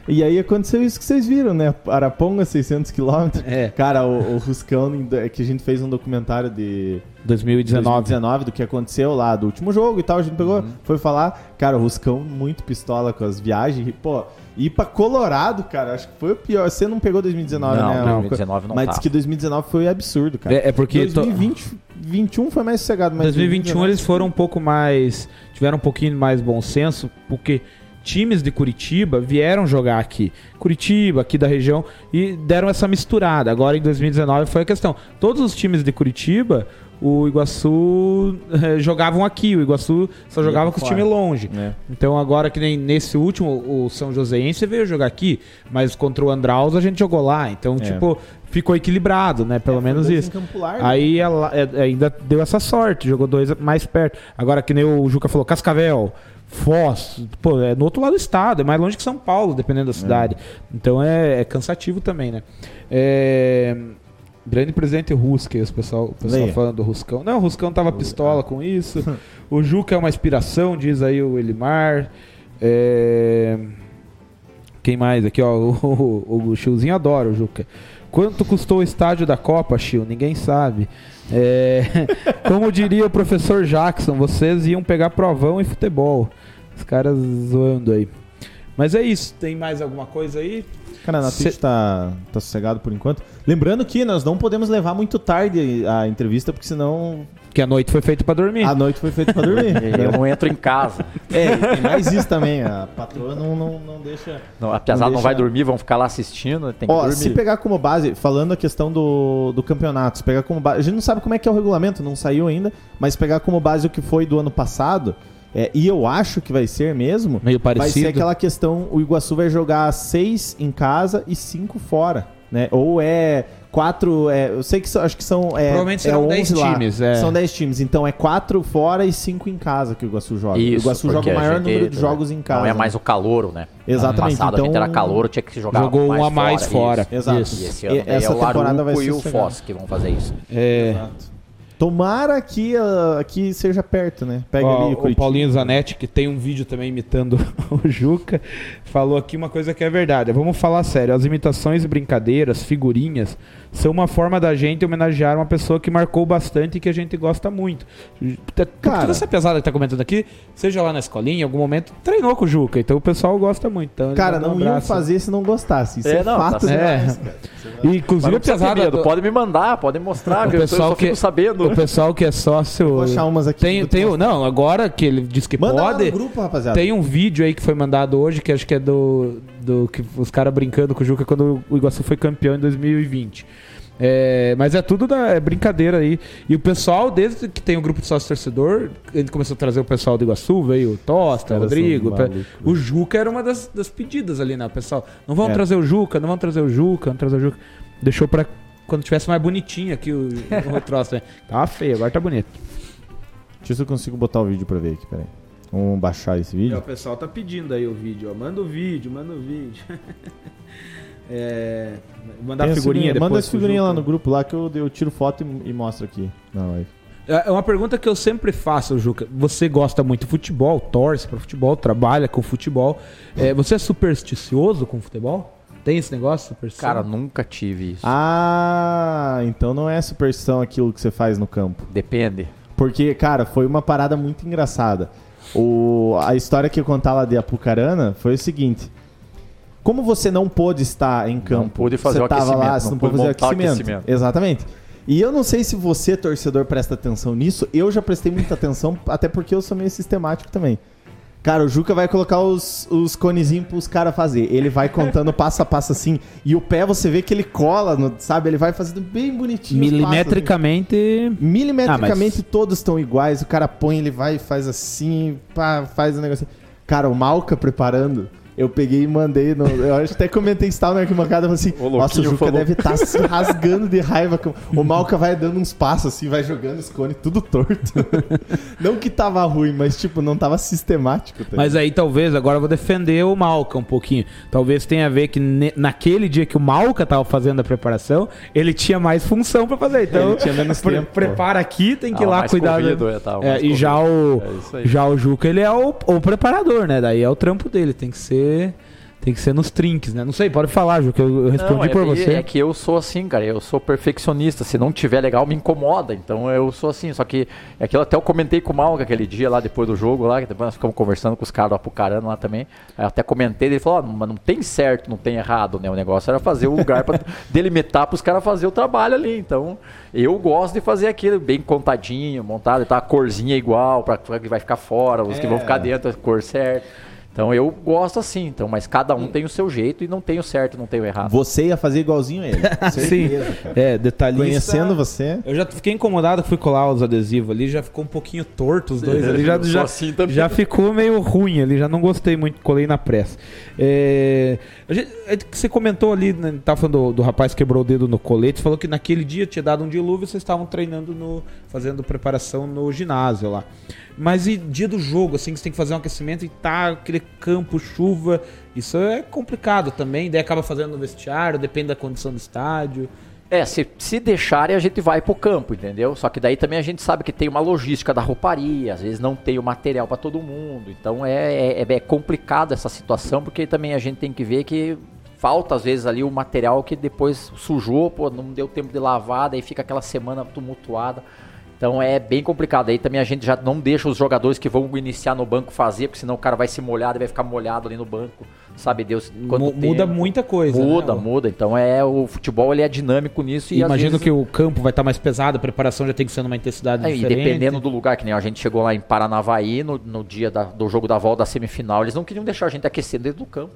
E aí aconteceu isso que vocês viram, né? Araponga, 600 quilômetros. É. Cara, o, o Ruscão, é que a gente fez um documentário de 2019. 2019 do que aconteceu lá, do último jogo e tal. A gente pegou, Uhum. foi falar. Cara, o Ruscão muito pistola com as viagens. E, pô, ir pra Colorado, cara, acho que foi o pior. Você não pegou 2019, Não, né? não, Uma 2019 não Mas tá. diz que 2019 foi absurdo, cara. É, é porque to- 2020, 2021 foi mais sossegado, mas 2021 2019 eles foram um pouco mais. tiveram um pouquinho mais bom senso, porque times de Curitiba vieram jogar aqui. Curitiba, aqui da região, e deram essa misturada. Agora em 2019 foi a questão. Todos os times de Curitiba, o Iguaçu eh, jogavam aqui. O Iguaçu só jogava com os fora. times longe. É. Então agora que nem nesse último, o São Joséense veio jogar aqui, mas contra o Andraus a gente jogou lá. Então, É. tipo, ficou equilibrado, né? Pelo É, menos isso. Largo. Aí ela, é, ainda deu essa sorte, jogou dois mais perto. Agora, que nem o Juca falou, Cascavel, Foz, pô, é no outro lado do estado, é mais longe que São Paulo, dependendo da cidade. Então é, é cansativo também, né? É, Grande presidente Ruska, o pessoal, o pessoal Leia. falando do Ruscão. Não, o Ruscão tava pistola com isso. <laughs> O Juca é uma inspiração, diz aí o Elimar. É, Quem mais aqui, ó? <laughs> O, o, o Chilzinho adora o Juca. Quanto custou o estádio da Copa, Chil? Ninguém sabe. É, <laughs> como diria o professor Jackson, vocês iam pegar provão em futebol. Os caras zoando aí. Mas é isso. Tem mais alguma coisa aí? Cara, na Cê- Twitch tá, tá sossegado por enquanto. Lembrando que nós não podemos levar muito tarde a entrevista, porque senão Que a noite foi feita pra dormir. a noite foi feita pra dormir. <laughs> Eu não entro em casa. É, tem mais isso também. A patroa não, não, não deixa. Não, a piazada não, deixa- vai dormir, vão ficar lá assistindo. Tem que Ó, dormir. se pegar como base, falando a questão do, do campeonato, se pegar como base. A gente não sabe como é que é o regulamento, não saiu ainda, mas pegar como base o que foi do ano passado, é, e eu acho que vai ser mesmo. Meio Vai parecido. ser aquela questão: o Iguaçu vai jogar seis em casa e cinco fora, né? Ou é quatro. É, eu sei que são- acho que são. É, Provavelmente é serão 11 10 lá. times, é. São 10 times, então é quatro fora e cinco em casa que o Iguaçu joga. o Isso, Iguaçu porque joga o maior gente- número de jogos em casa. Não é mais o calouro, né? Exatamente, Ano passado então- a gente era calouro, tinha que jogar Jogou mais um a mais fora. Isso. Exato. E esse ano E daí essa é o temporada vai ser e o. Foz que vão fazer isso. É, Exato. Tomara que ah, aqui seja perto, né? Pega Ó, ali o Curitiba. Paulinho Zanetti, que tem um vídeo também imitando <laughs> o Juca, falou aqui uma coisa que é verdade. Vamos falar sério. As imitações e brincadeiras, figurinhas, são uma forma da gente homenagear uma pessoa que marcou bastante e que a gente gosta muito. Porque Cara. Toda essa pesada que tá comentando aqui, seja lá na escolinha, em algum momento, treinou com o Juca. Então o pessoal gosta muito. Então, Cara, um não iam abraço. fazer se não gostasse. Isso é, É, não, tá fato É. cara. E, inclusive pesada. medo, pode me mandar, pode mostrar, O que pessoal eu só que- fico sabendo. O pessoal que é sócio. Vou achar umas aqui. Tem, vou tem, não, agora que ele diz que Manda lá pode. no grupo, rapaziada. Tem um vídeo aí que foi mandado hoje, que acho que é do. Do que os caras brincando com o Juca quando o Iguaçu foi campeão em 2020. É, mas é tudo da, é brincadeira aí. E o pessoal, desde que tem o grupo de sócio torcedor, ele começou a trazer o pessoal do Iguaçu, veio o Tosta, o Rodrigo. o o Juca era uma das, das pedidas ali, né? O pessoal, não vamos É. trazer o Juca, não vamos trazer o Juca, vamos trazer o Juca. Deixou pra quando tivesse mais bonitinho aqui o, o <laughs> troço, né? Tava feio, agora tá bonito. Deixa eu ver se eu consigo botar o vídeo pra ver aqui, peraí. Vamos baixar esse vídeo. o pessoal tá pedindo aí o vídeo, ó. Manda o vídeo, manda o vídeo. <laughs> é, mandar Tem a figurinha depois. Manda essa figurinha lá no grupo lá que eu, eu tiro foto e, e mostro aqui na live. É uma pergunta que eu sempre faço, Juca. Você gosta muito de futebol, torce para futebol, trabalha com futebol. É, você é supersticioso com futebol? Tem esse negócio, superstição? Cara, nunca tive isso. Ah, então não é superstição aquilo que você faz no campo. Depende. Porque, cara, foi uma parada muito engraçada. O, a história que eu contar lá de Apucarana foi o seguinte. Como você não pôde estar em campo, pôde fazer você o tava lá, você não não pôde fazer aquecimento. aquecimento. Exatamente. E eu não sei se você, torcedor, presta atenção nisso. Eu já prestei muita atenção, até porque eu sou meio sistemático também. Cara, o Juca vai colocar os, os conezinhos pros caras fazer. Ele vai contando passo a passo assim. E o pé você vê que ele cola, no- sabe? Ele vai fazendo bem bonitinho. passos, assim. Milimetricamente. Milimetricamente Ah, todos estão iguais. O cara põe, ele vai e faz assim, pá, faz o negócio. Cara, o Malca preparando, eu peguei e mandei. No, eu acho que até comentei isso tal na arquibancada. Falei assim: O Nossa, o Juca falou. deve estar se rasgando de raiva. com- O Malca vai dando uns passos assim, vai jogando os cones tudo torto. <laughs> não que tava ruim, mas tipo, não tava sistemático. Tá Mas aí talvez, agora eu vou defender o Malca um pouquinho. Talvez tenha a ver que ne- naquele dia que o Malca tava fazendo a preparação, ele tinha mais função pra fazer. Então, Ele tinha menos <laughs> pre- tempo, prepara aqui, tem que ir Ah, lá mais cuidar. corrido, é, tá, É, e já o. É já o Juca, ele é o, o preparador, né? Daí é o trampo dele, tem que ser. Tem que ser nos trinques, né? Não sei, pode falar, Juca. Eu, eu respondi Não, é, por você. é que eu sou assim, cara. Eu sou perfeccionista. Se não tiver legal, me incomoda. Então eu sou assim. Só que é aquilo até eu comentei com o Malga aquele dia lá depois do jogo lá, que depois nós ficamos conversando com os caras do Apucarana lá também. Aí eu até comentei, ele falou: "Ó, mas não tem certo, não tem errado, né? O negócio era fazer o lugar para <laughs> delimitar para os caras fazer o trabalho ali. Então eu gosto de fazer aquilo bem contadinho, montado, tá a corzinha igual para que vai ficar fora, os que vão É. ficar dentro, a cor certa. Então eu gosto assim, então, mas cada um tem o seu jeito e não tem o certo, não tem o errado. Você ia fazer igualzinho a ele. <laughs> Sim. Cara. É, detalhista. Conhecendo você. Eu já fiquei incomodado, fui colar os adesivos ali, já ficou um pouquinho torto os dois <laughs> ali, já, já, assim também. já ficou meio ruim ali, já não gostei muito, colei na pressa. É, a gente- que você comentou ali, né, tava falando do, do rapaz que quebrou o dedo no colete, você falou que naquele dia tinha dado um dilúvio e vocês estavam treinando no. fazendo preparação no ginásio lá. Mas e dia do jogo, assim, que você tem que fazer um aquecimento e tá aquele campo, chuva, isso é complicado também, daí acaba fazendo no vestiário, depende da condição do estádio. É, se, se deixarem, a gente vai pro campo, entendeu? Só que daí também a gente sabe que tem uma logística da rouparia, às vezes não tem o material para todo mundo. Então é, é, é complicado essa situação, porque também a gente tem que ver que falta às vezes ali o material que depois sujou, pô, não deu tempo de lavar, daí fica aquela semana tumultuada. Então é bem complicado. Aí também a gente já não deixa os jogadores que vão iniciar no banco fazer, porque senão o cara vai se molhar e vai ficar molhado ali no banco. Sabe Deus quanto Mu- muda tempo. muita coisa. Muda, né? muda. Então é o futebol ele é dinâmico nisso e Imagino vezes- que o campo vai estar mais pesado, a preparação já tem que ser numa intensidade é, e diferente. dependendo do lugar, que nem a gente chegou lá em Paranavaí no, no dia da- do jogo da volta da semifinal, eles não queriam deixar a gente aquecer dentro do campo.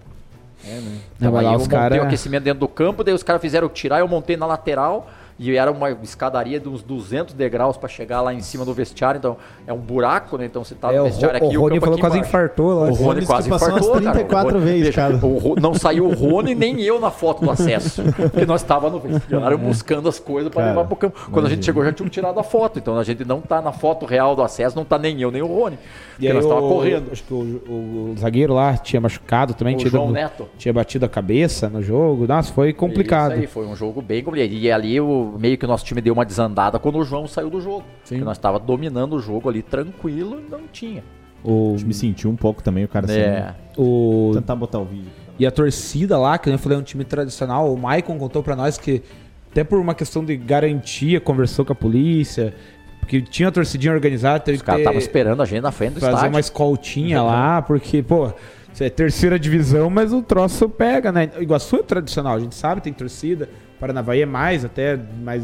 Não, Então vai aí lá eu os montei cara- o aquecimento dentro do campo, daí os caras fizeram tirar, eu montei na lateral e era uma escadaria de uns 200 degraus para chegar lá em cima do vestiário, então é um buraco, né? Então você tá É, no o, vestiário Ro- aqui o e Rony falou quase embaixo. infartou lá. O Rony quase infartou, cara. 34 O Rony- vezes, cara. o não saiu o Rony nem eu na foto do acesso. Porque nós estávamos no vestiário buscando as coisas para Cara, levar pro campo. Quando a gente chegou, já tinham tirado a foto. Então a gente não tá na foto real do acesso, não tá nem eu, nem o Rony. Porque nós o- estávamos correndo. Acho que o, o- o zagueiro lá tinha machucado também, O tinha, João dado- Neto. tinha batido a cabeça no jogo. Nossa, foi complicado. Isso aí, foi um jogo bem complicado. E ali o, meio que o nosso time deu uma desandada quando o João saiu do jogo. Sim. Porque nós estava dominando o jogo ali tranquilo e não tinha. O, Me senti um pouco também, o cara assim. É. o, Tentar botar o vídeo. E a torcida lá, que eu falei, é um time tradicional. O Maicon contou pra nós que, até por uma questão de garantia, conversou com a polícia, porque tinha a torcidinha organizada, teve Os caras estavam esperando a gente na frente do fazer estádio. uma escoltinha lá, porque, pô, isso é terceira divisão, mas o troço pega, né? Iguaçu é tradicional, a gente sabe, tem torcida. Paranavaí é mais, até mais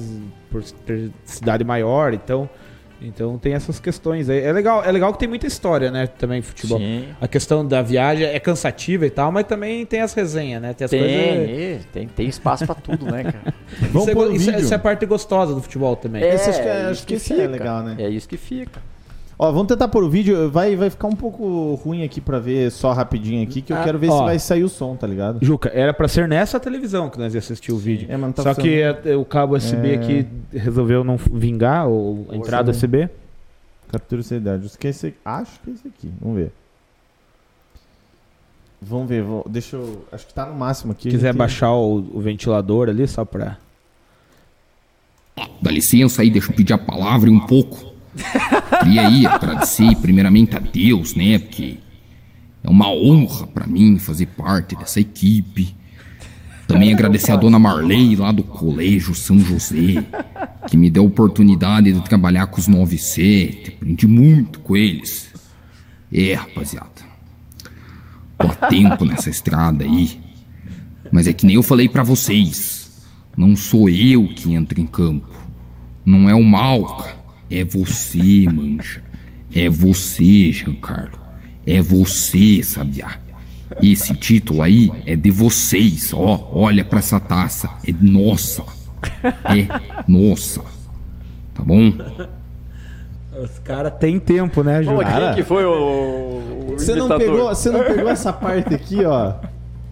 por ter cidade maior, então. Então tem essas questões aí. É legal, é legal que tem muita história, né? Também futebol. Sim. A questão da viagem é cansativa e tal, mas também tem as resenhas, né? Tem as Tem, coisas. é, tem, tem espaço pra tudo, né, cara? <laughs> Vamos isso, é, isso, é- isso é a parte gostosa do futebol também. Esse acho que é- acho isso que esse é legal, né? É isso que fica. Ó, vamos tentar pôr o vídeo. Vai, vai ficar um pouco ruim aqui pra ver só rapidinho aqui, que eu Ah, quero ver ó. se vai sair o som, tá ligado? Juca, era pra ser nessa televisão que nós ia assistir o vídeo. É, mas não tá Só que é, o cabo USB É. aqui resolveu não vingar, ou a entrada não. USB. Captura essa idade. Acho que é esse, acho que é esse aqui. Vamos ver. Vamos ver. vou- deixa eu. Acho que tá no máximo aqui. Se quiser baixar o, o ventilador ali, só pra. Dá licença aí, deixa eu pedir a palavra um pouco. Queria aí agradecer primeiramente a Deus, né? Porque é uma honra pra mim fazer parte dessa equipe. Também agradecer a dona Marley lá do Colégio São José, que me deu a oportunidade de trabalhar com os 97. Aprendi muito com eles. É, rapaziada. Tô há tempo nessa estrada aí. Mas é que nem eu falei pra vocês. Não sou eu que entro em campo. Não é o Malca. É você, mancha. É você, Giancarlo. É você, Sabiá. Esse título aí é de vocês, ó. Olha pra essa taça. É nossa. É nossa. Tá bom? Os caras têm tempo, né, Juca? quem que foi o, Você não, pegou, você não pegou essa parte aqui, ó.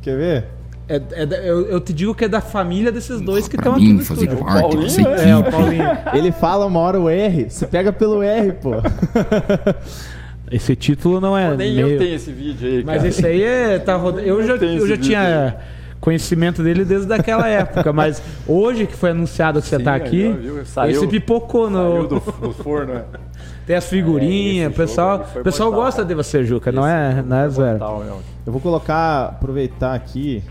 Quer ver? É- é eu, eu te digo que é da família desses dois que estão aqui mim no fazer estúdio. parte Paulinho, dessa É, o. Paulinho. <laughs> Ele fala uma hora o R. Você pega pelo R, pô. <laughs> Esse título não é Nem meio... eu tenho esse vídeo aí, Mas cara. esse aí é, tá roda- Eu já, eu já tinha conhecimento dele desde aquela época, mas hoje que foi anunciado que você tá aí, aqui, viu? Saiu- esse pipocou Saiu no. do, <laughs> do forno, né? Tem as figurinhas, É, o pessoal, o pessoal mortal, gosta cara. de você, Juca, não é, não é zero. Eu vou colocar, aproveitar aqui.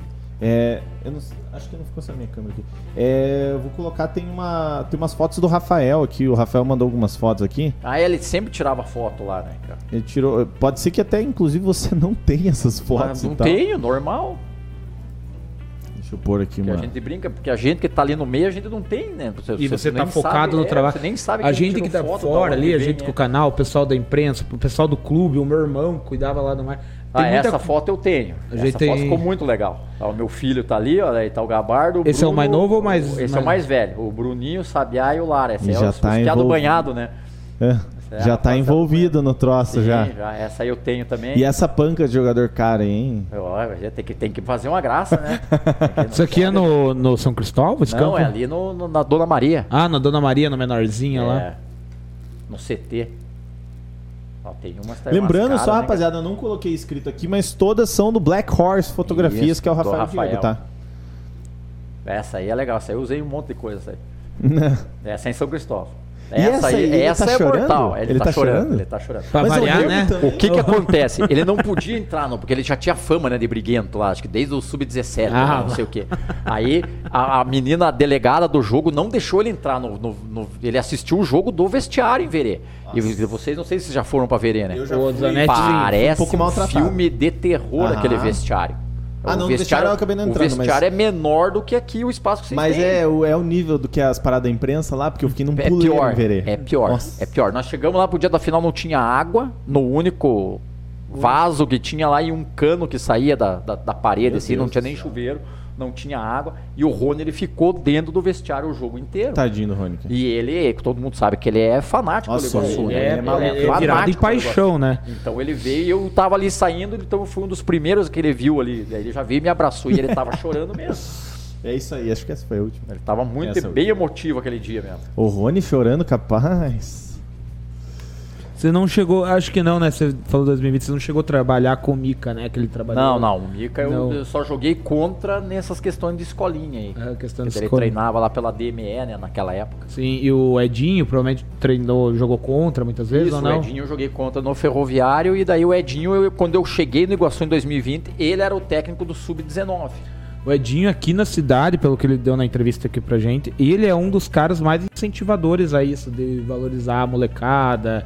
É, eu não, acho que não ficou essa minha câmera aqui. É, eu vou colocar, tem, uma, tem umas fotos do Rafael aqui. O Rafael mandou algumas fotos aqui. Ah, ele sempre tirava foto lá, né, cara? Ele tirou. Pode ser que até, inclusive, você não tenha essas fotos. Mas não e tal. tenho, normal. Deixa eu pôr aqui Que a uma. gente brinca, porque a gente que tá ali no meio, a gente não tem, né? E você tá nem focado sabe, no é, trabalho. Você nem sabe a gente que tá foto, fora ali, a gente é. com o canal, o pessoal da imprensa, o pessoal do clube, o meu irmão cuidava lá do mar. Ah, muita- essa foto eu tenho. A gente essa tem- foto ficou muito legal. Tá, o meu filho tá ali, ó, aí tá o Gabardo. o Esse é o mais novo ou mais- Esse é mais- o mais velho. O Bruninho, o Sabiá e o Lara. Esse E é já tá os piado envolvido. banhado, né? É, é já tá envolvido no troço Sim, já. Essa aí eu tenho também. E essa panca de jogador cara, hein? Eu, a gente tem que, tem que fazer uma graça, né? Isso aqui é no, no São Cristóvão, esse Não, campo? é ali no, no- na Dona Maria. Ah, na Dona Maria, no menorzinha lá. É, no CT. Ó, Lembrando só, né, rapaziada, eu não coloquei escrito aqui, mas todas são do Black Horse Fotografias, Isso, que é o Rafael, Rafael. Diego, tá? cara? Essa aí é legal, essa aí eu usei um monte de coisa. Essa, aí. essa <laughs> é em São Cristóvão. Essa aí, ele essa tá é chorando? mortal. Ele, Ele tá, tá chorando, chorando? Ele tá chorando. Pra Mas o variar, né? O que que <laughs> acontece? Ele não podia entrar, no, porque ele já tinha fama, né, de briguento lá, acho que desde o sub-17, Ah, né, não sei o quê. Aí a, a menina delegada do jogo não deixou ele entrar no, no- no- Ele assistiu o jogo do vestiário em Verê. E vocês não sei se já foram pra Verê, né? Eu já O fui. Parece um pouco um, maltratado. filme de terror Aham. aquele vestiário. Ah, não, no vestiário eu acabei não entrando, O vestiário mas- é menor do que aqui o espaço que vocês Mas têm. é, o- é o nível do que as paradas da imprensa lá, porque eu fiquei num É puleiro pior, Verê. é pior, Nossa. é pior. Nós chegamos lá pro dia da final, não tinha água, no único vaso que tinha lá e um cano que saía da, da, da parede, Meu assim, não Deus tinha do nem céu. chuveiro, não tinha água. E o Rony, ele ficou dentro do vestiário o jogo inteiro. Tadinho do Rony. E ele, todo mundo sabe que ele é fanático Nossa, do Iguaçu, ele né? é É, maluco. é, é virado em fanático do paixão, né? Então ele veio e eu tava ali saindo, então eu fui um dos primeiros que ele viu ali. Daí ele já veio e me abraçou e ele tava <laughs> chorando mesmo. É isso aí, acho que essa foi a última. Ele tava muito Essa bem emotivo aquele dia mesmo. O Rony chorando, capaz. Você não chegou, acho que não, né? Você falou 2020, você não chegou a trabalhar com o Mika, né? Que ele trabalhou. Não, não, o Mika eu, Não. eu só joguei contra nessas questões de escolinha aí. É, questão de Porque ele treinava lá pela DME, né, naquela época. Sim, e o Edinho provavelmente treinou, jogou contra muitas vezes Isso, ou o não? Edinho eu joguei contra no Ferroviário e daí o Edinho, eu- quando eu cheguei no Iguaçu em 2020, ele era o técnico do Sub-19. O Edinho aqui na cidade, pelo que ele deu na entrevista aqui pra gente, ele é um dos caras mais incentivadores a isso, de valorizar a molecada,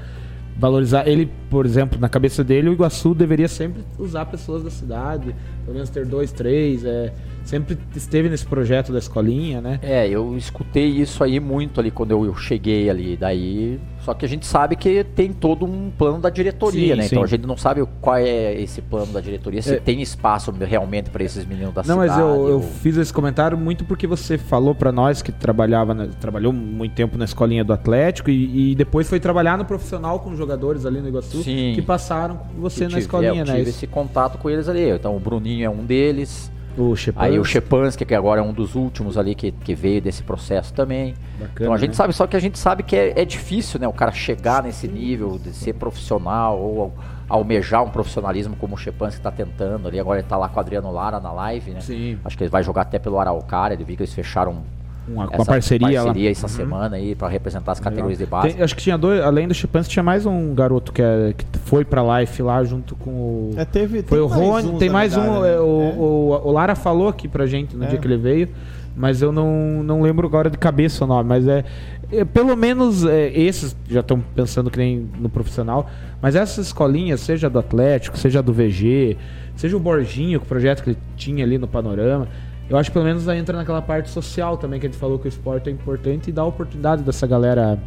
valorizar. Ele, por exemplo, na cabeça dele, o Iguaçu deveria sempre usar pessoas da cidade, pelo menos ter dois, três, é, sempre esteve nesse projeto da escolinha, né? É, eu escutei isso aí muito ali quando eu, eu cheguei ali. Daí, só que a gente sabe que tem todo um plano da diretoria, Sim, né? sim. Então a gente não sabe qual é esse plano da diretoria, se É. tem espaço realmente para esses meninos da Não, cidade. mas eu, eu ou- fiz esse comentário muito porque você falou pra nós que trabalhava, trabalhou muito tempo na escolinha do Atlético e, e depois foi trabalhar no profissional com jogadores ali no Iguaçu Sim. que passaram com você eu na tive- escolinha, é, eu né? tive Isso. esse contato com eles ali. Então o Bruninho é um deles. O Aí o Shepansky, que agora é um dos últimos ali que, que veio desse processo também. Bacana, então a gente né? sabe, só que a gente sabe que é, é difícil, né? O cara chegar nesse nível de ser profissional ou almejar um profissionalismo como o Shepansky está tentando ali. Agora ele tá lá com o Adriano Lara na live, né? Sim. Acho que ele vai jogar até pelo Araucária. Ele viu que eles fecharam uma, uma essa parceria, lá. Uhum. essa semana aí para representar as categorias de base. Tem- acho que tinha dois, além do Chipans, tinha mais um garoto que, é- que foi pra Life lá junto com o. É, teve, Foi tem o mais Rony, tem mais um. verdade, é, né? o, o, o Lara falou aqui pra gente no É. dia que ele veio, mas eu não, não lembro agora de cabeça o nome. Mas é. é, pelo menos é, esses já estão pensando que nem no profissional. Mas essas escolinhas, seja do Atlético, seja do VG, seja o Borginho, o projeto que ele tinha ali no Panorama. Eu acho que pelo menos entra naquela parte social também, que a gente falou que o esporte é importante e dá a oportunidade dessa galera.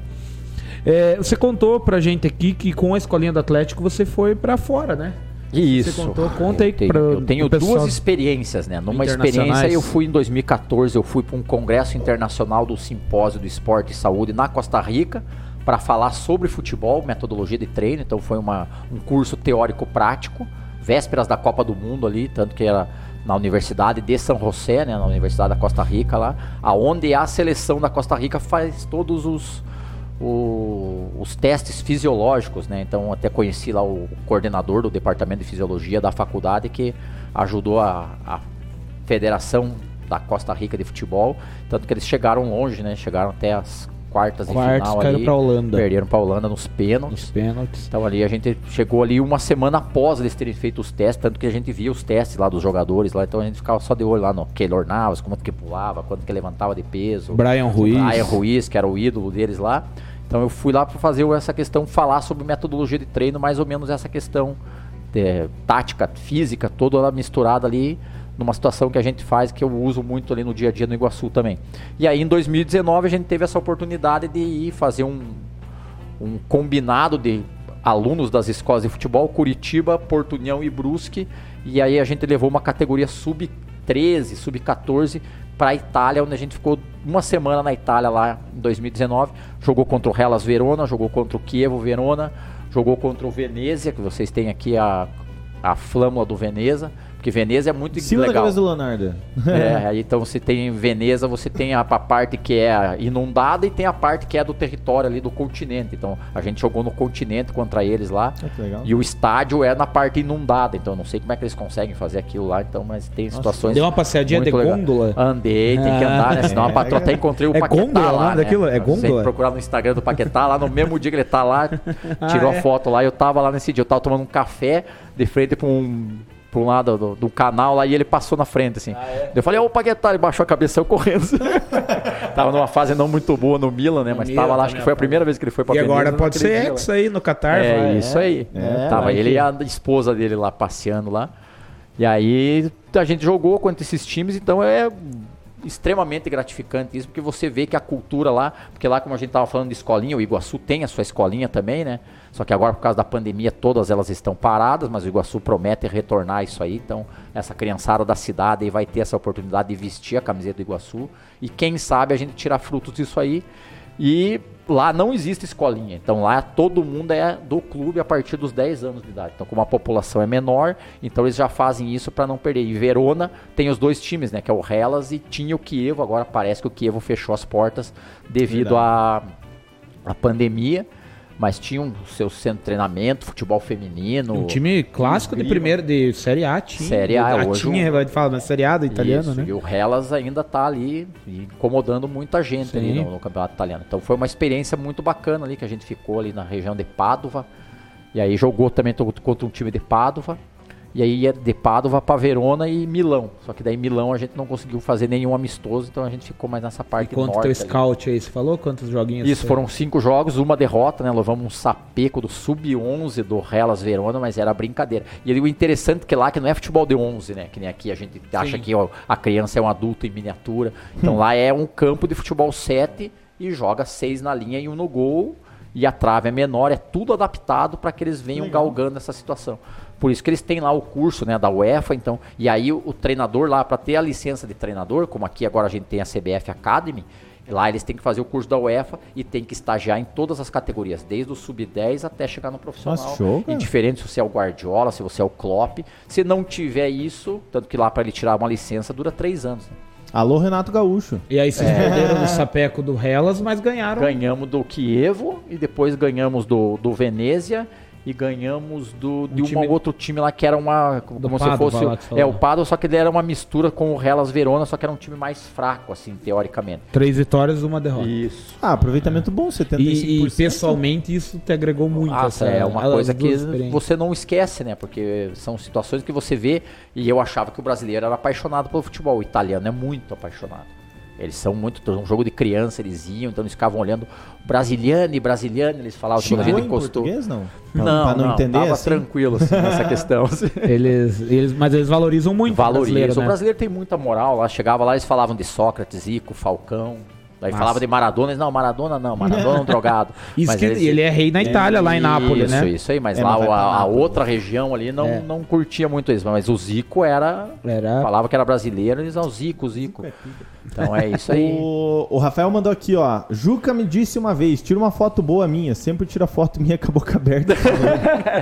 É, você contou pra gente aqui que com a escolinha do Atlético você foi pra fora, né? Isso. Você contou, conta aí eu tenho, pra- eu tenho pro pessoal. duas experiências, né? Numa experiência eu fui em 2014, eu fui para um congresso internacional do simpósio do esporte e saúde na Costa Rica para falar sobre futebol, metodologia de treino. Então foi uma, um curso teórico prático, vésperas da Copa do Mundo ali, tanto que era na Universidade de São José, né, na Universidade da Costa Rica lá, aonde a seleção da Costa Rica faz todos os o- os testes fisiológicos, né? Então até conheci lá o coordenador do departamento de fisiologia da faculdade que ajudou a, a federação da Costa Rica de futebol, tanto que eles chegaram longe, né? Chegaram até as quartas, Quartas, de final caíram ali, pra Holanda. perderam para Holanda nos pênaltis. Nos pênaltis. Então ali a gente chegou ali uma semana após eles terem feito os testes, tanto que a gente via os testes lá dos jogadores lá, então a gente ficava só de olho lá no Keylor Navas, quanto que pulava, quanto que levantava de peso. Brian Ruiz. Brian Ruiz, que era o ídolo deles lá. Então eu fui lá para fazer essa questão, falar sobre metodologia de treino, mais ou menos essa questão de tática, física, toda ela misturada ali numa situação que a gente faz, que eu uso muito ali no dia a dia no Iguaçu também. E aí em 2019 a gente teve essa oportunidade de ir fazer um, um combinado de alunos das escolas de futebol, Curitiba, Porto União e Brusque, e aí a gente levou uma categoria sub-13, sub-14 para a Itália, onde a gente ficou uma semana na Itália lá em 2019, jogou contra o Hellas Verona, jogou contra o Chievo Verona, jogou contra o Venezia, que vocês têm aqui a, a flâmula do Veneza, Porque Veneza é muito Em cima da legal. cabeça do Leonardo. É, <laughs> então você tem em Veneza, você tem a, a parte que é inundada e tem a parte que é do território ali do continente. Então a gente jogou no continente contra eles lá. Ah, que legal. E o estádio é na parte inundada, então eu não sei como é que eles conseguem fazer aquilo lá, então, mas tem situações. Deu uma passeadinha de legal. gôndola? Andei, tem que Ah. andar, né? Senão a É, patroa é. até encontrei o É Paquetá gôndola lá. né? daquilo? É Você tem gôndola? que procurar no Instagram do Paquetá, lá no mesmo dia que ele tá lá, <laughs> tirou é? a foto lá, eu tava lá nesse dia, eu tava tomando um café de frente pra um. Pra um lado do, do canal lá e ele passou na frente, assim. Eu falei, ô Paquetá, ele baixou a cabeça e saiu correndo. <laughs> tava numa fase não muito boa no Milan, né? Mas Milan tava lá, acho que foi a primeira vez que ele foi pra E agora Veneza, pode naquele ser dia lá. ex aí no Qatar. É vai. isso aí. É, Tava ele que- e a esposa dele lá passeando lá. E aí a gente jogou contra esses times, então é extremamente gratificante isso, porque você vê que a cultura lá, porque lá como a gente tava falando de escolinha, o Iguaçu tem a sua escolinha também, né? Só que agora por causa da pandemia todas elas estão paradas, mas o Iguaçu promete retornar isso aí, então essa criançada da cidade aí vai ter essa oportunidade de vestir a camiseta do Iguaçu e quem sabe a gente tirar frutos disso aí. E lá não existe escolinha. Então lá todo mundo é do clube a partir dos 10 anos de idade. Então como a população é menor, então eles já fazem isso para não perder. E Verona tem os dois times, né, que é o Hellas e tinha o Kievo. Agora parece que o Kievo fechou as portas devido à à pandemia. Mas tinha o seu centro de treinamento, futebol feminino. Um time clássico de primeira, de Série A, tinha. Série A, Ah, hoje tinha, um- vai falar, mas Série A do italiano, Isso, né? E o Hellas ainda tá ali incomodando muita gente ali no, no campeonato italiano. Então foi uma experiência muito bacana ali que a gente ficou ali na região de Padova. E aí jogou também contra um time de Padova. E aí ia de Padova para Verona e Milão. Só que daí Milão a gente não conseguiu fazer nenhum amistoso, então a gente ficou mais nessa E parte quanto norte. teu ali. scout aí? Você falou quantos joguinhos? Isso, foram cinco jogos, uma derrota, né? Levamos um sapeco do sub-11 do Hellas Verona, mas era brincadeira. E o interessante é que lá que não é futebol de 11, né? Que nem aqui a gente acha que ó, a criança é um adulto em miniatura. Então lá é um campo de futebol 7 e joga seis na linha e um no gol. E a trave é menor, é tudo adaptado para que eles venham galgando essa situação. Por isso que eles têm lá o curso né, da UEFA, então, e aí o, o treinador lá, para ter a licença de treinador, como aqui agora a gente tem a CBF Academy, Lá eles têm que fazer o curso da UEFA e tem que estagiar em todas as categorias, desde o sub-10 até chegar no profissional. Nossa, show. Indiferente se você é o Guardiola, se você é o Klopp. Se não tiver isso, tanto que lá para ele tirar uma licença dura três anos. né? Alô, Renato Gaúcho. E aí vocês perderam no sapeco do Hellas, mas ganharam. Ganhamos do Kievo e depois ganhamos do, do Venezia e ganhamos do, de um time- outro time lá que era uma. Como Do se Padova fosse. lá É, o Padova, só que ele era uma mistura com o Hellas Verona, só que era um time mais fraco, assim, teoricamente. Três vitórias uma derrota. Isso. Ah, aproveitamento bom, 75%. E, e pessoalmente isso te agregou muito. Nossa, essa- é uma coisa que você não esquece, né? Porque são situações que você vê e eu achava que o brasileiro era apaixonado pelo futebol. O italiano é muito apaixonado. Eles são muito. Um jogo de criança, eles iam, então eles ficavam olhando brasiliano e brasiliano, eles falavam a Xingou gente em encostou. português, não? Não, pra não, não, entender, tava assim? tranquilo assim, nessa <laughs> questão. assim. Eles, eles, mas eles valorizam muito o Valoriza. brasileiro, O né? brasileiro tem muita moral lá. Chegava lá, eles falavam de Sócrates, Zico, Falcão. Daí Massa. falava de Maradona, eles, não, Maradona não, Maradona é um <laughs> drogado. Isso Mas que eles- ele é rei na Itália, lá em Nápoles, isso, né? Isso aí, mas É, lá o- a, a outra região ali não, É. não curtia muito isso. Mas o Zico era. Era- Falava que era brasileiro, eles não, Zico, Zico. Então é isso aí. <laughs> O, o Rafael mandou aqui, ó. Juca me disse uma vez: tira uma foto boa minha. Sempre tira foto minha <laughs> com a boca aberta.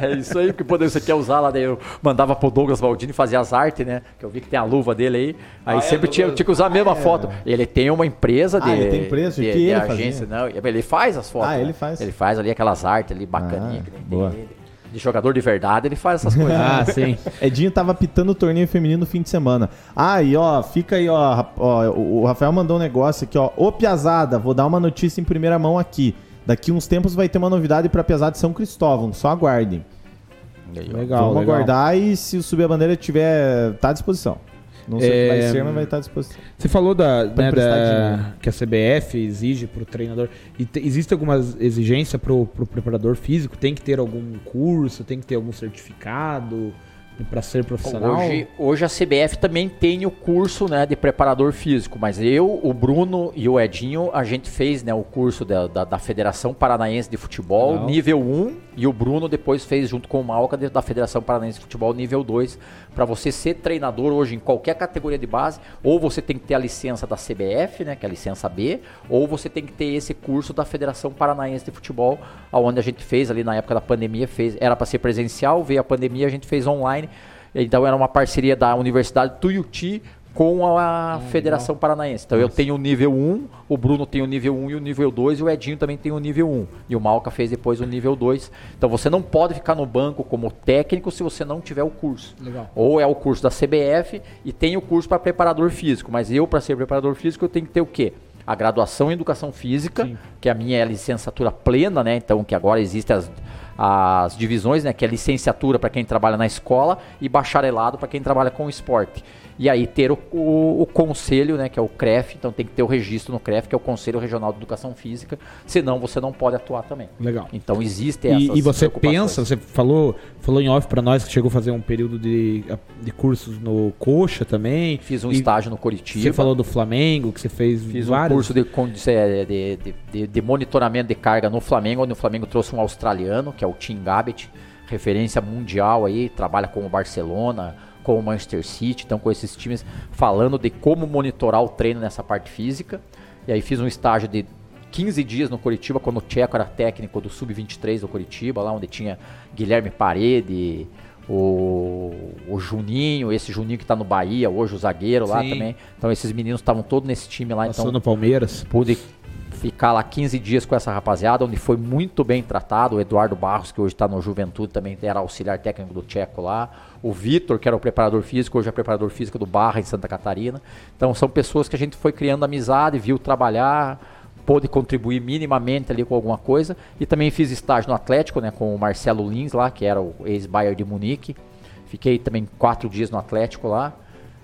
É isso aí que poder você quer usar lá. Daí eu mandava pro Douglas Baldini fazer as artes, né? Que eu vi que tem a luva dele aí. Aí sempre tinha, tinha que usar a mesma foto. Ele tem uma empresa de. Ah, ele tem empresa? de, Que de ele agência, não. Ele faz as fotos. Ah, ele né? faz. Ele faz ali aquelas artes ali bacaninhas Ah, que nem boa. tem ele. De jogador de verdade, ele faz essas coisas. <laughs> Ah, sim. Edinho tava pitando o torneio feminino no fim de semana. Ah, e ó, fica aí, ó, ó, o o Rafael mandou um negócio aqui, ó. Ô Piazada, vou dar uma notícia em primeira mão aqui. Daqui uns tempos vai ter uma novidade pra Piazada de São Cristóvão, só aguardem. Legal, Vamos legal. aguardar e se o subir a bandeira tiver, tá à disposição. Não sei o que vai É, ser, mas vai estar à disposição. Você falou da, né, emprestar da- dinheiro. que a CBF exige pro treinador. E te- existe alguma exigência pro, pro preparador físico? Tem que ter algum curso? Tem que ter algum certificado para ser profissional? Hoje, hoje a CBF também tem o curso né, de preparador físico, mas eu, o Bruno e o Edinho, a gente fez né, o curso da, da, da Federação Paranaense de Futebol, Legal. nível 1, e o Bruno depois fez junto com o Malca da Federação Paranaense de Futebol, nível 2. Para você ser treinador hoje em qualquer categoria de base, ou você tem que ter a licença da CBF, né, que é a licença B, ou você tem que ter esse curso da Federação Paranaense de Futebol, aonde a gente fez ali na época da pandemia, fez, era para ser presencial, veio a pandemia, a gente fez online. Então era uma parceria da Universidade Tuiuti com a Federação Paranaense. Então eu tenho o nível 1, o Bruno tem o nível 1 e o nível 2, e o Edinho também tem o nível 1. E o Malca fez depois o nível 2. Então você não pode ficar no banco como técnico se você não tiver o curso. Legal. Ou é o curso da CBF e tem o curso para preparador físico. Mas eu, para ser preparador físico, eu tenho que ter o quê? A graduação em educação física, Sim. que a minha é a licenciatura plena, né? Então, que agora existem as, as divisões, né? Que é licenciatura para quem trabalha na escola e bacharelado para quem trabalha com esporte. E aí ter o, o, o conselho, né? Que é o CREF, então tem que ter o registro no CREF, que é o Conselho Regional de Educação Física, senão você não pode atuar também. Legal. Então existem essas E, e você pensa, você falou, falou em off pra nós que chegou a fazer um período de, de cursos no Coxa também. Fiz um estágio no Curitiba. Você falou do Flamengo, que você fez Fiz vários. um curso de, de, de- de- de monitoramento de carga no Flamengo, onde o Flamengo trouxe um australiano, que é o Tim Gabbett, referência mundial aí, trabalha com o Barcelona, com o Manchester City, então com esses times falando de como monitorar o treino nessa parte física. E aí fiz um estágio de 15 dias no Curitiba, quando o Tcheco era técnico do Sub-23 do Curitiba, lá onde tinha Guilherme Parede, o, o Juninho, esse Juninho que tá no Bahia, hoje o zagueiro lá Sim. também. Então esses meninos estavam todos nesse time lá, Passou então no Palmeiras. pude ficar lá 15 dias com essa rapaziada, onde foi muito bem tratado. O Eduardo Barros, que hoje está no Juventude, também era auxiliar técnico do Tcheco lá. O Vitor, que era o preparador físico, hoje é preparador físico do Barra em Santa Catarina. Então são pessoas que a gente foi criando amizade, viu trabalhar, pôde contribuir minimamente ali com alguma coisa. E também fiz estágio no Atlético, né, com o Marcelo Lins lá, que era o ex-Bayern de Munique. Fiquei também quatro dias no Atlético lá,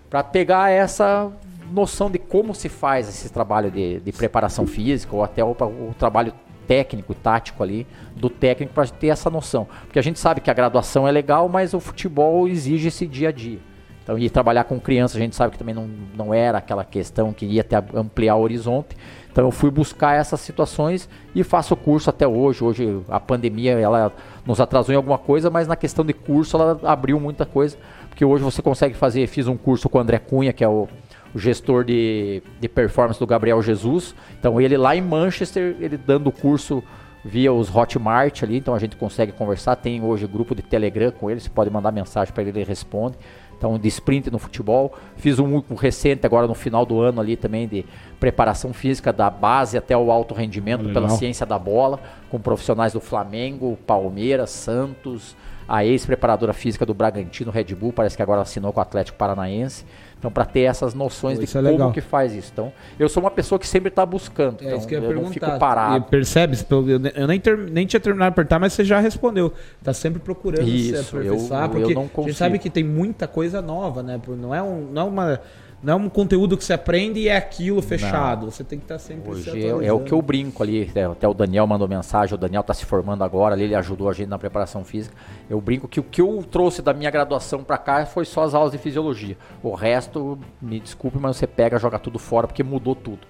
para pegar essa noção de como se faz esse trabalho de, de preparação física ou até o, o trabalho técnico, tático ali, do técnico para ter essa noção. Porque a gente sabe que a graduação é legal, mas o futebol exige esse dia a dia. Então, e trabalhar com criança, a gente sabe que também não, não era aquela questão que ia até ampliar o horizonte. Então eu fui buscar essas situações e faço curso até hoje. Hoje a pandemia ela nos atrasou em alguma coisa, mas na questão de curso ela abriu muita coisa. Porque hoje você consegue fazer, fiz um curso com o André Cunha, que é o, o gestor de, de performance do Gabriel Jesus. Então ele lá em Manchester, ele dando o curso via os Hotmart ali, então a gente consegue conversar. Tem hoje grupo de Telegram com ele, você pode mandar mensagem para ele, ele responde. Então, de sprint no futebol. Fiz um, um recente agora no final do ano ali também de preparação física da base até o alto rendimento Legal. pela ciência da bola, com profissionais do Flamengo, Palmeiras, Santos, a ex-preparadora física do Bragantino, Red Bull, parece que agora assinou com o Atlético Paranaense. Então, para ter essas noções Pô, de é como legal. que faz isso. Então, eu sou uma pessoa que sempre está buscando. É então, isso que eu eu não fico parado. E percebe? Eu ne- eu nem, ter- nem tinha terminado de apertar, mas você já respondeu. Tá sempre procurando Isso, se eu- eu porque não a gente consigo. sabe que tem muita coisa nova, né? Não é, um, não é uma. Não é um conteúdo que você aprende e é aquilo fechado. Você tem que estar sempre se Hoje é, é o que eu brinco ali, né, até o Daniel mandou mensagem, o Daniel está se formando agora, ali, ele ajudou a gente na preparação física. Eu brinco que o que eu trouxe da minha graduação para cá foi só as aulas de fisiologia. O resto, me desculpe, mas você pega, joga tudo fora porque mudou tudo.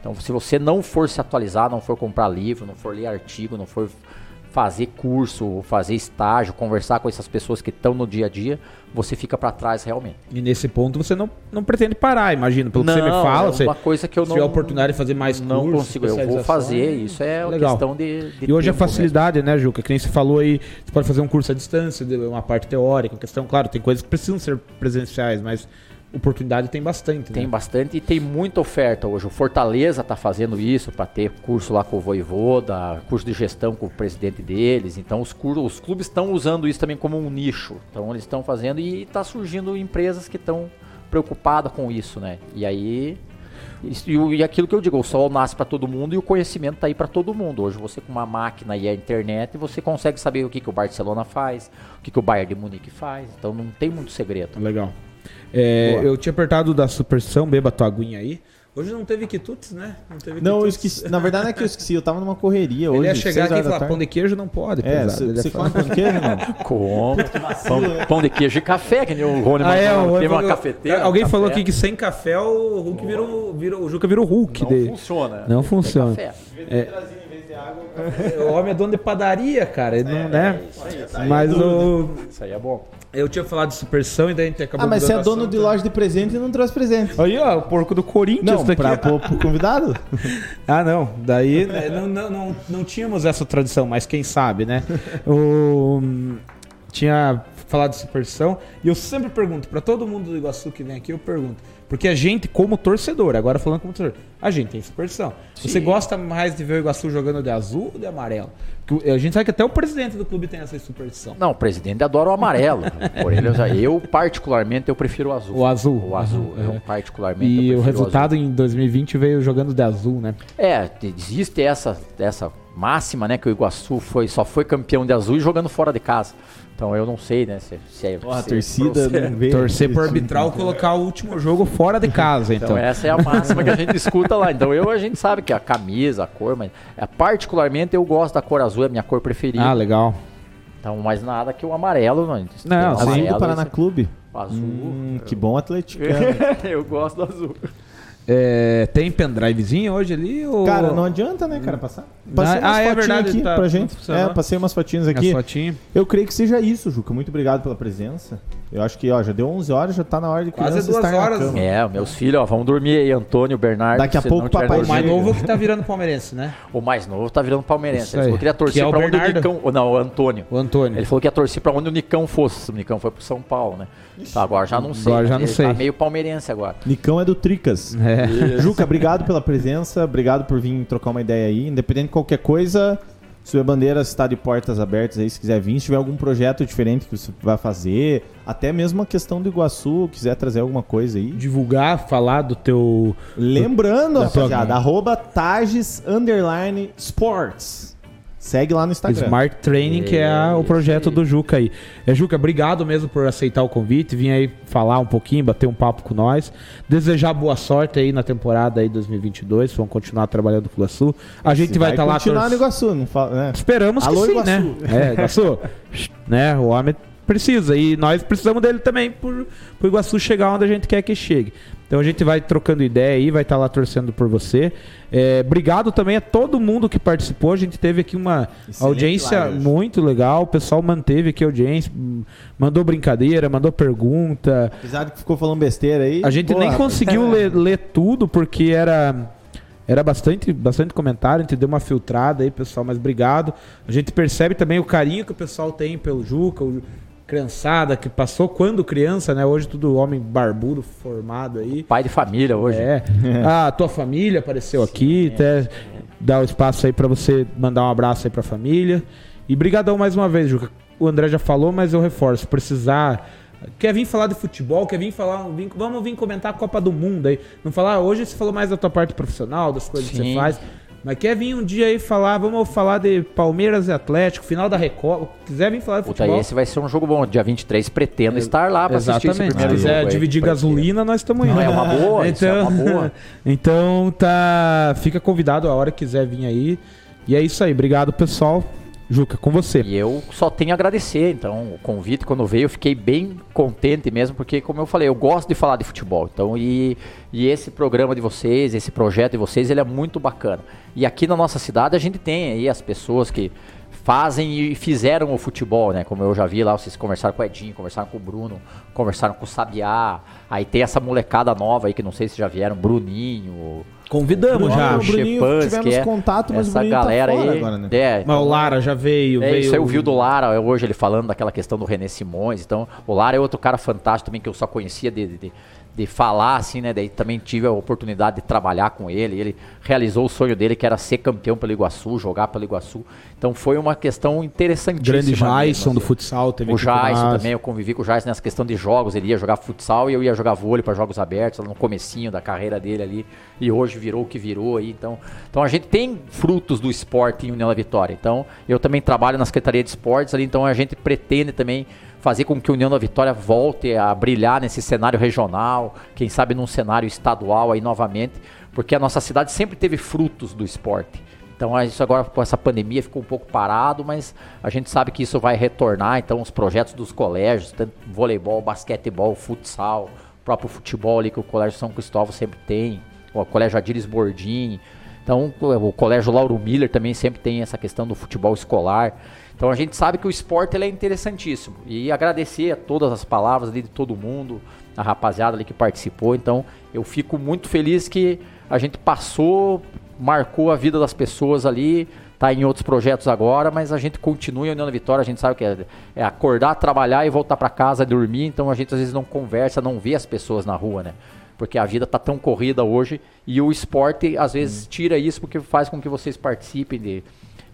Então, se você não for se atualizar, não for comprar livro, não for ler artigo, não for fazer curso, fazer estágio, conversar com essas pessoas que estão no dia a dia, você fica para trás realmente. E nesse ponto você não, não pretende parar, imagino. Pelo que você me Não, fala, é você uma coisa que eu se não tiver a oportunidade de fazer mais não cursos, consigo. Eu vou fazer, isso é legal. questão de, de E hoje a tempo facilidade, né, Juca? Que nem você falou aí, você pode fazer um curso à distância, uma parte teórica, questão, claro, tem coisas que precisam ser presenciais, mas oportunidade tem bastante. Tem né? bastante e tem muita oferta hoje. O Fortaleza está fazendo isso para ter curso lá com o Voivoda, curso de gestão com o presidente deles. Então os, os clubes estão usando isso também como um nicho. Então eles estão fazendo e está surgindo empresas que estão preocupadas com isso, né? E aí isso- e, e aquilo que eu digo, o sol nasce para todo mundo e o conhecimento está aí para todo mundo. Hoje você com uma máquina e a internet você consegue saber o que, que o Barcelona faz, o que, que o Bayern de Munique faz. Então não tem muito segredo. Legal. É, eu tinha apertado da superstição, beba tua aguinha aí. Hoje não teve quitutes, né? Não, teve Não, eu esqueci. Na verdade não é que eu esqueci, eu tava numa correria hoje. Ele ia chegar aqui e falar, pão de queijo não pode, É. Ele <laughs> você come pão de queijo, não? Com pão, pão de queijo e café, que nem o Rony Ah, é, mandou. o- Teve uma eu- cafeteira. Alguém um falou café. aqui que sem café o Hulk virou, virou o Juca virou Hulk. não de- funciona. Não Tem funciona. café. O homem é dono de padaria, cara. Ele não, né? aí Mas é o, Isso aí é bom. Eu tinha falado de superstição e daí a gente acabou Ah, mas você é dono de loja de presente e não trouxe presente. Aí, ó, o porco do Corinthians Não, tá aqui. pra, pro, pro convidado? <laughs> Ah, não. Daí né, não, não, não, não tínhamos essa tradição, mas quem sabe, né? O, tinha falar de superstição. E eu sempre pergunto, para todo mundo do Iguaçu que vem aqui, eu pergunto. Porque a gente, como torcedor, agora falando como torcedor, a gente tem superstição. Você gosta mais de ver o Iguaçu jogando de azul ou de amarelo? Porque a gente sabe que até o presidente do clube tem essa superstição. Não, o presidente adora o amarelo. <laughs> Por ele, eu particularmente, eu prefiro o azul. O azul. O azul. Uhum, Eu, é. particularmente, E eu o resultado em 2020 veio jogando de azul, né? É, te- existe essa, essa máxima, né? Que o Iguaçu foi, só foi campeão de azul e jogando fora de casa. Então eu não sei, né? Se, se é. Porra, a torcida se- não vê. Torcer pro arbitral colocar o último jogo fora de casa, Então então. essa é a máxima que a gente escuta lá. Então eu a gente sabe que a camisa, a cor, mas é, particularmente eu gosto da cor azul, é a minha cor preferida. Ah, legal. Então mais nada que o amarelo, não. Não, o amarelo, do Paraná esse- Clube. o azul. Hum, que bom atleticano. <laughs> eu gosto do azul. É, tem pendrivezinho hoje ali? Ou... Cara, não adianta, né, cara, passar. Passei Ah, umas é fotinhas verdade, aqui tá- pra gente. É, passei umas fotinhas As aqui. fotinhas. Eu creio que seja isso, Juca. Muito obrigado pela presença. Eu acho que, ó, já deu 11 horas, já tá na hora de Quase criança duas estar na horas. cama. É, meus filhos, ó, vão dormir aí, Antônio, Bernardo. Daqui a pouco tiver papai O mais novo que tá virando <laughs> palmeirense, né? O mais novo tá virando palmeirense. Ele falou que queria torcer Que é o pra onde o Bernardo? Nicão. Não, o Antônio. O Antônio. Ele falou que ia torcer pra onde o Nicão fosse. O Nicão foi pro São Paulo, né? Tá, agora já não sei. Agora já mas não ele sei. Tá meio palmeirense agora. Nicão é do Tricas. É. Juca, obrigado pela presença, obrigado por vir trocar uma ideia aí. Independente de qualquer coisa, sua bandeira está de portas abertas aí, se quiser vir. Se tiver algum projeto diferente que você vai fazer, até mesmo a questão do Iguaçu, quiser trazer alguma coisa aí. Divulgar, falar do teu. Lembrando, tua- rapaziada, arroba Tages Underline Sports. Segue lá no Instagram. Smart Training, que é a- o projeto do Juca aí. É, Juca, obrigado mesmo por aceitar o convite, vir aí falar um pouquinho, bater um papo com nós. Desejar boa sorte aí na temporada aí 2022, vamos continuar trabalhando com o Iguaçu. A gente vai estar lá continuar no Iguaçu, não fala, né? Esperamos Alô, que sim, Iguaçu. né? É, Iguaçu, <laughs> né? O homem precisa e nós precisamos dele também por o Iguaçu chegar onde a gente quer que chegue. Então a gente vai trocando ideia aí, vai estar lá torcendo por você. É, obrigado também a todo mundo que participou. A gente teve aqui uma Excelente audiência muito legal. O pessoal manteve aqui a audiência, mandou brincadeira, mandou pergunta. Apesar de que ficou falando besteira aí. A gente pô, nem conseguiu <laughs> ler, ler tudo porque era era bastante bastante comentário, a gente deu uma filtrada aí, pessoal, mas obrigado. A gente percebe também o carinho que o pessoal tem pelo Juca, o criançada que passou quando criança, né? Hoje tudo homem barbudo formado aí. Pai de família hoje. É. A <laughs> tua família apareceu aqui, até dar o espaço aí pra você mandar um abraço aí pra família. E brigadão mais uma vez, Juca. O André já falou, mas eu reforço, precisar quer vir falar de futebol, quer vir falar, vir- vamos vir comentar a Copa do Mundo aí. Não falar, hoje você falou mais da tua parte profissional, das coisas que você Sim. faz. Mas quer vir um dia aí falar, vamos falar de Palmeiras e Atlético, final da Record, quiser vir falar de Puta, futebol. esse vai ser um jogo bom. Dia 23, pretendo estar lá pra assistir esse Exatamente. Se primeiro quiser jogo. aí. dividir gasolina, nós estamos indo. Não, é uma boa, isso é uma boa. <laughs> então tá. Fica convidado a hora que quiser vir aí. E é isso aí. Obrigado, pessoal. Juca, com você. E eu só tenho a agradecer, então, o convite quando veio, eu fiquei bem contente mesmo, porque como eu falei, eu gosto de falar de futebol. Então, e, e esse programa de vocês, esse projeto de vocês, ele é muito bacana. E aqui na nossa cidade a gente tem aí as pessoas que fazem e fizeram o futebol, né? Como eu já vi lá, vocês conversaram com o Edinho, conversaram com o Bruno, conversaram com o Sabiá. Aí tem essa molecada nova aí que não sei se já vieram, Bruninho, Convidamos já. o Bruninho Chepanski, tivemos é. contato, mas o essa Bruninho tá galera fora aí. agora, né? É, Mas o Lara já veio. é, veio... isso aí eu vi do Lara hoje ele falando daquela questão do René Simões. Então, o Lara é outro cara fantástico também que eu só conhecia de, de, de falar, assim, né? Daí também tive a oportunidade de trabalhar com ele. Ele realizou o sonho dele, que era ser campeão pelo Iguaçu, jogar pelo Iguaçu. Então foi uma questão interessantíssima. Grande mesmo, Jason assim. do futsal. Teve O Jaison nós. também, eu convivi com o Jaison nessa questão de jogos. Ele ia jogar futsal e eu ia jogar vôlei para jogos abertos, no comecinho da carreira dele ali. E hoje virou o que virou aí. Então, então a gente tem frutos do esporte em União da Vitória. Então, eu também trabalho na Secretaria de Esportes ali, então a gente pretende também fazer com que a União da Vitória volte a brilhar nesse cenário regional, quem sabe num cenário estadual aí novamente, porque a nossa cidade sempre teve frutos do esporte. Então a- isso agora com essa pandemia ficou um pouco parado, mas a gente sabe que isso vai retornar. Então os projetos dos colégios, tanto voleibol, basquetebol, futsal, próprio futebol ali que o Colégio São Cristóvão sempre tem, o Colégio Adíris Bordim. Então o Colégio Lauro Miller também sempre tem essa questão do futebol escolar. Então a gente sabe que o esporte ele é interessantíssimo. E agradecer a todas as palavras ali de todo mundo, a rapaziada ali que participou. Então eu fico muito feliz que a gente passou, marcou a vida das pessoas ali, tá em outros projetos agora, mas a gente continua em União da Vitória, a gente sabe que é, é acordar, trabalhar e voltar para casa, dormir, então a gente às vezes não conversa, não vê as pessoas na rua, né? Porque a vida tá tão corrida hoje e o esporte às vezes tira isso porque faz com que vocês participem de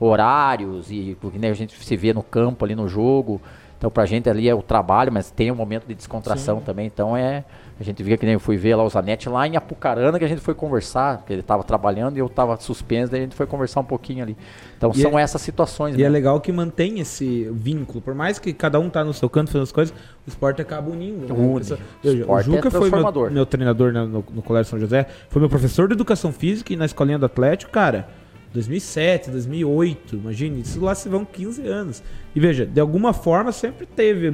horários e porque né, a gente se vê no campo ali no jogo. Então pra gente ali é o trabalho, mas tem um momento de descontração também. Então é. A gente via que nem eu fui ver lá o Zanetti lá em Apucarana, que a gente foi conversar, porque ele estava trabalhando e eu estava suspenso, daí a gente foi conversar um pouquinho ali. Então E são é- essas situações. E é né? legal que mantém esse vínculo. Por mais que cada um tá no seu canto fazendo as coisas, o esporte acaba unindo. né? Une. O Juca é foi meu, meu treinador né, no, no Colégio São José, foi meu professor de educação física e na escolinha do Atlético, cara, 2007, 2008, imagine, isso lá se vão 15 anos. E veja, de alguma forma sempre teve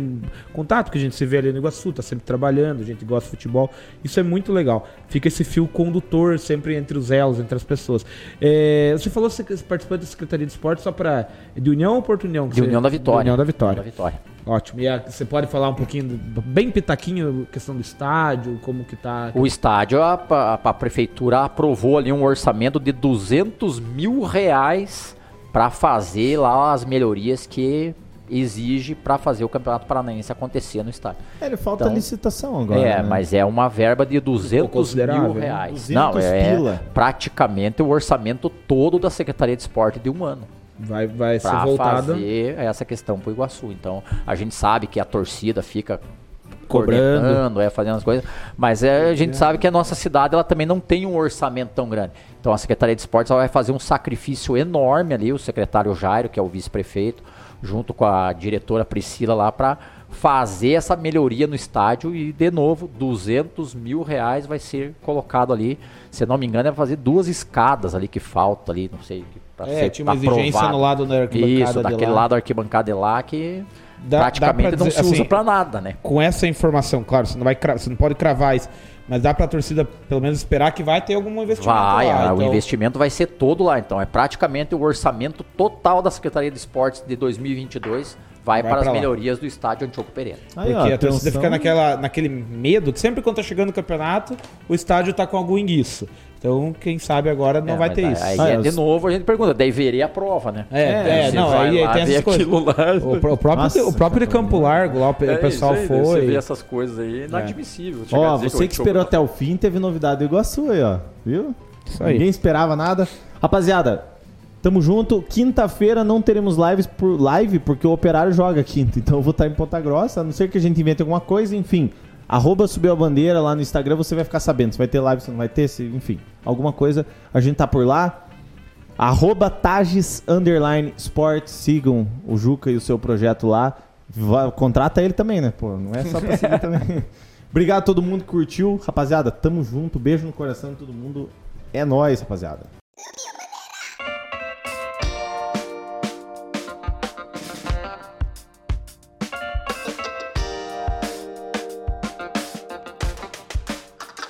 contato, que a gente se vê ali no Iguaçu, tá sempre trabalhando, a gente gosta de futebol. Isso é muito legal. Fica esse fio condutor sempre entre os elos, entre as pessoas. É, você falou que você participou da Secretaria de Esporte só para de União ou Porto União? De União da Vitória. De União da Vitória. Da Vitória. Ótimo. E a- você pode falar um pouquinho, do- bem pitaquinho, questão do estádio, como que tá... O estádio, a, a- a prefeitura aprovou ali um orçamento de 200 mil reais para fazer lá as melhorias que exige para fazer o Campeonato Paranaense acontecer no estádio. É, ele falta Então, licitação agora. é, né? mas é uma verba de 200 considerável, mil né? reais. 200 Não, é pila. praticamente o orçamento todo da Secretaria de Esporte de um ano. Vai, vai ser Para voltado... fazer essa questão pro Iguaçu. Então, a gente sabe que a torcida fica Cobrando. é, fazendo as coisas, mas é, a gente sabe que a nossa cidade ela também não tem um orçamento tão grande. Então, a Secretaria de Esportes vai fazer um sacrifício enorme ali, o secretário Jairo, que é o vice-prefeito, junto com a diretora Priscila lá para fazer essa melhoria no estádio e, de novo, 200 mil reais vai ser colocado ali. Se não me engano, é fazer duas escadas ali que falta ali, não sei. Pra É, ser tinha uma exigência aprovado. no lado da arquibancada Isso, de daquele lá. lado da arquibancada de lá que Dá- dá praticamente pra não dizer, se usa assim, pra nada, né? Com essa informação, claro, você não, vai você não pode cravar isso, mas dá pra torcida pelo menos esperar que vai ter algum investimento Vai, lá. ah, o então- investimento vai ser todo lá. Então, é praticamente o orçamento total da Secretaria de Esportes de 2022 vai, Vai para as lá. melhorias do estádio Antioco Pereira. Aí, Porque ó, a torcida atenção. fica naquela, naquele medo que sempre quando tá chegando o campeonato, o estádio tá com algum enguiço. Então, quem sabe agora não É, vai ter aí- isso. Aí, Ah, é, de novo, a gente pergunta, daí veria a prova, né? É, é, não, vai aí, aí tem essas coisas. aquilo lá. O, o próprio, Nossa, o próprio de Campo Largo, lá o É pessoal isso aí, daí Você vê foi. essas coisas aí, é inadmissível. Ó, dizer você que Antioco- esperou até o fim, teve novidade do Iguaçu aí, ó. Viu? Isso aí. Ninguém esperava nada. Rapaziada, tamo junto. Quinta-feira não teremos lives por live, porque o Operário joga quinta. <laughs> Então eu vou estar em Ponta Grossa, a não ser que a gente invente alguma coisa, enfim. Arroba subiu a bandeira lá no Instagram, você vai ficar sabendo se vai ter live, se não vai ter, se, enfim. Alguma coisa, a gente tá por lá. Arroba Tages Underline Sport, sigam o Juca e o seu projeto lá. Va- contrata ele também, né? Pô, não é só pra seguir também. <laughs> Obrigado a todo mundo que curtiu. Rapaziada, tamo junto. Beijo no coração de todo mundo. É nóis, rapaziada.